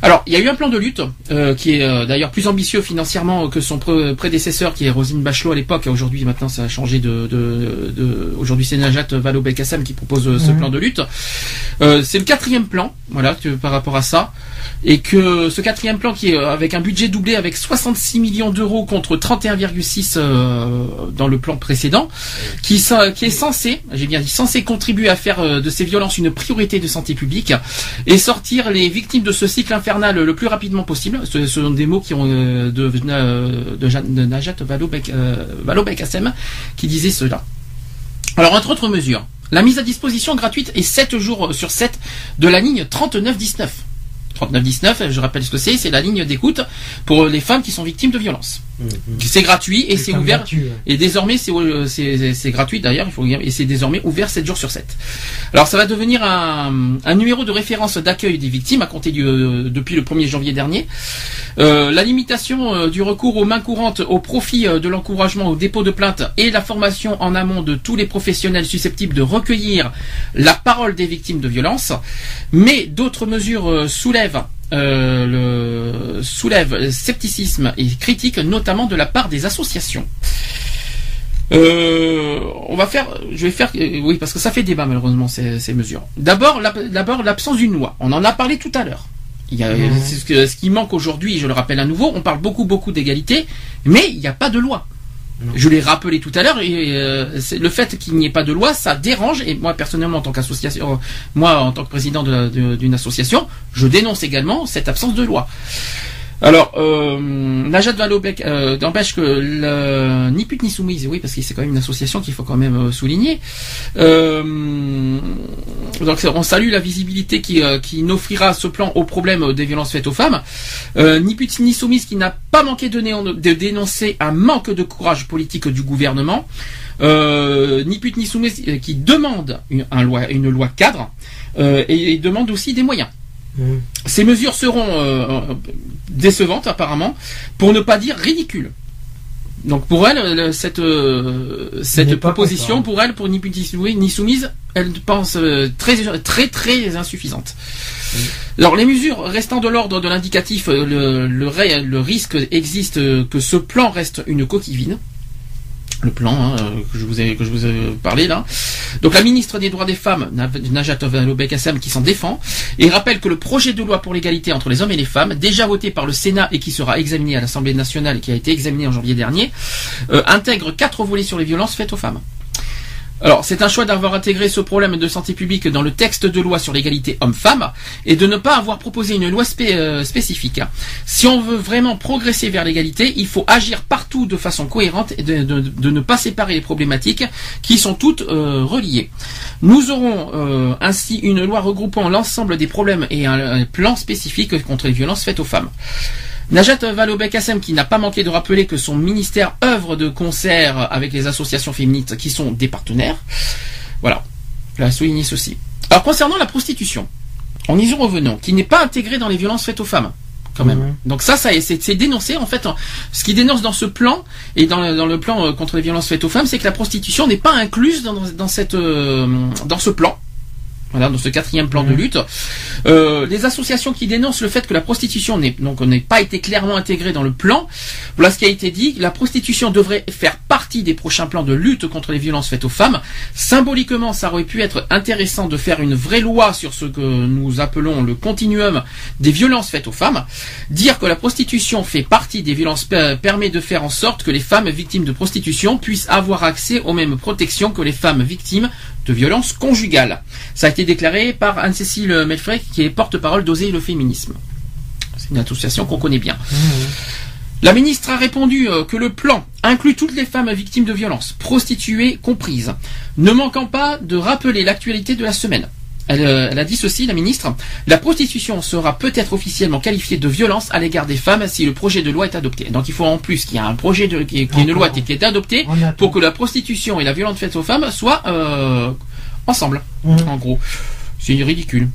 Alors, il y a eu un plan de lutte euh, qui est euh, d'ailleurs plus ambitieux financièrement que son pré- prédécesseur, qui est Rosine Bachelot à l'époque. Aujourd'hui, maintenant, ça a changé de. de, de- Aujourd'hui, c'est Najat Vallaud-Belkacem qui propose euh, ce Mhm. plan de lutte. Euh, c'est le quatrième plan, voilà, que- par rapport à ça, et que ce quatrième plan qui est avec un budget doublé avec 66 millions d'euros contre 31,6 euh, dans le plan précédent, qui, est censé, j'ai bien dit censé contribuer à faire de ces violences une priorité de santé publique et sortir les victimes de ce cycle infernal le plus rapidement possible. Ce, sont des mots qui ont euh, de, de, Najat Vallaud-Belk- euh, Vallaud-Belkacem qui disait cela. Alors, entre autres mesures, la mise à disposition gratuite et 7 jours sur 7 de la ligne 3919. 3919, je rappelle ce que c'est, c'est la ligne d'écoute pour les femmes qui sont victimes de violences. C'est gratuit et c'est ouvert. gratuit, ouais. Et désormais, c'est euh, c'est- gratuit d'ailleurs, il faut dire, et c'est désormais ouvert 7 jours sur 7. Alors ça va devenir un, un numéro de référence d'accueil des victimes à compter du, euh, depuis le 1er janvier dernier. Euh, la limitation euh, du recours aux mains courantes au profit euh, de l'encouragement au dépôt de plainte et la formation en amont de tous les professionnels susceptibles de recueillir la parole des victimes de violences. Mais d'autres mesures euh, euh, le soulèvent scepticisme et critique, notamment de la part des associations. Euh, on va faire, je vais faire, euh, oui, parce que ça fait débat malheureusement ces, ces mesures. D'abord, la- d'abord l'absence d'une loi. On en a parlé tout à l'heure. Il y a, Mhm. c'est ce, que- ce qui manque aujourd'hui, je le rappelle à nouveau, on parle beaucoup beaucoup d'égalité, mais il n'y a pas de loi. Je l'ai rappelé tout à l'heure, et euh, le fait qu'il n'y ait pas de loi, ça dérange. Et moi personnellement, en tant qu'association, moi en tant que président d'une association, je dénonce également cette absence de loi. Alors, euh, Najat Vallaud-Belk euh, n'empêche que le, ni pute ni soumise, oui, parce que c'est quand même une association qu'il faut quand même euh, souligner. Euh, donc, on salue la visibilité qui, euh, qui n'offrira ce plan au problème des violences faites aux femmes. Euh, ni pute ni soumise qui n'a pas manqué de, de dénoncer un manque de courage politique du gouvernement. Euh, ni pute ni soumise qui demande une, un loi, une loi cadre euh, et, et demande aussi des moyens. Mhm. Ces mesures seront euh, euh, décevantes apparemment, pour ne pas dire ridicules. Donc pour elle, le- cette, euh, cette proposition, pour elle, pour ni ni soumise, elle pense euh, très très très insuffisante. Alors les mesures restant de l'ordre de l'indicatif, le, le, risque existe que ce plan reste une coquille vide. Le plan hein, que je vous ai que je vous ai parlé là. Donc la ministre des droits des femmes, Najat Vallaud-Belkacem, qui s'en défend et rappelle que le projet de loi pour l'égalité entre les hommes et les femmes, déjà voté par le Sénat et qui sera examiné à l'Assemblée nationale et qui a été examiné en janvier dernier, euh, intègre quatre volets sur les violences faites aux femmes. Alors, c'est un choix d'avoir intégré ce problème de santé publique dans le texte de loi sur l'égalité homme-femme et de ne pas avoir proposé une loi euh, spécifique. Si on veut vraiment progresser vers l'égalité, il faut agir partout de façon cohérente et de, ne pas séparer les problématiques qui sont toutes euh, reliées. Nous aurons euh, ainsi une loi regroupant l'ensemble des problèmes et un plan spécifique contre les violences faites aux femmes. Najat Vallaud-Belkacem qui n'a pas manqué de rappeler que son ministère œuvre de concert avec les associations féministes qui sont des partenaires. Voilà, je vais souligner ceci. Alors concernant la prostitution, en y revenant, qui n'est pas intégrée dans les violences faites aux femmes, quand même. Donc ça, ça c'est dénoncé en fait. Ce qui dénonce dans ce plan et dans, le- dans le plan euh, contre les violences faites aux femmes, c'est que la prostitution n'est pas incluse dans, dans cette euh, dans ce plan. Voilà, dans ce quatrième plan de lutte. Euh, les associations qui dénoncent le fait que la prostitution n'est donc n'est pas été clairement intégrée dans le plan. Voilà ce qui a été dit. La prostitution devrait faire partie des prochains plans de lutte contre les violences faites aux femmes. Symboliquement, ça aurait pu être intéressant de faire une vraie loi sur ce que nous appelons le continuum des violences faites aux femmes. Dire que la prostitution fait partie des violences per- permet de faire en sorte que les femmes victimes de prostitution puissent avoir accès aux mêmes protections que les femmes victimes de violences conjugales. Ça a été déclaré par Anne-Cécile Melfray, qui est porte-parole d'Oser le féminisme. C'est une association qu'on connaît bien. La ministre a répondu euh, que le plan inclut toutes les femmes victimes de violences, prostituées comprises, ne manquant pas de rappeler l'actualité de la semaine. Elle, euh, elle a dit ceci, la ministre. La prostitution sera peut-être officiellement qualifiée de violence à l'égard des femmes si le projet de loi est adopté. Donc il faut en plus qu'il y ait un projet de, qu'il y ait- une loi qui est adoptée pour que la prostitution et la violence faite aux femmes soient euh, ensemble. Mhm. En gros, c'est ridicule,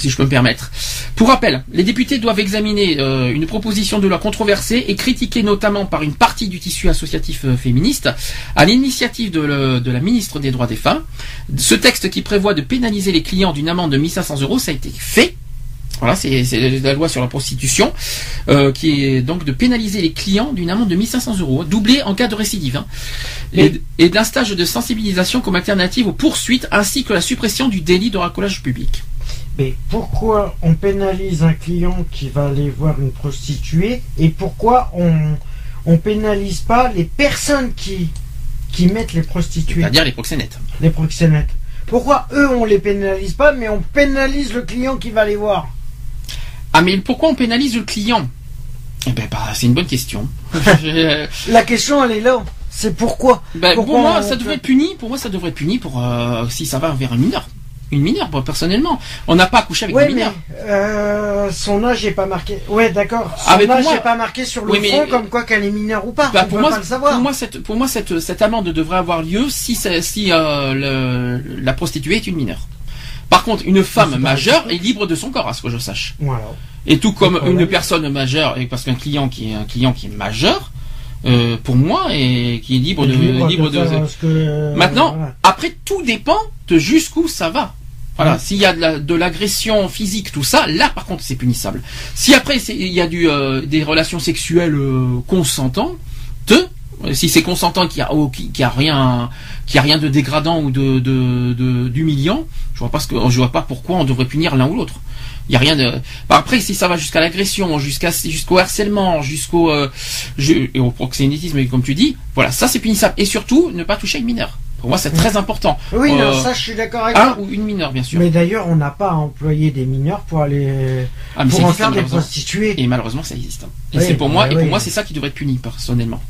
si je peux me permettre. Pour rappel, les députés doivent examiner euh, une proposition de loi controversée et critiquée notamment par une partie du tissu associatif euh, féministe, à l'initiative de, le- de la ministre des droits des femmes. Ce texte qui prévoit de pénaliser les clients d'une amende de 1500 euros, ça a été fait. Voilà, c'est c'est la loi sur la prostitution, euh, qui est donc de pénaliser les clients d'une amende de 1500 euros, doublée en cas de récidive, hein. et, et d'un stage de sensibilisation comme alternative aux poursuites, ainsi que la suppression du délit de racolage public. Mais pourquoi on pénalise un client qui va aller voir une prostituée et pourquoi on on pénalise pas les personnes qui qui mettent les prostituées, C'est-à-dire les proxénètes. les proxénètes Pourquoi eux on les pénalise pas mais on pénalise le client qui va les voir? Ah mais pourquoi on pénalise le client? Eh ben bah, c'est une bonne question. La question elle est là. C'est pourquoi? Ben, Pourquoi pour moi, on ça devrait être puni. Pour moi, ça devrait être puni pour euh, si ça va vers un mineur. Une mineure, moi, personnellement. On n'a pas accouché avec Ouais, une mais mineure. euh, son âge est pas marqué. Ouais, d'accord. Son Ah, mais âge moi- est pas marqué sur le Oui, mais- front comme quoi qu'elle est mineure ou pas. Bah, on pour peut moi, pas le savoir. pour moi, cette, pour moi, cette, cette amende devrait avoir lieu si, si euh, le- la prostituée est une mineure. Par contre, une femme majeure est libre de son corps, à ce que je sache. Voilà. Et tout comme une personne majeure, et parce qu'un client qui est un client qui est majeur, euh, pour moi, et qui est libre de, Libre de, que- Maintenant, voilà. après, tout dépend de jusqu'où ça va. Voilà, s'il y a de la- de l'agression physique, tout ça, là par contre c'est punissable. Si après il y a du, euh, des relations sexuelles euh, consentantes, euh, si c'est consentant qui a, oh, a rien, a rien de dégradant ou de, de, de- d'humiliant, je vois pas ce que, je vois pas pourquoi on devrait punir l'un ou l'autre. Il y a rien de. Bah, après, si ça va jusqu'à l'agression, jusqu'à jusqu'au harcèlement, jusqu'au euh, au proxénétisme, comme tu dis, voilà, ça c'est punissable. Et surtout, ne pas toucher une mineure. Pour moi, c'est très important. Oui, non, Euh, ça je suis d'accord avec un toi. ou une mineure, bien sûr. Mais d'ailleurs, on n'a pas employé des mineurs pour aller Ah, pour en faire des prostituées. Et malheureusement, ça existe. Et Oui, c'est pour moi, bah et pour oui. moi, c'est ça qui devrait être puni personnellement.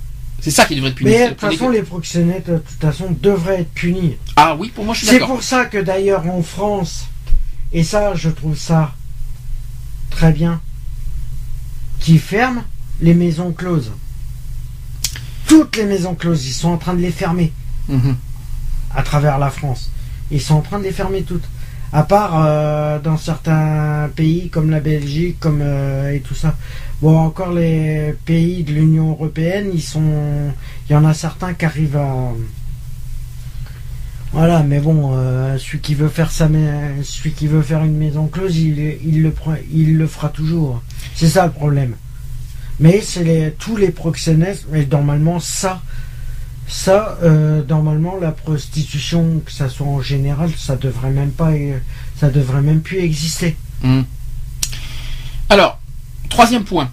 C'est ça qui devrait être puni. Mais de C'est toute façon, les proxénètes, de toute façon, devraient être punis. Ah oui, pour moi, je suis C'est d'accord. pour ça que d'ailleurs en France, et ça, je trouve ça très bien, qui ferment les maisons closes. Toutes les maisons closes, ils sont en train de les fermer Mhm. À travers la France. Ils sont en train de les fermer toutes. À part euh, dans certains pays comme la Belgique, comme euh, et tout ça. Bon, encore les pays de l'Union européenne, ils sont, il y en a certains qui arrivent à. Voilà, mais bon, euh, celui qui veut faire sa, celui qui veut faire une maison close, il, le prend, il le fera toujours. C'est ça le problème. Mais c'est tous les proxénètes, mais normalement ça, ça, euh, normalement, la prostitution, que ça soit en général, ça devrait même pas, euh, ça devrait même plus exister. Mhm. Alors, troisième point.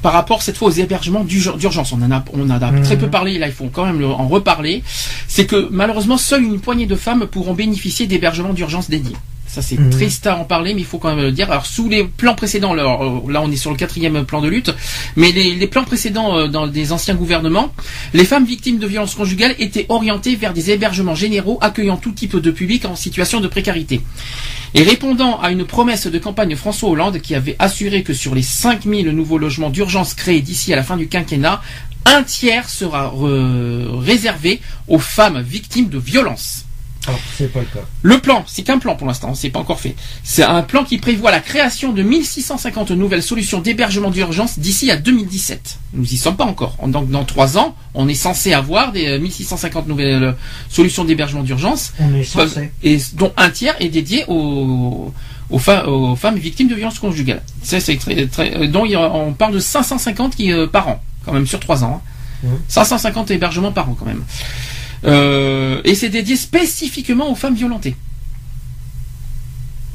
Par rapport cette fois aux hébergements d'urg- d'urgence, on en a, on en a Mhm. très peu parlé, là il faut quand même le- en reparler. C'est que malheureusement, seule une poignée de femmes pourront bénéficier d'hébergements d'urgence dédiés. Ça c'est Mhm. triste à en parler, mais il faut quand même le dire. Alors sous les plans précédents, là, euh, là on est sur le quatrième plan de lutte, mais les, les plans précédents euh, dans des anciens gouvernements, les femmes victimes de violences conjugales étaient orientées vers des hébergements généraux accueillant tout type de public en situation de précarité. Et répondant à une promesse de campagne François Hollande qui avait assuré que sur les 5000 nouveaux logements d'urgence créés d'ici à la fin du quinquennat, un tiers sera euh, réservé aux femmes victimes de violences. Alors, c'est pas le cas. Le plan, c'est qu'un plan pour l'instant, c'est pas encore fait. C'est un plan qui prévoit la création de 1650 nouvelles solutions d'hébergement d'urgence d'ici à 2017. Nous y sommes pas encore. Donc dans trois ans, on est censé avoir des euh, 1650 nouvelles euh, solutions d'hébergement d'urgence, On est censé. et dont un tiers est dédié aux, aux, fa- aux femmes victimes de violences conjugales. Ça, c'est très, très, euh, dont on parle de 550 qui, euh, par an, quand même sur trois ans. hein. Mhm. 550 hébergements par an quand même. Euh, et c'est dédié spécifiquement aux femmes violentées.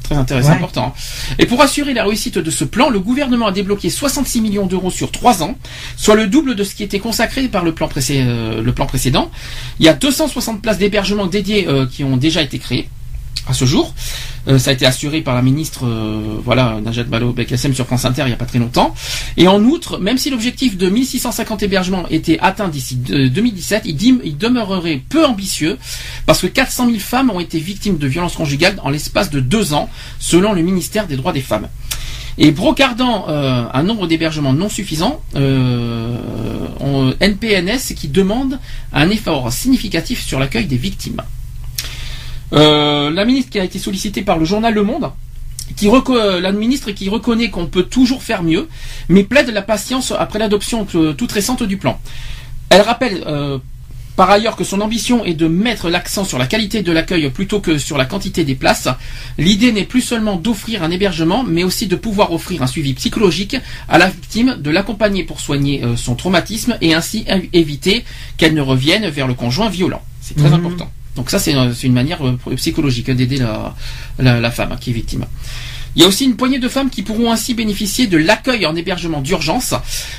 Très intéressant, Ouais. important. hein. Et pour assurer la réussite de ce plan, le gouvernement a débloqué 66 millions d'euros sur 3 ans, soit le double de ce qui était consacré par le plan, précé- euh, le plan précédent. Il y a 260 places d'hébergement dédiées euh, qui ont déjà été créées à ce jour. Euh, ça a été assuré par la ministre, euh, voilà, Najat Vallaud-Belkacem sur France Inter il n'y a pas très longtemps. Et en outre, même si l'objectif de 1650 hébergements était atteint d'ici de- 2017, il, il demeurerait peu ambitieux parce que 400 000 femmes ont été victimes de violences conjugales en l'espace de deux ans, selon le ministère des droits des femmes. Et brocardant euh, un nombre d'hébergements non suffisant, euh, on- NPNS qui demande un effort significatif sur l'accueil des victimes. Euh, la ministre qui a été sollicitée par le journal Le Monde, qui euh, la ministre qui reconnaît qu'on peut toujours faire mieux, mais plaide la patience après l'adoption euh, toute récente du plan. Elle rappelle euh, par ailleurs que son ambition est de mettre l'accent sur la qualité de l'accueil plutôt que sur la quantité des places. L'idée n'est plus seulement d'offrir un hébergement, mais aussi de pouvoir offrir un suivi psychologique à la victime, de l'accompagner pour soigner euh, son traumatisme et ainsi év- éviter qu'elle ne revienne vers le conjoint violent. C'est très Mhm. important. Donc ça, c'est une manière euh, psychologique d'aider la, femme hein, qui est victime. Il y a aussi une poignée de femmes qui pourront ainsi bénéficier de l'accueil en hébergement d'urgence.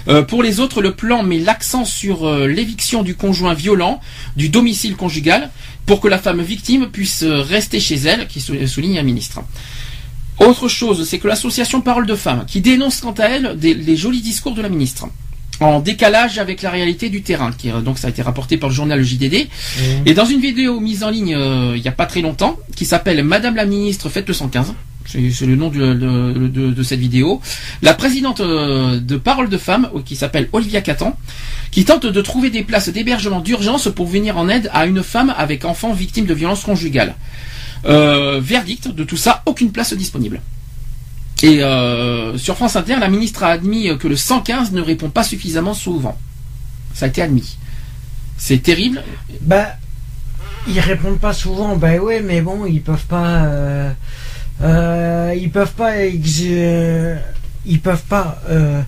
Euh, pour les autres, le plan met l'accent sur euh, l'éviction du conjoint violent du domicile conjugal pour que la femme victime puisse rester chez elle, qui sou- souligne un ministre. Autre chose, c'est que l'association Parole de Femmes, qui dénonce quant à elle les jolis discours de la ministre, en décalage avec la réalité du terrain, qui euh, donc ça a été rapporté par le journal JDD, et dans une vidéo mise en ligne euh, il n'y a pas très longtemps, qui s'appelle Madame la ministre faites le 115, c'est le nom de, de- de- de cette vidéo, la présidente euh, de Parole de Femmes, qui s'appelle Olivia Catan, qui tente de trouver des places d'hébergement d'urgence pour venir en aide à une femme avec enfant victime de violences conjugales. Euh, verdict de tout ça, aucune place disponible. Et euh, sur France Inter, la ministre a admis que le 115 ne répond pas suffisamment souvent. Ça a été admis. C'est terrible. Bah, ils répondent pas souvent. Bah ouais, mais bon, ils peuvent pas. euh, euh, ils peuvent pas. ex- euh, ils peuvent pas. euh,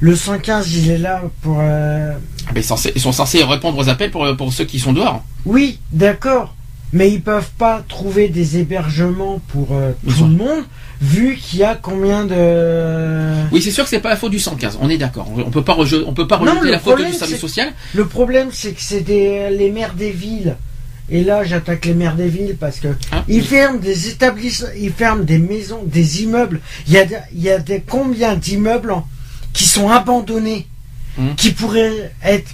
le 115, il est là pour. Mais ils sont censés répondre aux appels pour, pour ceux qui sont dehors. Oui, d'accord. Mais ils peuvent pas trouver des hébergements pour euh, tout le monde, vu qu'il y a combien de. Oui, c'est sûr que c'est pas la faute du 115. On est d'accord. On peut pas on peut pas rejeter la faute du service social. Le problème, c'est que c'est des, les maires des villes. Et là, j'attaque les maires des villes parce que Hein ils ferment des établissements, ils ferment des maisons, des immeubles. Il y a, des- il y a des, combien d'immeubles qui sont abandonnés, Hum. qui pourraient être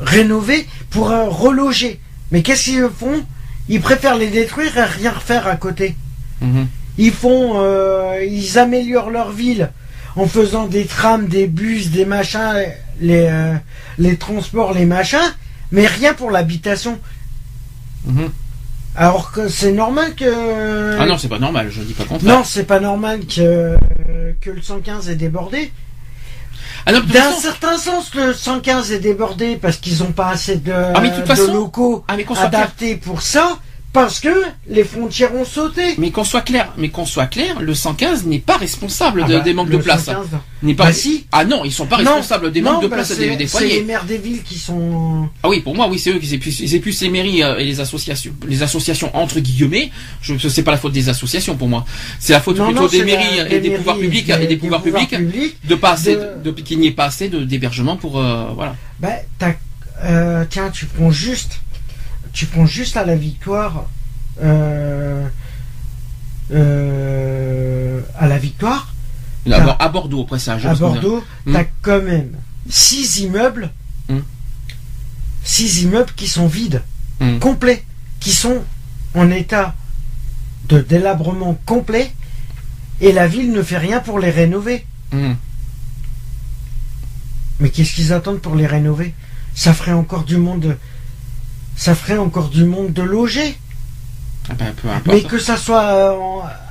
rénovés pour euh, reloger. Mais qu'est-ce qu'ils font? Ils préfèrent les détruire et rien refaire à côté. Mhm. Ils font, euh, ils améliorent leur ville en faisant des trams, des bus, des machins, les, euh, les transports, les machins, mais rien pour l'habitation. Mhm. Alors que c'est normal que. Ah non, c'est pas normal. Je dis pas le contraire. Non, c'est pas normal que, que le 115 est débordé. Ah D'un façon- certain sens, le 115 est débordé parce qu'ils n'ont pas assez de, Ah, mais de toute de façon- locaux Ah, mais adaptés pour ça, parce que les frontières ont sauté. Mais qu'on soit clair, mais qu'on soit clair, le 115 n'est pas responsable de- Ah bah, des manques de place. 115, N'est pas. Bah si. Ah non, ils sont pas Non, responsables des non, manques de bah, place des, des C'est les foyers. maires des villes qui sont. Ah oui, pour moi, oui, c'est eux qui c'est plus, c'est plus les mairies euh, et les associations, les associations entre guillemets. Je, c'est pas la faute des associations pour moi. C'est la faute Non, plutôt des mairies la- et des pouvoirs publics des- et des pouvoirs publics publics de pas assez, de- de, de- qu'il n'y ait pas assez de- d'hébergement pour euh, voilà. Bah, t'as- euh, tiens, tu prends juste, tu prends juste à la victoire, euh, euh, à la victoire, À, à Bordeaux, après ça. je à Bordeaux, Hmm. t'as quand même six immeubles, Hmm. six immeubles qui sont vides, Hmm. complets, qui sont en état de délabrement complet, et la ville ne fait rien pour les rénover. Mais qu'est-ce qu'ils attendent pour les rénover? Ça ferait encore du monde. Ça ferait encore du monde de loger. Ah ben, peu importe. Mais que ça soit euh,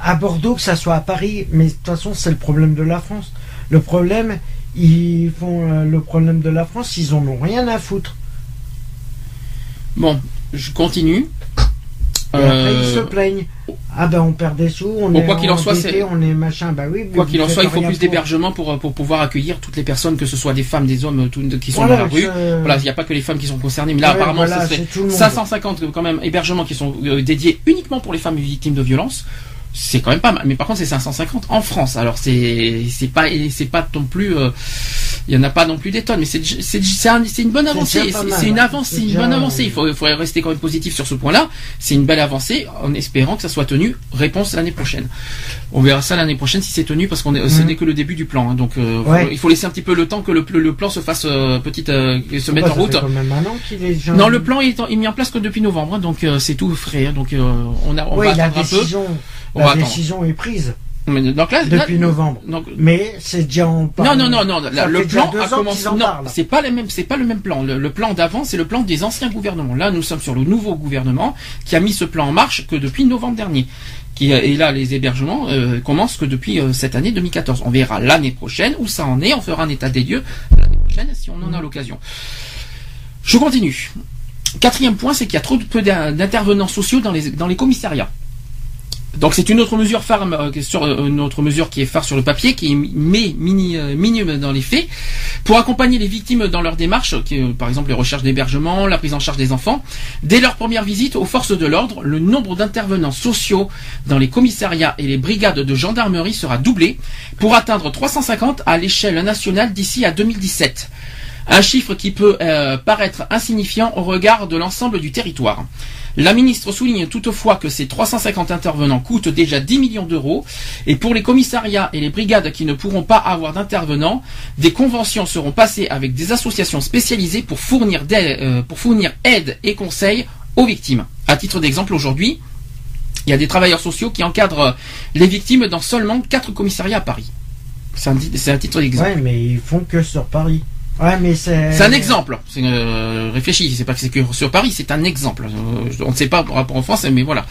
à Bordeaux, que ça soit à Paris, mais de toute façon, c'est le problème de la France. Le problème, ils font euh, le problème de la France, ils en ont rien à foutre. Bon, je continue. Et après, Euh, ils se plaignent. Ah ben, on perd des sous, on est quoi qu'il en soit, c'est- on est machin. Bah oui. Quoi qu'il en soit, il faut plus d'hébergement pour, pour pouvoir accueillir toutes les personnes, que ce soit des femmes, des hommes, tout- qui sont Voilà, dans la rue. je- Voilà, il n'y a pas que les femmes qui sont concernées, mais là, Ouais, apparemment, voilà, ce serait c'est tout le monde. 550 quand même hébergements qui sont euh, dédiés uniquement pour les femmes victimes de violences. C'est quand même pas mal, mais par contre c'est 550 en France. Alors c'est c'est pas c'est pas non plus euh, il y en a pas non plus des tonnes, mais c'est c'est c'est un- une bonne avancée. C'est une ouais. avancée, C'est une déjà- bonne avancée. Il faut il faudrait rester quand même positif sur ce point-là. C'est une belle avancée en espérant que ça soit tenu. Réponse l'année prochaine. On verra ça l'année prochaine si c'est tenu parce qu'on est ce Mhm. n'est que le début du plan. hein. donc euh, faut- Ouais. il faut laisser un petit peu le temps que le, le plan se fasse euh, petite euh, se mette en route. fait quand même un an qu'il est déjà- Non, le plan est, en- est mis en place que depuis novembre, hein, donc euh, c'est tout frais. hein, donc euh, on, a, on Oui, va attendre un peu. La décision est prise Mais donc là, depuis là- novembre. donc- Mais c'est déjà en non, parle. non, non, non. Là, fait le plan a commencé. Non, c'est pas le même. C'est pas le même plan. Le, le plan d'avant, c'est le plan des anciens gouvernements. Là, nous sommes sur le nouveau gouvernement qui a mis ce plan en marche que depuis novembre dernier. Qui, et là, les hébergements euh, commencent que depuis euh, cette année 2014. On verra l'année prochaine où ça en est. On fera un état des lieux l'année prochaine si on en a l'occasion. Je continue. Quatrième point, c'est qu'il y a trop de peu d'in- d'intervenants sociaux dans les, dans les commissariats. Donc c'est une autre mesure phare, euh, euh, une autre mesure qui est phare sur le papier, qui est mais euh, minime dans les faits, pour accompagner les victimes dans leur démarche, par exemple les recherches d'hébergement, la prise en charge des enfants. Dès leur première visite aux forces de l'ordre, le nombre d'intervenants sociaux dans les commissariats et les brigades de gendarmerie sera doublé pour atteindre 350 à l'échelle nationale d'ici à 2017. Un chiffre qui peut paraître insignifiant au regard de l'ensemble du territoire. La ministre souligne toutefois que ces 350 intervenants coûtent déjà 10 millions d'euros et pour les commissariats et les brigades qui ne pourront pas avoir d'intervenants, des conventions seront passées avec des associations spécialisées pour fournir, euh, aide et conseils aux victimes. À titre d'exemple, aujourd'hui, il y a des travailleurs sociaux qui encadrent les victimes dans seulement 4 commissariats à Paris. C'est un, un titre d'exemple. Ouais, mais ils font que sur Paris. Ouais, mais c'est. Un exemple. C'est euh, réfléchi. C'est pas que c'est que sur Paris. C'est un exemple. Euh, on ne sait pas par rapport en France, mais voilà.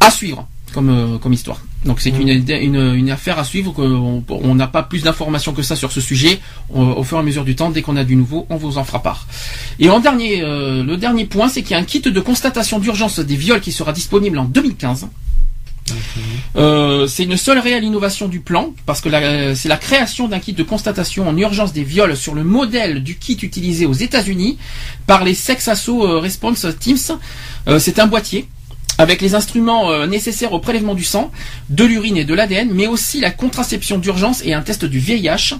À suivre comme euh, comme histoire. Donc c'est une, une une affaire à suivre. On n'a pas plus d'informations que ça sur ce sujet. On- au fur et à mesure du temps, dès qu'on a du nouveau, on vous en fera part. Et en dernier, le dernier point, c'est qu'il y a un kit de constatation d'urgence des viols qui sera disponible en 2015. Euh, c'est une seule réelle innovation du plan, parce que c'est la création d'un kit de constatation en urgence des viols sur le modèle du kit utilisé aux États-Unis par les Sex Asso euh, Response Teams. Euh, c'est un boîtier avec les instruments nécessaires au prélèvement du sang, de l'urine et de l'ADN, mais aussi la contraception d'urgence et un test du VIH,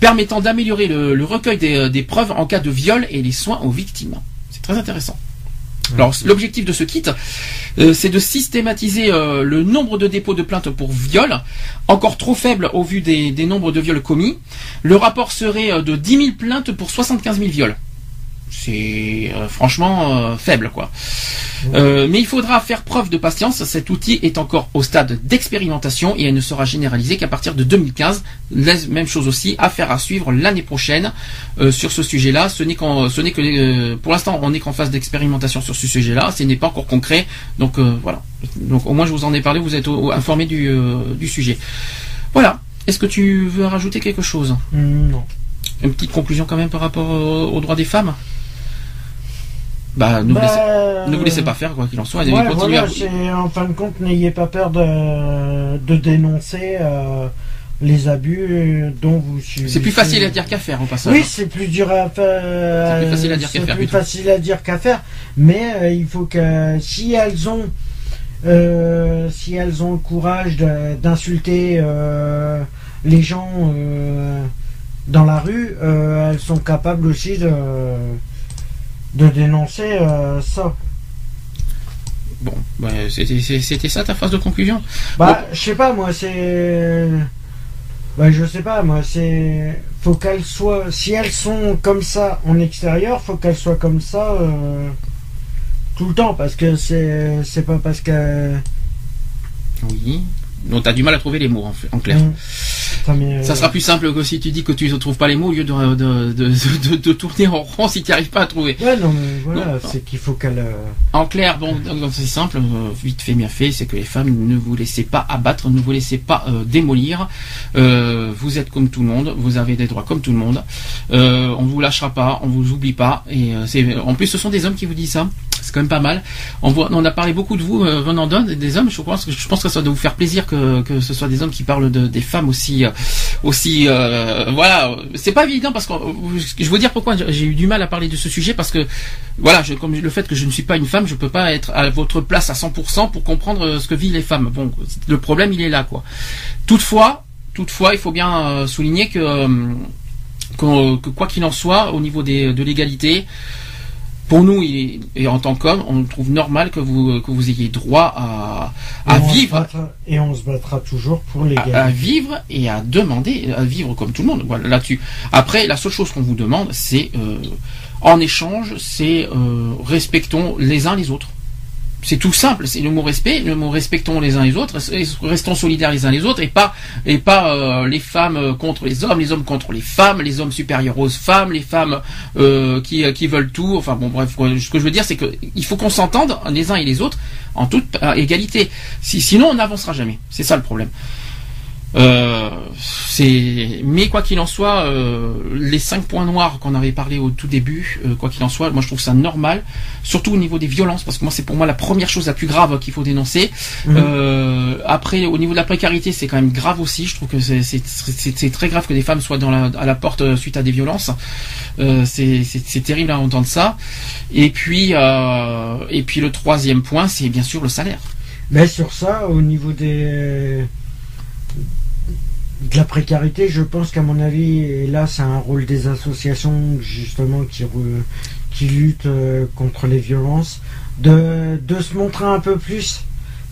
permettant d'améliorer le, recueil des preuves en cas de viol et les soins aux victimes. C'est très intéressant. Alors l'objectif de ce kit, euh, c'est de systématiser euh, le nombre de dépôts de plaintes pour viol, encore trop faible au vu des, des nombres de viols commis. Le rapport serait euh, de 10 000 plaintes pour 75 000 viols. C'est euh, franchement euh, faible, quoi. Euh, mais il faudra faire preuve de patience. Cet outil est encore au stade d'expérimentation et elle ne sera généralisée qu'à partir de 2015. La même chose aussi, affaire à suivre l'année prochaine sur ce sujet-là. Ce n'est qu'en, ce n'est que, pour l'instant, on n'est qu'en phase d'expérimentation sur ce sujet-là. Ce n'est pas encore concret. Donc voilà. Donc au moins je vous en ai parlé. Vous êtes au- informé du, du sujet. Voilà. Est-ce que tu veux rajouter quelque chose? Hmm, Non. Une petite conclusion quand même par rapport au- aux droits des femmes? Bah, ne, vous Bah, laissez, ne vous laissez pas faire quoi qu'il en soit. et Ouais, voilà, à- en fin de compte, n'ayez pas peur de, de dénoncer euh, les abus dont vous subissez. C'est plus facile à dire qu'à faire au passage. Oui, c'est plus dur à faire. C'est plus facile à dire qu'à faire, plus plutôt. facile à dire qu'à faire. Mais euh, il faut que si elles ont, euh, si elles ont le courage d'insulter euh, les gens euh, dans la rue, euh, elles sont capables aussi de de dénoncer euh, ça. Bon, bah, c'était ça ta phrase de conclusion? Bah, je sais pas, moi, c'est. Bah, je sais pas, moi, c'est. Faut qu'elles soient. Si elles sont comme ça en extérieur, faut qu'elles soient comme ça euh, tout le temps, parce que c'est. C'est pas parce que. Oui. Donc tu as du mal à trouver les mots en, en clair. Mm. Ça, mais, Ça euh, sera plus simple que si tu dis que tu ne trouves pas les mots au lieu de, de, de, de- de tourner en rond si tu n'y arrives pas à trouver. Ouais, non, mais voilà, c'est qu'il faut qu'elle. euh, En clair, bon, c'est simple, euh, vite fait, bien fait, c'est que les femmes ne vous laissez pas abattre, ne vous laissez pas euh, démolir. Euh, vous êtes comme tout le monde, vous avez des droits comme tout le monde. Euh, on vous lâchera pas, on vous oublie pas. Et euh, c'est, en plus, ce sont des hommes qui vous disent ça. C'est quand même pas mal. On, voit, on a parlé beaucoup de vous euh, venant des hommes. Je pense que je pense que ça doit vous faire plaisir que, que ce soit des hommes qui parlent de, des femmes aussi, euh, aussi. euh, voilà, c'est pas évident parce que je veux dire pourquoi j'ai eu du mal à parler de ce sujet parce que voilà, comme le fait que je ne suis pas une femme, je peux pas être à votre place à 100% pour comprendre ce que vivent les femmes. Bon, le problème il est là quoi. Toutefois, toutefois, il faut bien euh, souligner que, que, que quoi qu'il en soit, au niveau des, de l'égalité, pour nous il- et en tant qu'homme, on trouve normal que vous que vous ayez droit à, à et vivre battra- et on se battra toujours pour à, à l'égalité. vivre et à demander à vivre comme tout le monde. Voilà là-dessus. Après, la seule chose qu'on vous demande, c'est euh, en échange, c'est euh, respectons les uns les autres. C'est tout simple, c'est le mot respect, le mot respectons les uns les autres, restons solidaires les uns les autres, et pas et pas euh, les femmes euh, contre les hommes, les hommes contre les femmes, les hommes supérieurs aux femmes, les femmes euh, qui veulent tout. Enfin bon, bref, ce que je veux dire, c'est que il faut qu'on s'entende les uns et les autres en toute égalité. Si, sinon, on n'avancera jamais. C'est ça le problème. Euh, c'est mais quoi qu'il en soit, euh, les cinq points noirs qu'on avait parlé au tout début, euh, quoi qu'il en soit, moi je trouve ça normal, surtout au niveau des violences, parce que moi c'est pour moi la première chose la plus grave qu'il faut dénoncer. Euh, après, au niveau de la précarité, c'est quand même grave aussi. Je trouve que c'est très grave que des femmes soient dans la, à la porte euh, suite à des violences. Euh, c'est terrible à entendre ça. Et puis euh, et puis le troisième point, c'est bien sûr le salaire. Mais sur ça, au niveau des de la précarité, je pense qu'à mon avis, et là c'est un rôle des associations justement qui, qui luttent euh, contre les violences, de, de se montrer un peu plus.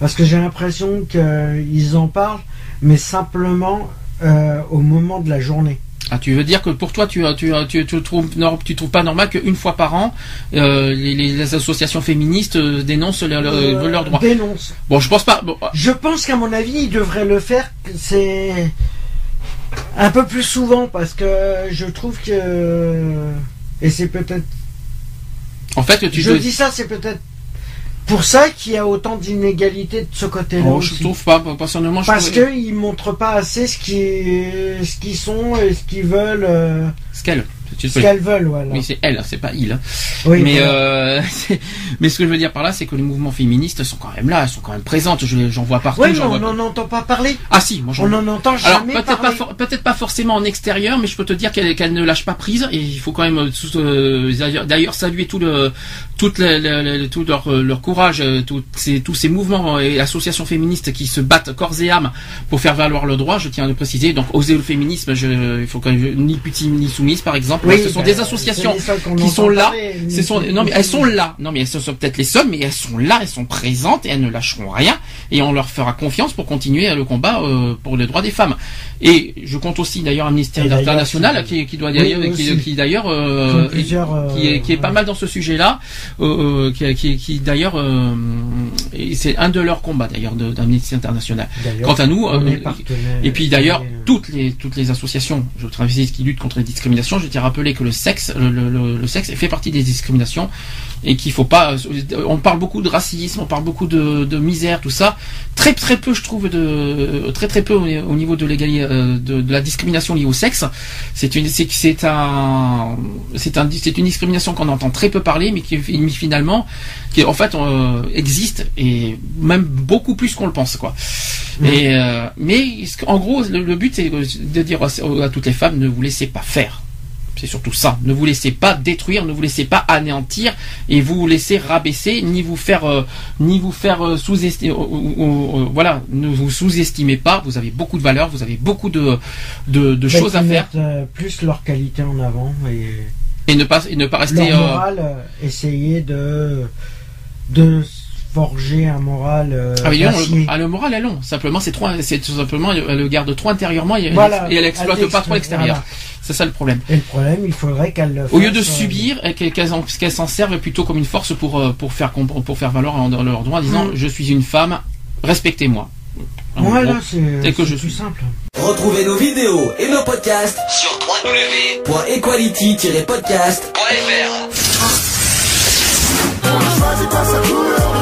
Parce que j'ai l'impression qu'ils en parlent, mais simplement euh, au moment de la journée. Ah, tu veux dire que pour toi, tu, tu, tu, tu trouves, tu trouves pas normal qu'une fois par an, euh, les, associations féministes euh, dénoncent leur- leur- Euh, leurs droits. dénonce. Bon, je pense pas. bon, Je pense qu'à mon avis, ils devraient le faire. C'est un peu plus souvent parce que je trouve que et c'est peut-être. en fait, tu Je dis ça, c'est peut-être pour ça qu'il y a autant d'inégalités de ce côté-là Oh, je trouve pas. Personnellement, je Parce trouve... qu'ils montrent pas assez ce qui ce qu'ils sont et ce qu'ils veulent, euh, ce qu'elle. Ce qu'elles veulent, voilà. Oui, c'est elle, c'est pas il. hein. Oui, mais voilà. euh, mais ce que je veux dire par là, c'est que les mouvements féministes sont quand même là, elles sont quand même présentes. Je J'en vois partout. Oui, mais on n'en entend pas parler. Ah si, moi j'en On n'en entend Alors jamais peut-être pas, parler. for- peut-être pas forcément en extérieur, mais je peux te dire qu'elle qu'elle ne lâche pas prise et il faut quand même euh, euh, d'ailleurs- saluer tout le tout, le, le- le- tout leur, leur courage, euh, tous ces, tous ces mouvements et associations féministes qui se battent corps et âme pour faire valoir le droit. Je tiens à le préciser. Donc oser le féminisme, je, il faut quand même ni putine ni soumise par exemple. Oui, ce sont bah, des associations qui sont là. parler, Ce sont, non mais elles sont là. Non mais elles sont peut-être les seules, mais elles sont là, elles sont présentes et elles ne lâcheront rien. Et on leur fera confiance pour continuer le combat euh, pour les droits des femmes. Et je compte aussi d'ailleurs Amnesty Et d'ailleurs, International qui, qui doit d'ailleurs, qui, qui d'ailleurs, euh, euh, qui est, qui est pas mal dans ce sujet-là, euh, euh, qui, qui, qui d'ailleurs, euh, c'est un de leurs combats d'ailleurs d'Amnesty International. Quant à nous, euh, et puis d'ailleurs, euh, toutes les toutes les associations, je travaille qui luttent contre les discriminations, je tiens à rappeler que le sexe, le, le- le- le sexe fait partie des discriminations et qu'il faut pas. On parle beaucoup de racisme, on parle beaucoup de, de misère, tout ça. Très très peu, je trouve, de très très peu au, au niveau de l'égalité, euh, de, de la discrimination liée au sexe. C'est une c'est c'est un c'est un c'est une discrimination qu'on entend très peu parler, mais qui finalement qui en fait euh, existe et même beaucoup plus qu'on le pense quoi. Et euh, mais en gros le, le but c'est de dire à, à toutes les femmes ne vous laissez pas faire. C'est surtout ça. Ne vous laissez pas détruire, ne vous laissez pas anéantir et vous laissez rabaisser, ni vous faire, euh, ni vous faire euh, sous-estimer. voilà, ne vous sous-estimez pas. Vous avez beaucoup de valeur, vous avez beaucoup de de, de choses à faire euh, plus leur qualité en avant et et ne pas et ne pas rester. leur euh, euh, essayer de de forger un moral euh, Ah, mais non, le, ah, le moral est long. Simplement, c'est trop, c'est tout simplement, elle, elle le garde trop intérieurement et, elle- Voilà, et elle exploite elle pas trop l'extérieur. voilà. C'est ça le problème. Et le problème, il faudrait qu'elle Au fasse, lieu de euh, subir, qu'elles qu s'en servent plutôt comme une force pour, euh, pour, faire, pour faire valoir leurs droits en disant mm. Je suis une femme, respectez-moi. Voilà, c'est que je suis simple. Retrouvez nos vidéos et nos podcasts sur www.equality-podcast.fr.